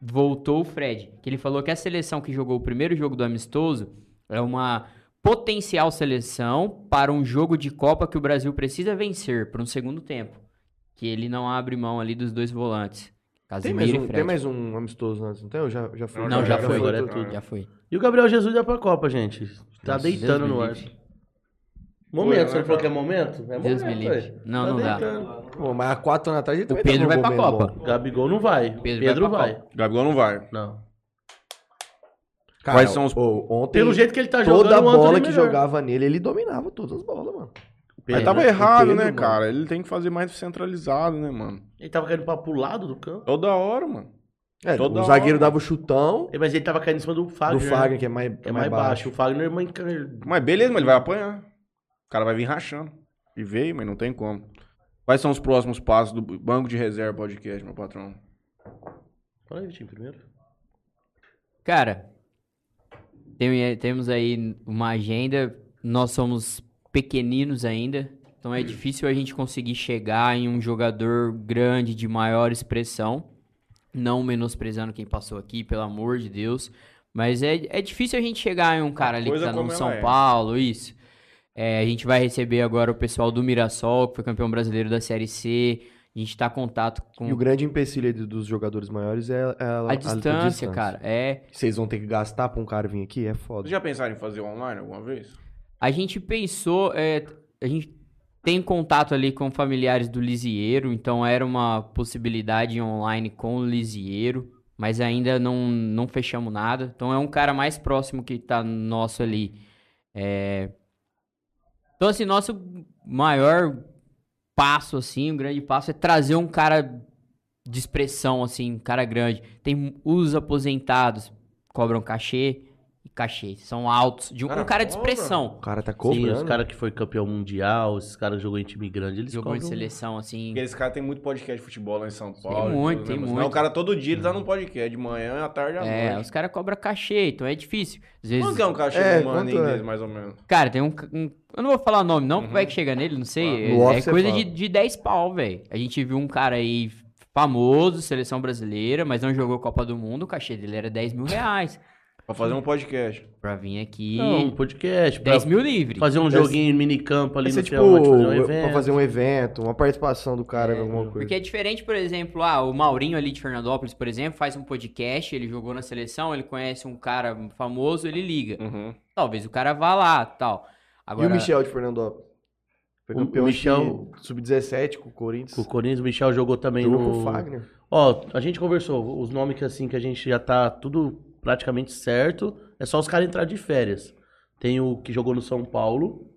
Speaker 3: voltou o Fred. Que ele falou que a seleção que jogou o primeiro jogo do amistoso é uma potencial seleção para um jogo de Copa que o Brasil precisa vencer para um segundo tempo. Que ele não abre mão ali dos dois volantes.
Speaker 4: Tem mais, um, tem mais um amistoso antes, não tem? Eu já, já fui.
Speaker 3: Não, já,
Speaker 1: Já
Speaker 3: foi.
Speaker 1: foi,
Speaker 2: agora é
Speaker 1: tudo.
Speaker 3: Já foi.
Speaker 2: E o Gabriel Jesus ia pra Copa, gente. Tá
Speaker 3: Nossa,
Speaker 2: deitando
Speaker 3: Deus
Speaker 2: no ar. Momento, você
Speaker 1: né,
Speaker 2: não falou que é momento? É
Speaker 3: Deus
Speaker 2: momento,
Speaker 3: me livre. Não,
Speaker 2: Tá
Speaker 3: não dá.
Speaker 2: deitando.
Speaker 4: Pô, mas há quatro anos atrás ele também
Speaker 3: Pedro
Speaker 4: tava num
Speaker 3: vai pra Copa.
Speaker 4: bom.
Speaker 2: Gabigol não vai.
Speaker 3: Pedro
Speaker 2: Pedro,
Speaker 3: vai
Speaker 2: vai.
Speaker 1: Gabigol não vai.
Speaker 2: Não.
Speaker 4: Cara,
Speaker 1: Quais são os-
Speaker 4: ô, ontem,
Speaker 2: Pelo jeito que ele tá
Speaker 4: toda
Speaker 2: jogando, o
Speaker 4: bola
Speaker 2: Antony é
Speaker 4: que
Speaker 2: melhor.
Speaker 4: jogava nele, ele dominava todas as bolas, mano.
Speaker 1: Mas tava
Speaker 2: né?
Speaker 1: errado,
Speaker 4: Pedro,
Speaker 1: né,
Speaker 4: mano.
Speaker 1: cara? Ele tem que fazer mais centralizado, né, mano?
Speaker 2: Ele tava caindo pra pro lado do campo.
Speaker 1: Toda hora, mano.
Speaker 4: É,
Speaker 1: Toda
Speaker 4: o zagueiro
Speaker 1: hora.
Speaker 4: dava o chutão
Speaker 2: Mas ele tava caindo em cima do Fagner.
Speaker 4: do
Speaker 2: né?
Speaker 4: Fagner, que é mais,
Speaker 2: É mais baixo. O Fagner é mais...
Speaker 1: Mas beleza, mas ele vai apanhar. O cara vai vir rachando. E veio, mas não tem como. Quais são os próximos passos do Banco de Reserva Podcast, meu patrão?
Speaker 2: Fala aí, Vitinho, primeiro.
Speaker 3: Cara, tem- temos aí uma agenda. Nós somos pequeninos ainda. Então é difícil a gente conseguir chegar em um jogador grande, de maior expressão. Não menosprezando quem passou aqui, pelo amor de Deus. Mas é, é difícil a gente chegar em um cara ali que tá no São
Speaker 1: é.
Speaker 3: Paulo, isso. É, a gente vai receber agora o pessoal do Mirassol, que foi campeão brasileiro da Série C. A gente tá em contato com
Speaker 4: E o grande empecilho dos jogadores maiores é, é a,
Speaker 3: a distância, cara. É,
Speaker 4: Vocês vão ter que gastar pra um cara vir aqui, é foda.
Speaker 1: Vocês já pensaram em fazer online alguma vez?
Speaker 3: A gente pensou, é, a gente tem contato ali com familiares do Lisieiro, então era uma possibilidade online com o Lisieiro, mas ainda não, não fechamos nada. Então é um cara mais próximo que tá nosso ali. É, Então, assim, nosso maior passo, assim, um grande passo é trazer um cara de expressão, assim, um cara grande. Tem os aposentados, cobram cachê cachê. São altos. De um,
Speaker 1: Cara,
Speaker 3: um cara de expressão.
Speaker 4: O cara tá
Speaker 2: Sim,
Speaker 4: cobrando.
Speaker 2: os caras que foi campeão mundial, esses caras que jogou em time grande, eles
Speaker 3: Jogou em seleção, assim.
Speaker 1: Porque esse cara tem muito podcast de futebol lá em São Paulo. e
Speaker 3: muito, tem muito.
Speaker 1: Não, o cara todo dia ele tá num podcast, de manhã, à tarde, à
Speaker 3: É,
Speaker 1: noite.
Speaker 3: os caras cobram cachê, então é difícil. Às vezes.
Speaker 1: Quanto que é um cachê
Speaker 4: É,
Speaker 1: do
Speaker 4: é?
Speaker 1: mais ou menos?
Speaker 3: Cara, tem um, um- Eu não vou falar o nome, não,
Speaker 1: Uhum.
Speaker 3: vai que chega nele, não sei.
Speaker 4: Ah,
Speaker 3: é é coisa de, de 10 pau, velho. A gente viu um cara aí famoso, seleção brasileira, mas não jogou Copa do Mundo, o cachê dele era 10 mil reais.
Speaker 1: Pra fazer um podcast.
Speaker 3: Pra vir aqui.
Speaker 2: Não, um podcast. pra
Speaker 3: 10 mil livre.
Speaker 2: Fazer um
Speaker 4: Deve
Speaker 2: joguinho minicampo ali
Speaker 4: Vai
Speaker 2: no
Speaker 4: tipo,
Speaker 2: fazer um evento.
Speaker 4: pra fazer um evento, uma participação do cara em alguma coisa.
Speaker 3: Porque é diferente, por exemplo, ah, o Maurinho ali de Fernandópolis, por exemplo, faz um podcast, ele jogou na seleção, ele conhece um cara famoso, ele liga.
Speaker 1: Uhum.
Speaker 3: Talvez o cara vá lá, tal. Agora,
Speaker 4: E o Michel de Fernandópolis? Foi
Speaker 2: O
Speaker 4: campeão
Speaker 2: Michel-
Speaker 4: acho que, sub-17 com o Corinthians.
Speaker 2: O Corinthians, o Michel jogou também
Speaker 4: Jogou
Speaker 2: no...
Speaker 4: com o Fagner.
Speaker 2: Ó, a gente conversou, os nomes que assim, que a gente já tá tudo praticamente certo, é só os caras entrar de férias. Tem o que jogou no São Paulo,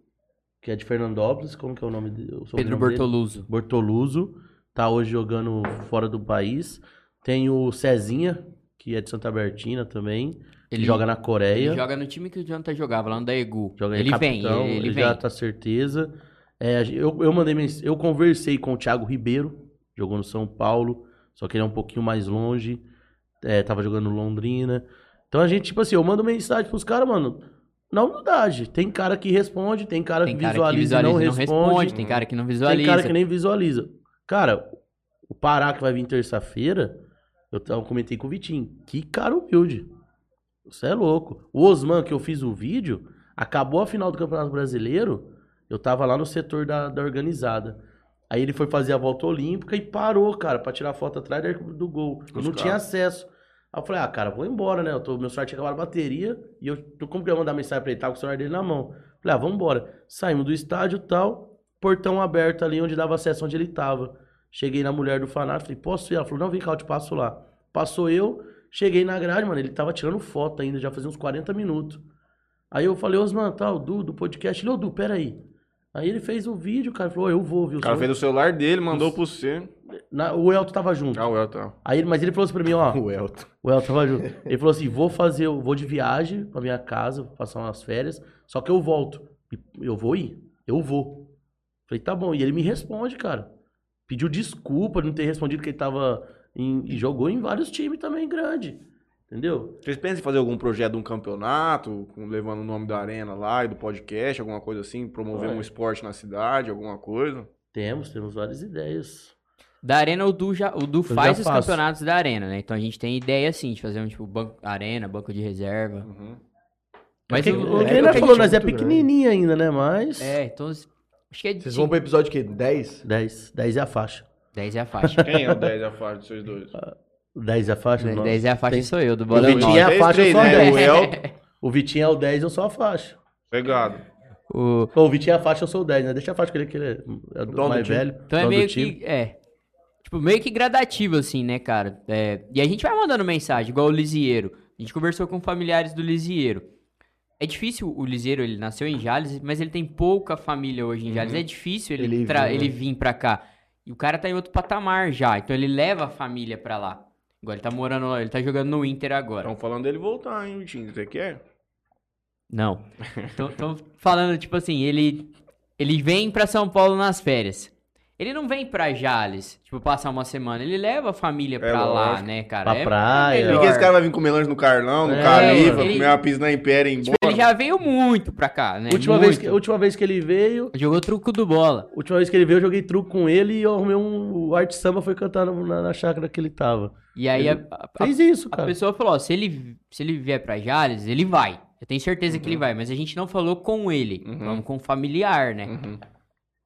Speaker 2: que é de Fernandópolis, como que é o nome dele?
Speaker 3: Pedro
Speaker 2: sobrenome dele?
Speaker 3: Bortoluso.
Speaker 2: Bortoluso, tá hoje jogando fora do país. Tem o Cezinha, que é de Santa Bertina também, ele joga na Coreia.
Speaker 3: Ele joga no time que o Jonathan jogava, lá no Daegu.
Speaker 2: Joga
Speaker 3: ele vem,
Speaker 2: capitão,
Speaker 3: ele, ele vem.
Speaker 2: já tá certeza. É, eu, eu mandei eu conversei com o Thiago Ribeiro, jogou no São Paulo, só que ele é um pouquinho mais longe. É, tava jogando Londrina. Então a gente, tipo assim, eu mando mensagem pros caras, mano, na humildade. Tem cara que responde, tem cara
Speaker 3: Tem
Speaker 2: que
Speaker 3: cara
Speaker 2: visualiza,
Speaker 3: que visualiza
Speaker 2: e não,
Speaker 3: não
Speaker 2: responde.
Speaker 3: responde, tem cara que não
Speaker 2: Tem
Speaker 3: visualiza.
Speaker 2: cara que nem visualiza. Cara, o Pará que vai vir terça-feira, eu, eu comentei com o Vitinho. Que cara humilde. Você é louco. O Osman, que eu fiz o vídeo, acabou a final do Campeonato Brasileiro, eu tava lá no setor da, da organizada. Aí ele foi fazer a volta olímpica e parou, cara, pra tirar foto atrás do, gol. Eu
Speaker 1: Os
Speaker 2: não tinha acesso. Aí eu falei, ah, cara, vou embora, né? Eu tô, meu celular tinha acabado a bateria e eu, como que eu ia mandar mensagem pra ele? Tava com o celular dele na mão. Falei, ah, vamos embora. Saímos do estádio e tal. portão aberto ali onde dava acesso onde ele tava. Cheguei na mulher do fanático, falei, posso ir? Ela falou, não, vem cá, eu te passo lá. Passou eu, cheguei na grade, mano, ele tava tirando foto ainda, já fazia uns 40 minutos. Aí eu falei, Osman, tal, Du, do podcast. Ele, ô, Du, peraí. Aí ele fez o vídeo, cara, falou, eu vou, viu?
Speaker 1: O cara fez o celular dele, mandou pro você.
Speaker 2: Na- o Elton tava junto.
Speaker 1: Ah, o Elton.
Speaker 2: Aí, ele- mas ele falou assim pra mim, ó, (laughs)
Speaker 1: O Elton.
Speaker 2: o Elton tava junto. Ele falou assim, vou fazer, vou de viagem pra minha casa, passar umas férias, só que eu volto. Eu vou ir, eu vou. Falei, tá bom. E ele me responde, cara. Pediu desculpa de não ter respondido que ele tava em, e jogou em vários times também grande. Entendeu?
Speaker 1: Vocês pensam em fazer algum projeto de um campeonato, com- levando o nome da arena lá e do podcast, alguma coisa assim, promover
Speaker 2: Ué.
Speaker 1: um esporte na cidade, alguma coisa?
Speaker 2: Temos, temos várias ideias.
Speaker 3: Da Arena, o Du, já, o Du
Speaker 2: já
Speaker 3: faz os
Speaker 2: faço.
Speaker 3: campeonatos da Arena, né? Então a gente tem ideia, assim, de fazer um, tipo, banco, Arena, banco de reserva.
Speaker 1: Uhum.
Speaker 3: Mas
Speaker 2: que,
Speaker 3: o-
Speaker 2: o
Speaker 3: é
Speaker 2: que ele
Speaker 3: o que a
Speaker 2: falou,
Speaker 3: gente-
Speaker 2: nós é pequenininho ainda, né? Mas...
Speaker 3: É, então... Acho que é de
Speaker 4: Vocês vão pro episódio que 10?
Speaker 2: 10. 10 é a faixa.
Speaker 3: 10 é a faixa.
Speaker 1: Quem é o 10 a faixa dos vocês dois?
Speaker 2: 10 é a faixa? Nossa.
Speaker 3: 10 é a faixa
Speaker 2: Tem-
Speaker 3: sou eu, do
Speaker 2: O
Speaker 3: Bola
Speaker 2: Vitinho é a faixa, eu sou a
Speaker 1: né?
Speaker 2: 10.
Speaker 1: O Elton, (laughs)
Speaker 2: O Vitinho é o 10, eu sou a faixa.
Speaker 1: pegado.
Speaker 3: O-
Speaker 2: Pô, o Vitinho é a faixa, eu sou o 10, né? Deixa a faixa que ele, que ele é do mais
Speaker 1: time.
Speaker 2: velho.
Speaker 3: Então é meio
Speaker 2: time.
Speaker 3: que. É. Tipo, meio que gradativo, assim, né, cara? É, e a gente vai mandando mensagem, igual o Lisieiro. A gente conversou com familiares do Lisieiro. É difícil, o Lisieiro, ele nasceu em Jales, mas ele tem pouca família hoje em Jales. É difícil ele,
Speaker 4: Ele vir,
Speaker 3: ele
Speaker 4: né?
Speaker 3: vir pra cá. E o cara tá em outro patamar já, então ele leva a família pra lá. Agora ele tá morando lá, ele tá jogando no Inter agora.
Speaker 1: Estão falando dele voltar, hein, Vitinho? Você quer?
Speaker 3: Não. Estão falando, tipo assim, ele, ele vem pra São Paulo nas férias. Ele não vem pra Jales, tipo, passar uma semana. Ele leva a família pra lá,
Speaker 1: lógico.
Speaker 3: né, cara?
Speaker 2: Pra
Speaker 3: É-
Speaker 2: praia.
Speaker 3: é
Speaker 1: Por que esse cara vai vir comer lanche no Carlão, no
Speaker 2: É,
Speaker 3: ele-
Speaker 1: comer uma pizza na Impéria e ir
Speaker 3: Tipo,
Speaker 1: embora?
Speaker 3: ele já veio muito pra cá, né?
Speaker 2: Última
Speaker 3: muito.
Speaker 2: vez, que, última vez que ele veio,
Speaker 3: Jogou truco do bola.
Speaker 2: última vez que ele veio, eu joguei truco com ele e eu arrumei um. O Arte Samba foi cantar na, na chácara que ele tava.
Speaker 3: E aí
Speaker 2: Ele
Speaker 3: a, a-
Speaker 2: Fez isso,
Speaker 3: a
Speaker 2: cara.
Speaker 3: pessoa falou, ó, se ele, se ele vier pra Jales, ele vai. Eu tenho certeza que ele vai, mas a gente não falou com ele.
Speaker 1: Uhum.
Speaker 3: Vamos com o familiar, né?
Speaker 1: Uhum.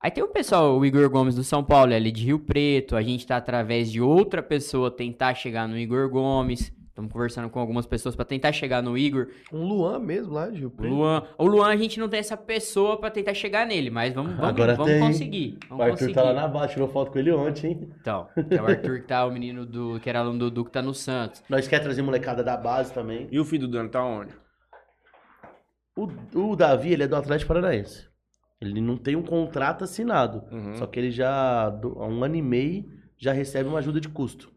Speaker 3: Aí tem o pessoal, o Igor Gomes do São Paulo, é ali de Rio Preto. A gente tá através de outra pessoa tentar chegar no Igor Gomes. Estamos conversando com algumas pessoas pra tentar chegar no Igor.
Speaker 4: Um Luan mesmo lá de Rio
Speaker 3: O
Speaker 4: Preto.
Speaker 3: Luan, o Luan a gente não tem essa pessoa pra tentar chegar nele, mas vamos, vamos,
Speaker 2: Agora
Speaker 3: vamos
Speaker 2: tem.
Speaker 3: conseguir.
Speaker 2: O
Speaker 3: Vamos
Speaker 2: Arthur
Speaker 3: conseguir.
Speaker 2: tá lá na base, tirou foto com ele ontem, hein?
Speaker 3: Então, é o Arthur que tá, o menino do que era aluno do Dudu que tá no Santos.
Speaker 2: Nós quer trazer molecada da base também.
Speaker 1: E o filho do Dani tá onde?
Speaker 2: O, o Davi, ele é do Atlético Paranaense. Ele não tem um contrato assinado.
Speaker 1: Uhum.
Speaker 2: Só que ele já, há um ano e meio, já recebe uma ajuda de custo.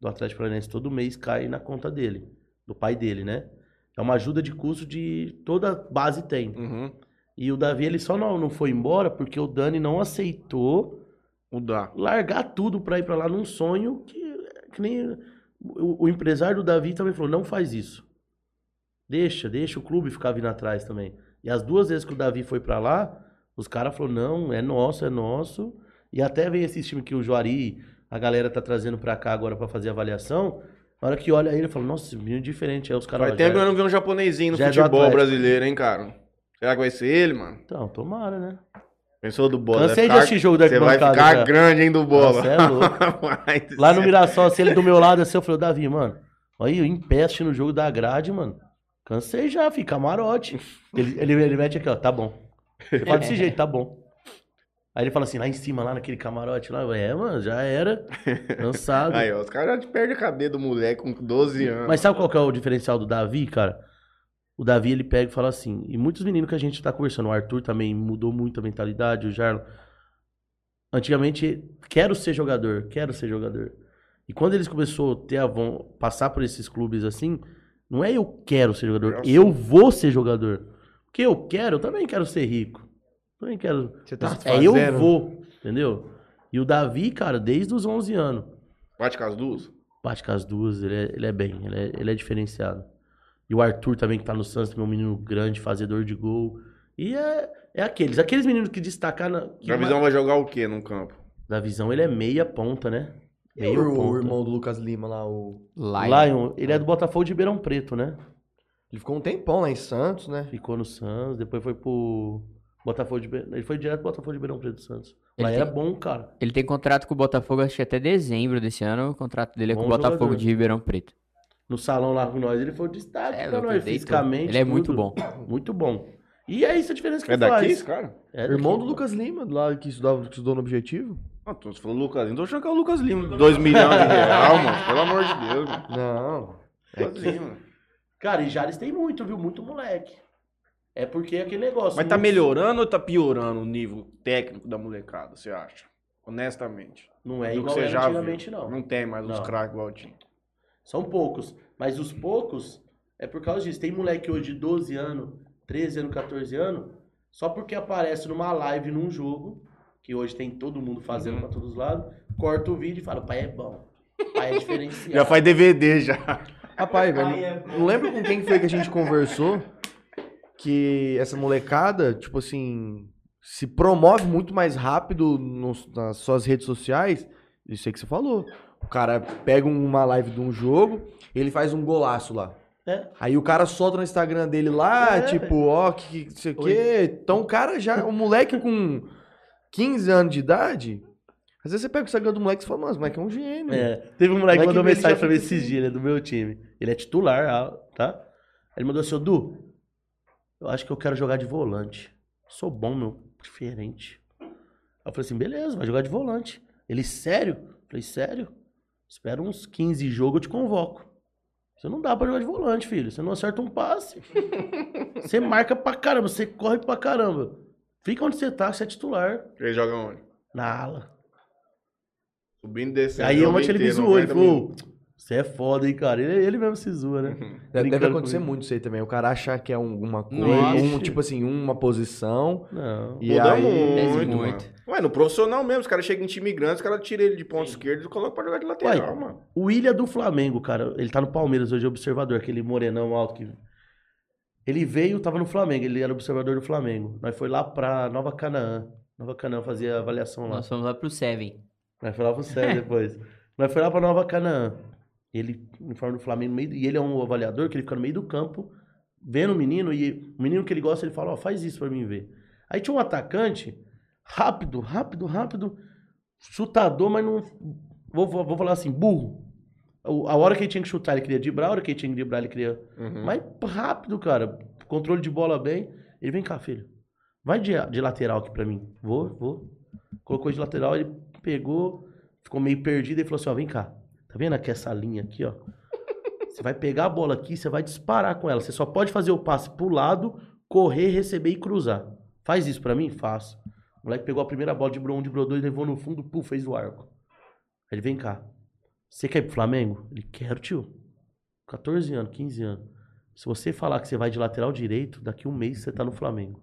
Speaker 2: Do Atlético Paranaense. Todo mês cai na conta dele. Do pai dele, né? É uma ajuda de custo de toda base tem.
Speaker 1: Uhum.
Speaker 2: E o Davi, ele só não, não foi embora porque o Dani não aceitou
Speaker 1: Mudar.
Speaker 2: largar tudo pra ir pra lá num sonho que, que nem... O, o empresário do Davi também falou, não faz isso. Deixa, deixa o clube ficar vindo atrás também. E as duas vezes que o Davi foi pra lá, os caras falaram, não, é nosso, é nosso. E até vem esse time que o Juari, a galera tá trazendo pra cá agora pra fazer avaliação. Na hora que olha ele, fala, nossa, esse menino é diferente. Aí os caras...
Speaker 1: Que
Speaker 2: já-
Speaker 1: eu não vi um japonesinho no
Speaker 2: é
Speaker 1: futebol
Speaker 2: Atlético.
Speaker 1: brasileiro, hein, cara? Será que vai ser ele, mano?
Speaker 2: Então, tomara, né?
Speaker 1: Pensou do bola?
Speaker 2: Cansei de
Speaker 1: vai
Speaker 2: assistir jogo da
Speaker 1: Você vai ficar
Speaker 2: já.
Speaker 1: grande, hein, do bola.
Speaker 2: Nossa, é louco. (laughs)
Speaker 1: Vai
Speaker 2: Lá no
Speaker 1: ser-
Speaker 2: Mirassol, assim, ele do meu lado, assim, eu falei, Davi, mano, aí, em pé assistindo o jogo da grade, mano. Cansei já, fica camarote. Ele, ele, ele mete aqui, ó, tá bom. Ele fala desse jeito, tá bom. Aí ele fala assim, lá em cima, lá naquele camarote lá, é, mano, já era. Cansado. (laughs)
Speaker 1: Aí, ó, os caras já te perdem a cabeça do moleque com 12 anos.
Speaker 2: Mas sabe qual que é o diferencial do Davi, cara? O Davi, ele pega e fala assim, e muitos meninos que a gente tá conversando, o Arthur também mudou muito a mentalidade, o Jarlo. Antigamente, quero ser jogador, quero ser jogador. E quando eles começaram a ter a von- passar por esses clubes assim, não é eu quero ser jogador,
Speaker 1: Eu
Speaker 2: eu vou ser jogador. Porque eu quero, eu também quero ser rico. Também quero.
Speaker 4: Você tá se
Speaker 2: É eu vou, entendeu? E o Davi, cara, desde os 11 anos,
Speaker 1: Bate com as duas?
Speaker 2: bate com as duas, ele é, ele é bem, ele é, ele é diferenciado. E o Arthur também, que tá no Santos, um menino grande, fazedor de gol. E é, é aqueles, aqueles meninos que destacar na. Que
Speaker 1: A visão vai jogar o quê no campo?
Speaker 2: Da visão, ele é meia ponta, né? Meia
Speaker 4: o, o
Speaker 2: ponta.
Speaker 4: irmão do Lucas Lima lá, o...
Speaker 3: Lion.
Speaker 2: Lion, ele é do Botafogo de Ribeirão Preto, né?
Speaker 4: ele ficou um tempão lá em Santos, né?
Speaker 2: Ficou no Santos, depois foi pro Botafogo de. Ele foi direto pro Botafogo de Ribeirão Preto do Santos. Lá
Speaker 3: Ele
Speaker 2: era
Speaker 3: tem-
Speaker 2: bom, cara.
Speaker 3: Ele tem contrato com o Botafogo, acho que até dezembro desse ano. O contrato dele é com o
Speaker 2: Bom
Speaker 3: Botafogo
Speaker 2: jogador.
Speaker 3: de Ribeirão Preto.
Speaker 2: No salão lá com nós, ele foi o destaque
Speaker 3: É,
Speaker 2: pra nós, fisicamente.
Speaker 3: Ele é muito
Speaker 2: tudo.
Speaker 3: bom. (coughs)
Speaker 2: Muito bom. E é isso a diferença que
Speaker 1: É
Speaker 2: ele
Speaker 1: daqui
Speaker 2: faz.
Speaker 1: esse cara?
Speaker 2: É
Speaker 4: Irmão
Speaker 2: daqui.
Speaker 4: do Lucas Lima, lá que estudava, que estudou no Objetivo.
Speaker 1: Ah, tu você falou Lucas Lima. Tô achando que é o Lucas Lima. 2 milhões de real, mano. Pelo amor de Deus, mano.
Speaker 4: Não.
Speaker 1: Lucas Lima.
Speaker 2: Cara, e Jales tem muito, viu? Muito moleque. É porque é aquele negócio.
Speaker 1: Mas tá
Speaker 2: não-
Speaker 1: melhorando ou tá piorando o nível técnico da molecada, você acha? Honestamente.
Speaker 2: Não é
Speaker 1: Do que
Speaker 2: igual
Speaker 1: você
Speaker 2: era
Speaker 1: já
Speaker 2: antigamente,
Speaker 1: viu.
Speaker 2: não.
Speaker 1: Não tem mais os
Speaker 2: Não.
Speaker 1: craques igual tinha.
Speaker 2: São poucos. Mas os poucos é por causa disso. Tem moleque hoje de 12 anos, 13 anos, 14 anos, só porque aparece numa live num jogo, que hoje tem todo mundo fazendo
Speaker 1: Uhum.
Speaker 2: pra todos os lados, corta o vídeo e fala, pai é bom. Pai é diferenciado.
Speaker 1: Já faz DVD já.
Speaker 4: Rapaz, velho,
Speaker 5: é
Speaker 4: não lembro com quem foi que a gente conversou que essa molecada, tipo assim, se promove muito mais rápido nos- nas suas redes sociais. Isso aí que você falou. O cara pega uma live de um jogo, ele faz um golaço lá.
Speaker 2: É.
Speaker 4: Aí o cara solta no Instagram dele lá,
Speaker 2: É,
Speaker 4: tipo, ó, que que sei o quê. Então o cara já, o moleque com 15 anos de idade, às vezes você pega o Instagram do moleque e fala, mano, esse moleque é um gênio.
Speaker 2: É, teve um moleque que mandou mensagem
Speaker 4: já
Speaker 2: pra mim esses dias, ele é do meu time. Ele é titular, ah, tá? Ele mandou assim, Du, eu acho que eu quero jogar de volante. Sou bom, meu, diferente. Aí eu falei assim, beleza, vai jogar de volante. Ele, sério? Eu falei, sério? Espera uns 15 jogos, eu te convoco. Você não dá pra jogar de volante, filho. Você não acerta um passe. (laughs) você marca pra caramba, você corre pra caramba. Fica onde você tá, você é titular.
Speaker 1: Ele joga onde?
Speaker 2: Na ala.
Speaker 1: Subindo e descendo.
Speaker 2: Aí ontem ele me zoou, ele
Speaker 1: 90
Speaker 2: falou, você é foda, hein, cara. Ele, ele mesmo se zoa, né?
Speaker 4: Deve, deve
Speaker 2: Brincando
Speaker 4: acontecer muito isso aí também. O cara achar que é um- uma coisa, um, tipo assim, uma posição.
Speaker 2: Não.
Speaker 4: E
Speaker 1: Muda
Speaker 4: aí,
Speaker 1: muito,
Speaker 3: muito.
Speaker 1: mano. Ué, no profissional mesmo, os caras chegam em time grande, os caras tiram ele de ponta esquerda e colocam pra jogar de lateral,
Speaker 2: Ué,
Speaker 1: mano.
Speaker 2: O William do Flamengo, cara, ele tá no Palmeiras hoje, observador, aquele morenão alto que. Ele veio, tava no Flamengo, ele era observador do Flamengo. Nós foi lá pra Nova Canaã. Nova Canaã fazia avaliação lá.
Speaker 3: Nós fomos lá pro Seven.
Speaker 2: Nós foi lá pro céu (laughs) depois. Nós foi lá pra Nova Canaã. Ele, uniforme do Flamengo, meio, e ele é um avaliador que ele fica no meio do campo, vendo o menino, e o menino que ele gosta, ele fala, ó, faz isso pra mim ver. Aí tinha um atacante, rápido, rápido, rápido, chutador, mas não. Vou, vou, vou falar assim, burro. A hora que ele tinha que chutar, ele queria driblar, a hora que ele tinha que driblar, ele queria.
Speaker 1: Uhum.
Speaker 2: Mas rápido, cara. Controle de bola bem. Ele vem cá, filho. Vai de, de lateral aqui pra mim. Vou, vou. Colocou de lateral, ele pegou, ficou meio perdido e falou assim: ó, vem cá. Tá vendo aqui essa linha aqui, ó? (laughs) Você vai pegar a bola aqui, você vai disparar com ela. Você só pode fazer o passe pro lado, correr, receber e cruzar. Faz isso pra mim? Faço. O moleque pegou a primeira bola, de um, de dois, levou no fundo, pum, fez o arco. Aí ele, vem cá. Você quer ir pro Flamengo? Ele, quero, tio. 14 anos, 15 anos. Se você falar que você vai de lateral direito, daqui um mês você tá no Flamengo.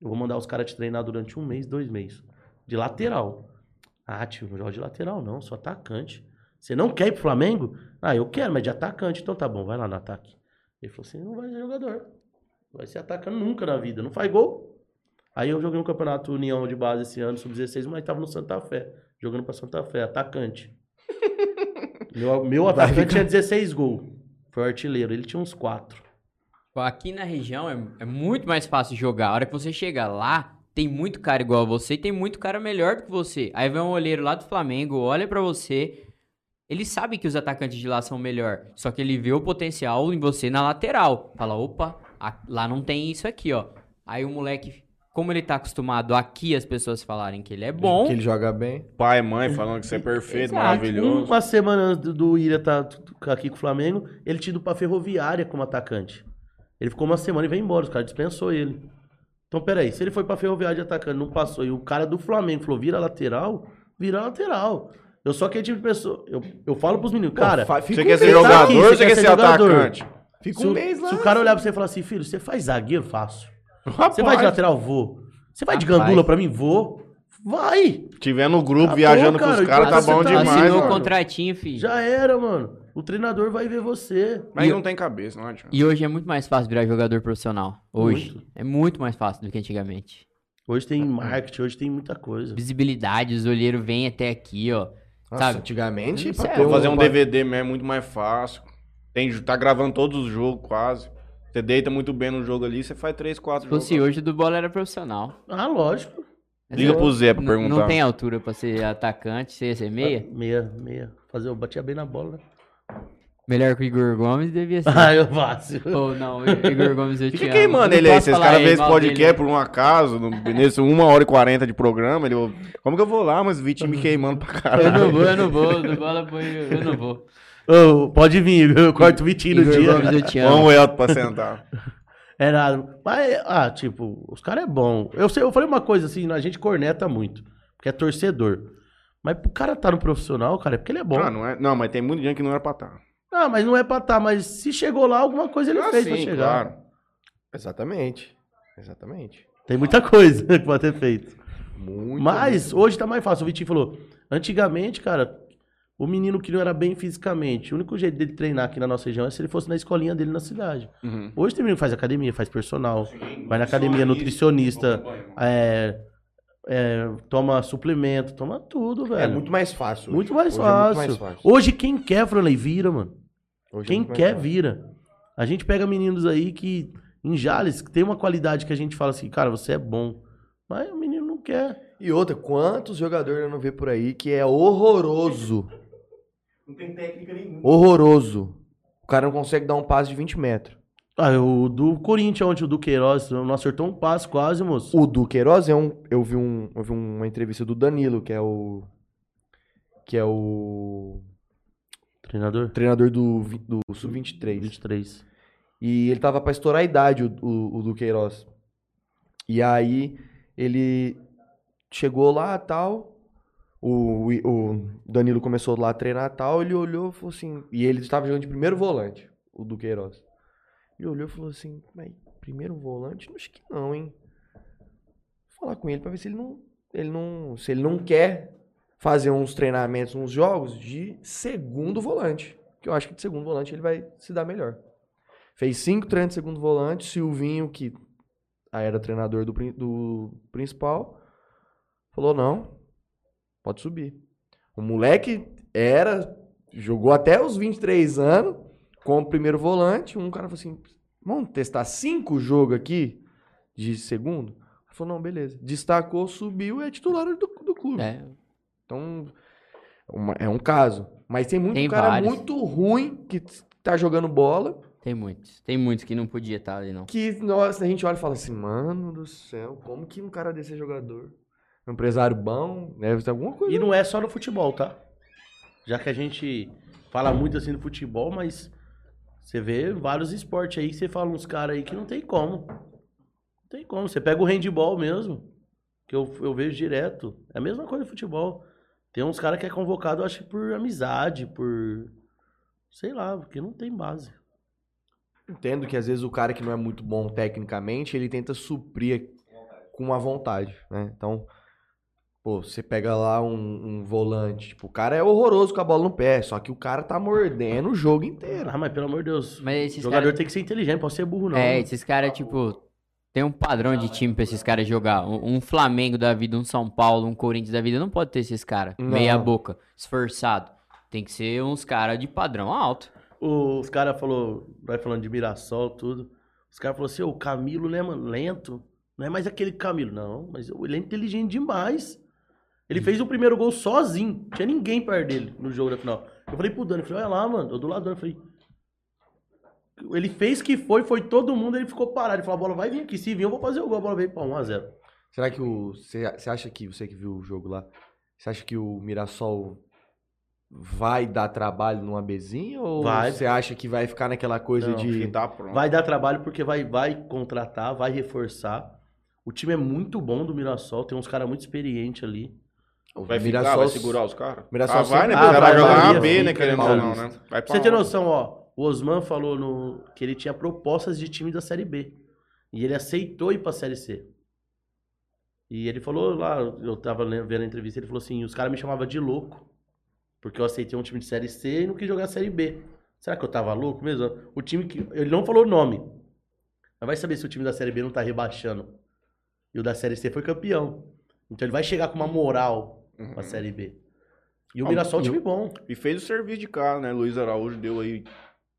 Speaker 2: Eu vou mandar os caras te treinar durante um mês, dois meses. De lateral. Ah, tio, não joga de lateral não, sou atacante. Você não quer ir pro Flamengo? Ah, eu quero, mas de atacante. Então tá bom, vai lá no ataque. Ele falou assim, não vai ser jogador. Vai ser atacante nunca na vida. Não faz gol. Aí eu joguei um campeonato União de base esse ano, sub-16, mas tava no Santa Fé. Jogando pra Santa Fé, atacante. (laughs) meu, meu atacante tinha 16 gols. Foi o artilheiro, ele tinha uns 4.
Speaker 3: Aqui na região é, é muito mais fácil jogar. A hora que você chega lá, tem muito cara igual a você e tem muito cara melhor do que você. Aí vem um olheiro lá do Flamengo, olha pra você. Ele sabe que os atacantes de lá são melhor. Só que ele vê o potencial em você na lateral. Fala, opa, a- lá não tem isso aqui, ó. Aí o moleque, como ele tá acostumado aqui as pessoas falarem que ele é bom,
Speaker 4: Que ele joga bem.
Speaker 1: Pai e mãe falando que você é perfeito,
Speaker 3: Exato.
Speaker 1: maravilhoso.
Speaker 2: Uma semana antes do, do Ilha tá aqui com o Flamengo, ele tinha ido pra Ferroviária como atacante. Ele ficou uma semana e veio embora, os caras dispensou ele. Então, peraí, se ele foi pra Ferroviária de atacante, não passou, e o cara do Flamengo falou, vira lateral, vira lateral. Eu sou aquele tipo de pessoa, eu, eu falo pros meninos, cara,
Speaker 4: fica
Speaker 1: Você
Speaker 4: um
Speaker 1: quer ser jogador
Speaker 2: aqui,
Speaker 1: ou
Speaker 2: você
Speaker 1: quer ser
Speaker 2: jogador?
Speaker 1: atacante?
Speaker 4: Fica
Speaker 2: se,
Speaker 4: um
Speaker 2: o-
Speaker 4: mês lá.
Speaker 2: se o cara olhar pra você e falar assim, filho, você faz zagueiro? Faço. Você vai de
Speaker 1: Rapaz,
Speaker 2: lateral? Vou. Você vai de
Speaker 3: Rapaz.
Speaker 2: gandula pra mim? Vou. Vai!
Speaker 1: Tiver no grupo
Speaker 2: Acabou,
Speaker 1: viajando com
Speaker 2: cara,
Speaker 1: os caras, tá
Speaker 2: enquanto
Speaker 1: bom
Speaker 2: tá
Speaker 1: demais,
Speaker 3: assinou o
Speaker 1: mano.
Speaker 3: contratinho, filho.
Speaker 2: Já era, mano. O treinador vai ver você.
Speaker 1: Mas
Speaker 3: E-
Speaker 1: não tem cabeça, não adianta.
Speaker 3: E hoje é muito mais fácil virar jogador profissional. Hoje.
Speaker 2: Muito.
Speaker 3: É muito mais fácil do que antigamente.
Speaker 2: Hoje tem marketing, hoje tem muita coisa.
Speaker 3: Visibilidade, os olheiros vêm até aqui, ó.
Speaker 4: Nossa,
Speaker 3: sabe?
Speaker 4: antigamente, pra
Speaker 3: é
Speaker 1: Fazer um DVD mesmo é muito mais fácil. Tem, tá gravando todos os jogos, quase. Você deita muito bem no jogo ali, você faz três, quatro
Speaker 3: Se
Speaker 1: jogos.
Speaker 3: fosse hoje, o do bola era profissional.
Speaker 2: Ah, lógico.
Speaker 1: Liga pro Zé pra perguntar.
Speaker 3: Não tem altura pra ser atacante, você ia ser meia?
Speaker 2: Meia, meia. Fazer, eu batia bem na bola, né?
Speaker 3: Melhor que o Igor Gomes devia ser. (laughs)
Speaker 2: Ah, eu faço.
Speaker 3: Ou não, o Igor Gomes eu te
Speaker 1: Fica
Speaker 3: amo.
Speaker 1: queimando ele aí. Se esse cara vê esse podcast
Speaker 3: dele.
Speaker 1: por um acaso, no, nesse uma hora e quarenta de programa, ele. Como que eu vou lá, mas o Vitinho me queimando pra caralho?
Speaker 3: Eu não vou, eu não vou. Do bola foi, eu não vou.
Speaker 2: Ô, pode vir, eu corto o Vitinho no dia.
Speaker 3: Eu
Speaker 1: Vamos Elton pra sentar. (laughs)
Speaker 2: É nada. Mas, ah, tipo, os caras é bom. Eu, sei, eu falei uma coisa assim, a gente corneta muito, porque é torcedor. Mas pro cara tá no profissional, cara, é porque ele é bom.
Speaker 1: Ah, não, é, não, mas tem muita gente que não era pra estar.
Speaker 2: Ah, mas não é pra tá, mas se chegou lá, alguma coisa ele
Speaker 1: Ah,
Speaker 2: fez pra
Speaker 1: sim,
Speaker 2: chegar.
Speaker 1: claro.
Speaker 4: Exatamente. Exatamente.
Speaker 2: Tem muita coisa (laughs) que pode ter feito.
Speaker 4: Muito.
Speaker 2: Mas hoje tá mais fácil. O Vitinho falou, antigamente, cara, o menino que não era bem fisicamente, o único jeito dele treinar aqui na nossa região é se ele fosse na escolinha dele na cidade.
Speaker 1: Uhum.
Speaker 2: Hoje tem menino que faz academia, faz personal, vai na academia, nutricionista, é, é, toma suplemento, toma tudo, velho.
Speaker 4: É muito mais fácil.
Speaker 2: Muito
Speaker 4: hoje.
Speaker 2: mais
Speaker 4: Hoje é
Speaker 2: fácil.
Speaker 4: muito mais fácil.
Speaker 2: Hoje quem quer, Franley, vira, mano.
Speaker 4: Hoje é
Speaker 2: Quem
Speaker 4: muito
Speaker 2: quer,
Speaker 4: fácil.
Speaker 2: vira. A gente pega meninos aí que, em Jales, que tem uma qualidade que a gente fala assim, cara, você é bom. Mas o menino não quer.
Speaker 4: E outra, quantos jogadores eu não vejo por aí que é horroroso?
Speaker 5: Não tem técnica nenhuma.
Speaker 4: Horroroso. O cara não consegue dar um passe de 20 metros.
Speaker 2: Ah, o do Corinthians ontem, o do Queiroz, não acertou um passo quase, moço.
Speaker 4: O do Queiroz é um. Eu vi, um, eu vi uma entrevista do Danilo, que é o. Que é o
Speaker 2: Treinador?
Speaker 4: treinador do, do Sub-23.
Speaker 2: 23.
Speaker 4: E ele tava pra estourar a idade, o, o, o do Queiroz. E aí ele chegou lá tal. O, o Danilo começou lá a treinar tal. Ele olhou e falou assim. E ele estava jogando de primeiro volante, o do Queiroz. Ele olhou e falou assim: Mas primeiro volante? Acho que não, hein? Vou falar com ele pra ver se ele não. Ele não. Se ele não quer fazer uns treinamentos, uns jogos de segundo volante. Que eu acho que de segundo volante ele vai se dar melhor. Fez cinco treinos de segundo volante. Silvinho, que era treinador do, do principal, falou: não, pode subir. O moleque era, jogou até os 23 anos como primeiro volante. Um cara falou assim: vamos testar cinco jogos aqui de segundo? Ele falou: não, beleza. Destacou, subiu e é titular do, do clube.
Speaker 3: É,
Speaker 4: Então, uma- é um caso. Mas tem muito
Speaker 3: Tem
Speaker 4: cara
Speaker 3: vários.
Speaker 4: muito ruim que tá jogando bola
Speaker 3: tem muitos. Tem muitos que não podia estar ali, não.
Speaker 4: que nossa, a gente olha e fala assim, mano do céu, como que um cara desse é jogador? Um empresário bom, deve ter alguma coisa.
Speaker 2: E não é só no futebol, tá? Já que a gente fala muito assim no futebol, mas você vê vários esportes aí que você fala uns caras aí que não tem como. Não tem como. Você pega o handball mesmo, que eu, eu vejo direto. É a mesma coisa no futebol. Tem uns caras que é convocado, eu acho que por amizade, por. Sei lá, porque não tem base.
Speaker 4: Entendo que às vezes o cara que não é muito bom tecnicamente, ele tenta suprir com uma vontade, né? Então, pô, você pega lá um, um volante, tipo, o cara é horroroso com a bola no pé, só que o cara tá mordendo o jogo inteiro.
Speaker 2: Ah, mas pelo amor de Deus.
Speaker 3: Mas
Speaker 2: O
Speaker 3: esses
Speaker 2: jogador
Speaker 3: caras.
Speaker 2: tem que ser inteligente, pode ser burro, não.
Speaker 3: É, esses caras, tipo. Tem um padrão de time pra esses caras jogar. Um, um Flamengo da vida, um São Paulo, um Corinthians da vida. Não pode ter esses caras.
Speaker 4: Não.
Speaker 3: Meia boca, esforçado. Tem que ser uns caras de padrão alto.
Speaker 2: Os caras falou, vai falando de Mirassol, tudo. Os caras falaram assim, "Ô, o Camilo, né, mano, lento. Não é mais aquele Camilo, não, mas ele é inteligente demais. Ele fez o primeiro gol sozinho. Não tinha ninguém perto dele no jogo da final. Eu falei pro Dani, eu falei, olha lá, mano, eu do lado do Dani, eu falei. Ele fez que foi, foi todo mundo, ele ficou parado. Ele falou, a bola vai vir aqui, se vir eu vou fazer o gol, a bola veio pra 1x0.
Speaker 4: Será que o. Você acha que, você que viu o jogo lá, você acha que o Mirassol vai dar trabalho numa Bezinha? Ou
Speaker 2: Vai.
Speaker 4: você acha que vai ficar naquela coisa
Speaker 2: Não,
Speaker 1: Que
Speaker 4: de.
Speaker 1: tá pronto.
Speaker 2: Vai dar trabalho porque vai, vai contratar, vai reforçar. O time é muito bom do Mirassol, tem uns caras muito experientes ali.
Speaker 4: O
Speaker 1: Vai ficar,
Speaker 4: Mirassol-
Speaker 1: vai segurar os caras?
Speaker 4: Mirassol
Speaker 1: ah, vai, né?
Speaker 2: Ah,
Speaker 1: vai
Speaker 2: vai,
Speaker 1: jogar uma B, né? Querendo ou não, né? Vai
Speaker 2: Pra você ter
Speaker 1: uma-
Speaker 2: noção, ó, o Osman falou no, que ele tinha propostas de time da Série B. E ele aceitou ir pra Série C. E ele falou lá, eu tava vendo a entrevista, ele falou assim, os caras me chamavam de louco. Porque eu aceitei um time de Série C e não quis jogar Série B. Será que eu tava louco mesmo? O time que. Ele não falou o nome. Mas vai saber se o time da Série B não tá rebaixando. E o da Série C foi campeão. Então ele vai chegar com uma moral
Speaker 1: Uhum.
Speaker 2: pra Série B. E o
Speaker 1: Ah,
Speaker 2: Mirassol é um
Speaker 3: o-
Speaker 2: time bom.
Speaker 1: E fez o serviço de casa, né? Luiz Araújo deu aí.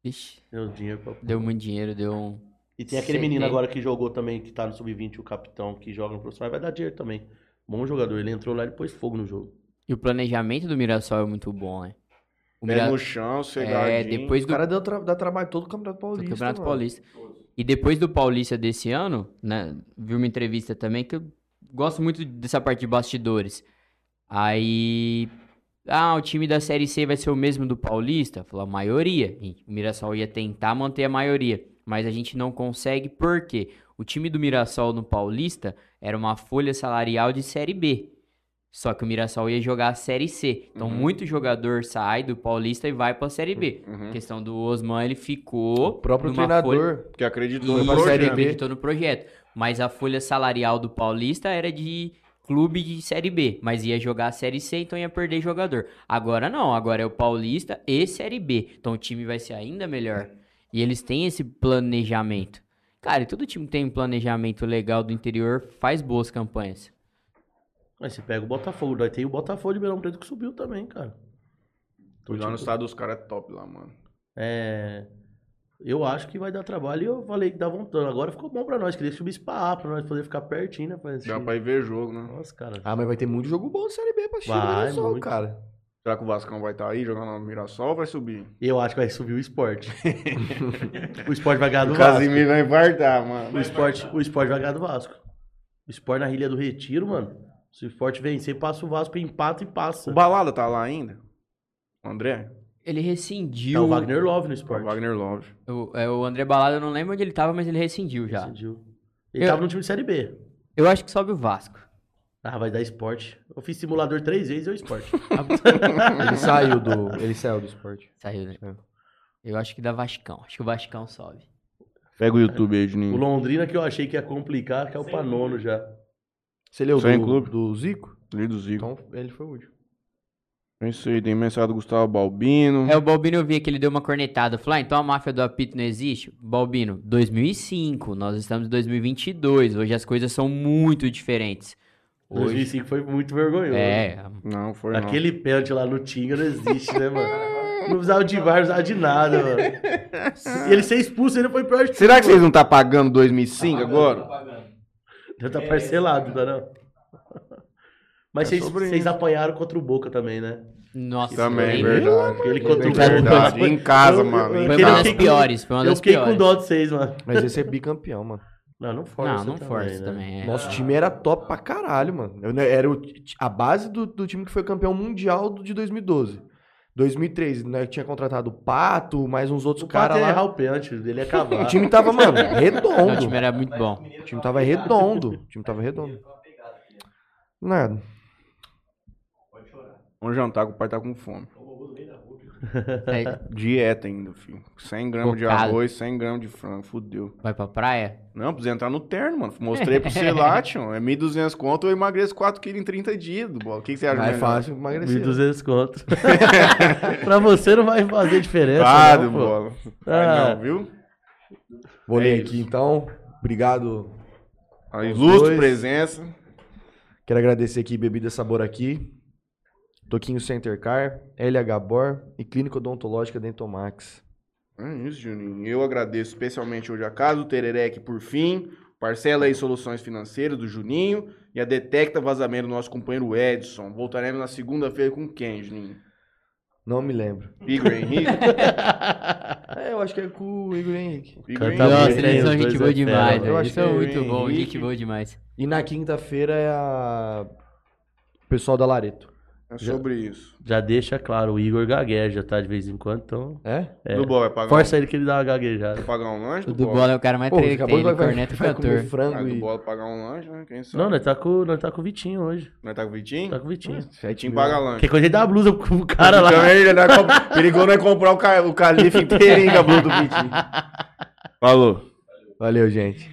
Speaker 3: Ixi,
Speaker 2: Deu dinheiro pra
Speaker 3: deu muito dinheiro, deu um.
Speaker 2: E tem aquele
Speaker 3: Sei
Speaker 2: menino
Speaker 3: bem.
Speaker 2: agora que jogou também, que tá no Sub-20, o capitão, que joga no profissional, vai dar dinheiro também. Bom jogador, ele entrou lá e pôs fogo no jogo.
Speaker 3: E o planejamento do Mirassol é muito bom, né? O Mira-
Speaker 1: no chão,
Speaker 3: é,
Speaker 1: cegadinho.
Speaker 3: depois
Speaker 4: O
Speaker 3: do,
Speaker 4: cara deu tra- dá trabalho todo o Campeonato
Speaker 3: do
Speaker 4: Paulista.
Speaker 3: Campeonato
Speaker 4: mano.
Speaker 3: Paulista. E depois do Paulista desse ano, né, vi uma entrevista também que eu gosto muito dessa parte de bastidores. Aí, ah, o time da Série C vai ser o mesmo do Paulista? Falou, a maioria. O Mirassol ia tentar manter a maioria, mas a gente não consegue porque o time do Mirassol no Paulista era uma folha salarial de Série B. Só que o Mirassol ia jogar a Série C. Então,
Speaker 1: Uhum.
Speaker 3: muito jogador sai do Paulista e vai pra Série B.
Speaker 1: Uhum.
Speaker 3: A questão do Osman, ele ficou.
Speaker 4: O próprio
Speaker 3: numa folha-
Speaker 4: treinador.
Speaker 1: Que acreditou no projeto.
Speaker 3: Acreditou no projeto. Mas a folha salarial do Paulista era de clube de Série B, mas ia jogar a Série C, então ia perder jogador. Agora não, agora é o Paulista e Série B. Então o time vai ser ainda melhor. E eles têm esse planejamento. Cara, e todo time que tem um planejamento legal do interior faz boas campanhas.
Speaker 2: Mas você pega o Botafogo, daí tem o Botafogo de Ribeirão Preto que subiu também, cara.
Speaker 1: Fui lá no estado dos caras é top lá, mano.
Speaker 2: É. Eu acho que vai dar trabalho e eu falei que dá vontade. Agora ficou bom pra nós, queria que subisse pra A, pra nós poder ficar pertinho, né? Pra assistir.
Speaker 1: Dá pra ir ver jogo, né?
Speaker 2: Nossa, cara.
Speaker 4: Ah, mas vai ter muito jogo bom de Série B pra no Mirassol,
Speaker 2: muito.
Speaker 4: cara.
Speaker 1: Será que o Vascão vai estar aí jogando no Mirassol ou vai subir?
Speaker 2: Eu acho que vai subir o esporte. (laughs) o esporte vai ganhar do
Speaker 1: O
Speaker 2: Vasco.
Speaker 1: Casimiro vai infartar, mano.
Speaker 2: O esporte, o esporte vai ganhar do Vasco. O esporte na Ilha do Retiro, mano. Se o esporte vencer, passa o Vasco, empata e passa.
Speaker 1: O Balada tá lá ainda? O André?
Speaker 3: Ele
Speaker 2: É
Speaker 3: rescindiu.
Speaker 2: o Wagner Love no
Speaker 1: O
Speaker 2: esporte.
Speaker 1: Wagner Love.
Speaker 3: O, é, o André Balada, eu não lembro onde ele tava, mas ele rescindiu já.
Speaker 2: Decidiu. Ele
Speaker 3: Eu-
Speaker 2: tava no time de Série B.
Speaker 3: Eu acho que sobe o Vasco.
Speaker 2: Ah, vai dar esporte. Eu fiz simulador três vezes, é o esporte. (laughs)
Speaker 4: Ele saiu do. Ele saiu do esporte.
Speaker 3: Saiu, né?
Speaker 4: É.
Speaker 3: Eu acho que dá Vascão. Acho que o Vascão sobe.
Speaker 1: Pega o YouTube aí,
Speaker 2: o
Speaker 1: Juninho.
Speaker 2: Londrina que eu achei que ia complicar, que é o Panono já.
Speaker 4: Você leu
Speaker 1: Sem
Speaker 4: do,
Speaker 1: clube.
Speaker 4: do Zico?
Speaker 1: Ali do Zico.
Speaker 4: Então ele foi o último.
Speaker 1: É isso aí, tem mensagem do Gustavo Balbino.
Speaker 3: É, o Balbino eu vi que ele deu uma cornetada. Falou, ah, então a máfia do apito não existe? Balbino, 2005, nós estamos em 2022. Hoje as coisas são muito diferentes. Hoje,
Speaker 2: 2005 foi muito vergonhoso.
Speaker 3: é,
Speaker 1: Não, foi não.
Speaker 2: Aquele pênalti lá no Tinga não existe, né, mano? Não precisava de VAR, não precisava de nada, mano. E ele ser expulso ainda foi pior de
Speaker 1: Será que vocês não tá pagando 2005 agora?
Speaker 2: Já tá parcelado, tá não? Mas
Speaker 1: É
Speaker 2: vocês,
Speaker 1: sobre
Speaker 2: vocês
Speaker 1: isso.
Speaker 2: apanharam contra o Boca também, né?
Speaker 3: Nossa,
Speaker 1: Também,
Speaker 3: foi-
Speaker 1: verdade.
Speaker 2: Aquele contra o
Speaker 1: Verdade. Em casa,
Speaker 2: Eu-
Speaker 1: mano.
Speaker 2: eu-
Speaker 3: Foi uma
Speaker 2: eu
Speaker 3: das piores, foi uma
Speaker 2: Eu
Speaker 3: das
Speaker 2: fiquei com dó de vocês, mano.
Speaker 4: Mas esse é bicampeão, mano.
Speaker 2: Não, não força
Speaker 3: Não, não
Speaker 2: também,
Speaker 3: força
Speaker 2: né?
Speaker 3: também. é.
Speaker 4: Nosso time era top pra caralho, mano. Eu, né, era o a base do, do time que foi campeão mundial do- de 2012. 2003, né, tinha contratado o Pato, mais uns outros caras
Speaker 2: ia errar
Speaker 4: lá.
Speaker 2: o pênalti, ele ia acabar.
Speaker 4: O time tava, mano, (laughs)
Speaker 3: Não, o
Speaker 4: redondo.
Speaker 3: time era muito bom.
Speaker 4: O time tava redondo. O time tava redondo. Nada.
Speaker 1: Vamos jantar que o pai tá com fome.
Speaker 3: É, (laughs)
Speaker 1: Dieta ainda, filho. 100 gramas de arroz, 100 gramas de frango. Fudeu.
Speaker 3: vai pra praia?
Speaker 1: Não, precisa entrar no terno, mano. Mostrei pro você lá, tio. É 1.200 conto, eu emagreço 4 quilos em 30 dias. O que, que você acha
Speaker 4: Mais fácil emagrecer.
Speaker 2: 1.200 conto. (laughs) pra você não vai fazer diferença,
Speaker 1: Claro,
Speaker 2: não,
Speaker 1: bola. Vai
Speaker 2: Ah.
Speaker 1: não, viu?
Speaker 4: Vou
Speaker 1: É
Speaker 4: ler
Speaker 1: isso.
Speaker 4: aqui então. Obrigado.
Speaker 1: A ilustre
Speaker 4: dois.
Speaker 1: presença.
Speaker 4: Quero agradecer aqui Bebida Sabor aqui. Toquinho Center Car, LH Bor e Clínica Odontológica Dentomax.
Speaker 1: É isso, Juninho. Eu agradeço especialmente hoje a casa do Tererec por fim, Parcela aí Soluções Financeiras do Juninho e a Detecta Vazamento do nosso companheiro Edson. Voltaremos na segunda-feira com quem, Juninho?
Speaker 4: Não me lembro.
Speaker 1: Igor Henrique? (laughs)
Speaker 4: É, eu acho que é com o Igor Henrique.
Speaker 1: Igor Henrique.
Speaker 3: Nossa,
Speaker 2: muito,
Speaker 3: eles são gente boa
Speaker 2: é
Speaker 3: demais.
Speaker 4: Eu acho
Speaker 1: que
Speaker 3: muito
Speaker 1: o
Speaker 3: bons,
Speaker 1: Henrique-
Speaker 3: gente boa demais.
Speaker 4: E na quinta-feira é a. O pessoal da Lareto.
Speaker 1: É sobre isso.
Speaker 2: Já deixa claro, o Igor gagueja, tá? De vez em quando, então.
Speaker 4: É?
Speaker 2: É.
Speaker 1: Do vai pagar,
Speaker 2: Força ele que ele dá uma gaguejada.
Speaker 1: um, pagar um lanche?
Speaker 3: O bola é o cara mais treta que
Speaker 4: acabou
Speaker 3: tem,
Speaker 4: de
Speaker 3: ele
Speaker 4: vai,
Speaker 3: corneta e
Speaker 4: vai
Speaker 3: cantor.
Speaker 4: Frango
Speaker 1: do
Speaker 4: e.
Speaker 1: bola pagar um lanche, né? Quem sabe?
Speaker 2: Não, nós tá, com, nós tá com o Vitinho hoje.
Speaker 1: Nós tá com o Vitinho?
Speaker 2: Tá com o Vitinho.
Speaker 1: Vitinho paga lanche.
Speaker 2: Que coisa ele dá a blusa pro cara lá.
Speaker 1: Também ele não é comp- Perigou não é comprar o, ca... o calife (laughs) inteirinho com a blusa do Vitinho. (laughs) Falou.
Speaker 4: Valeu, gente.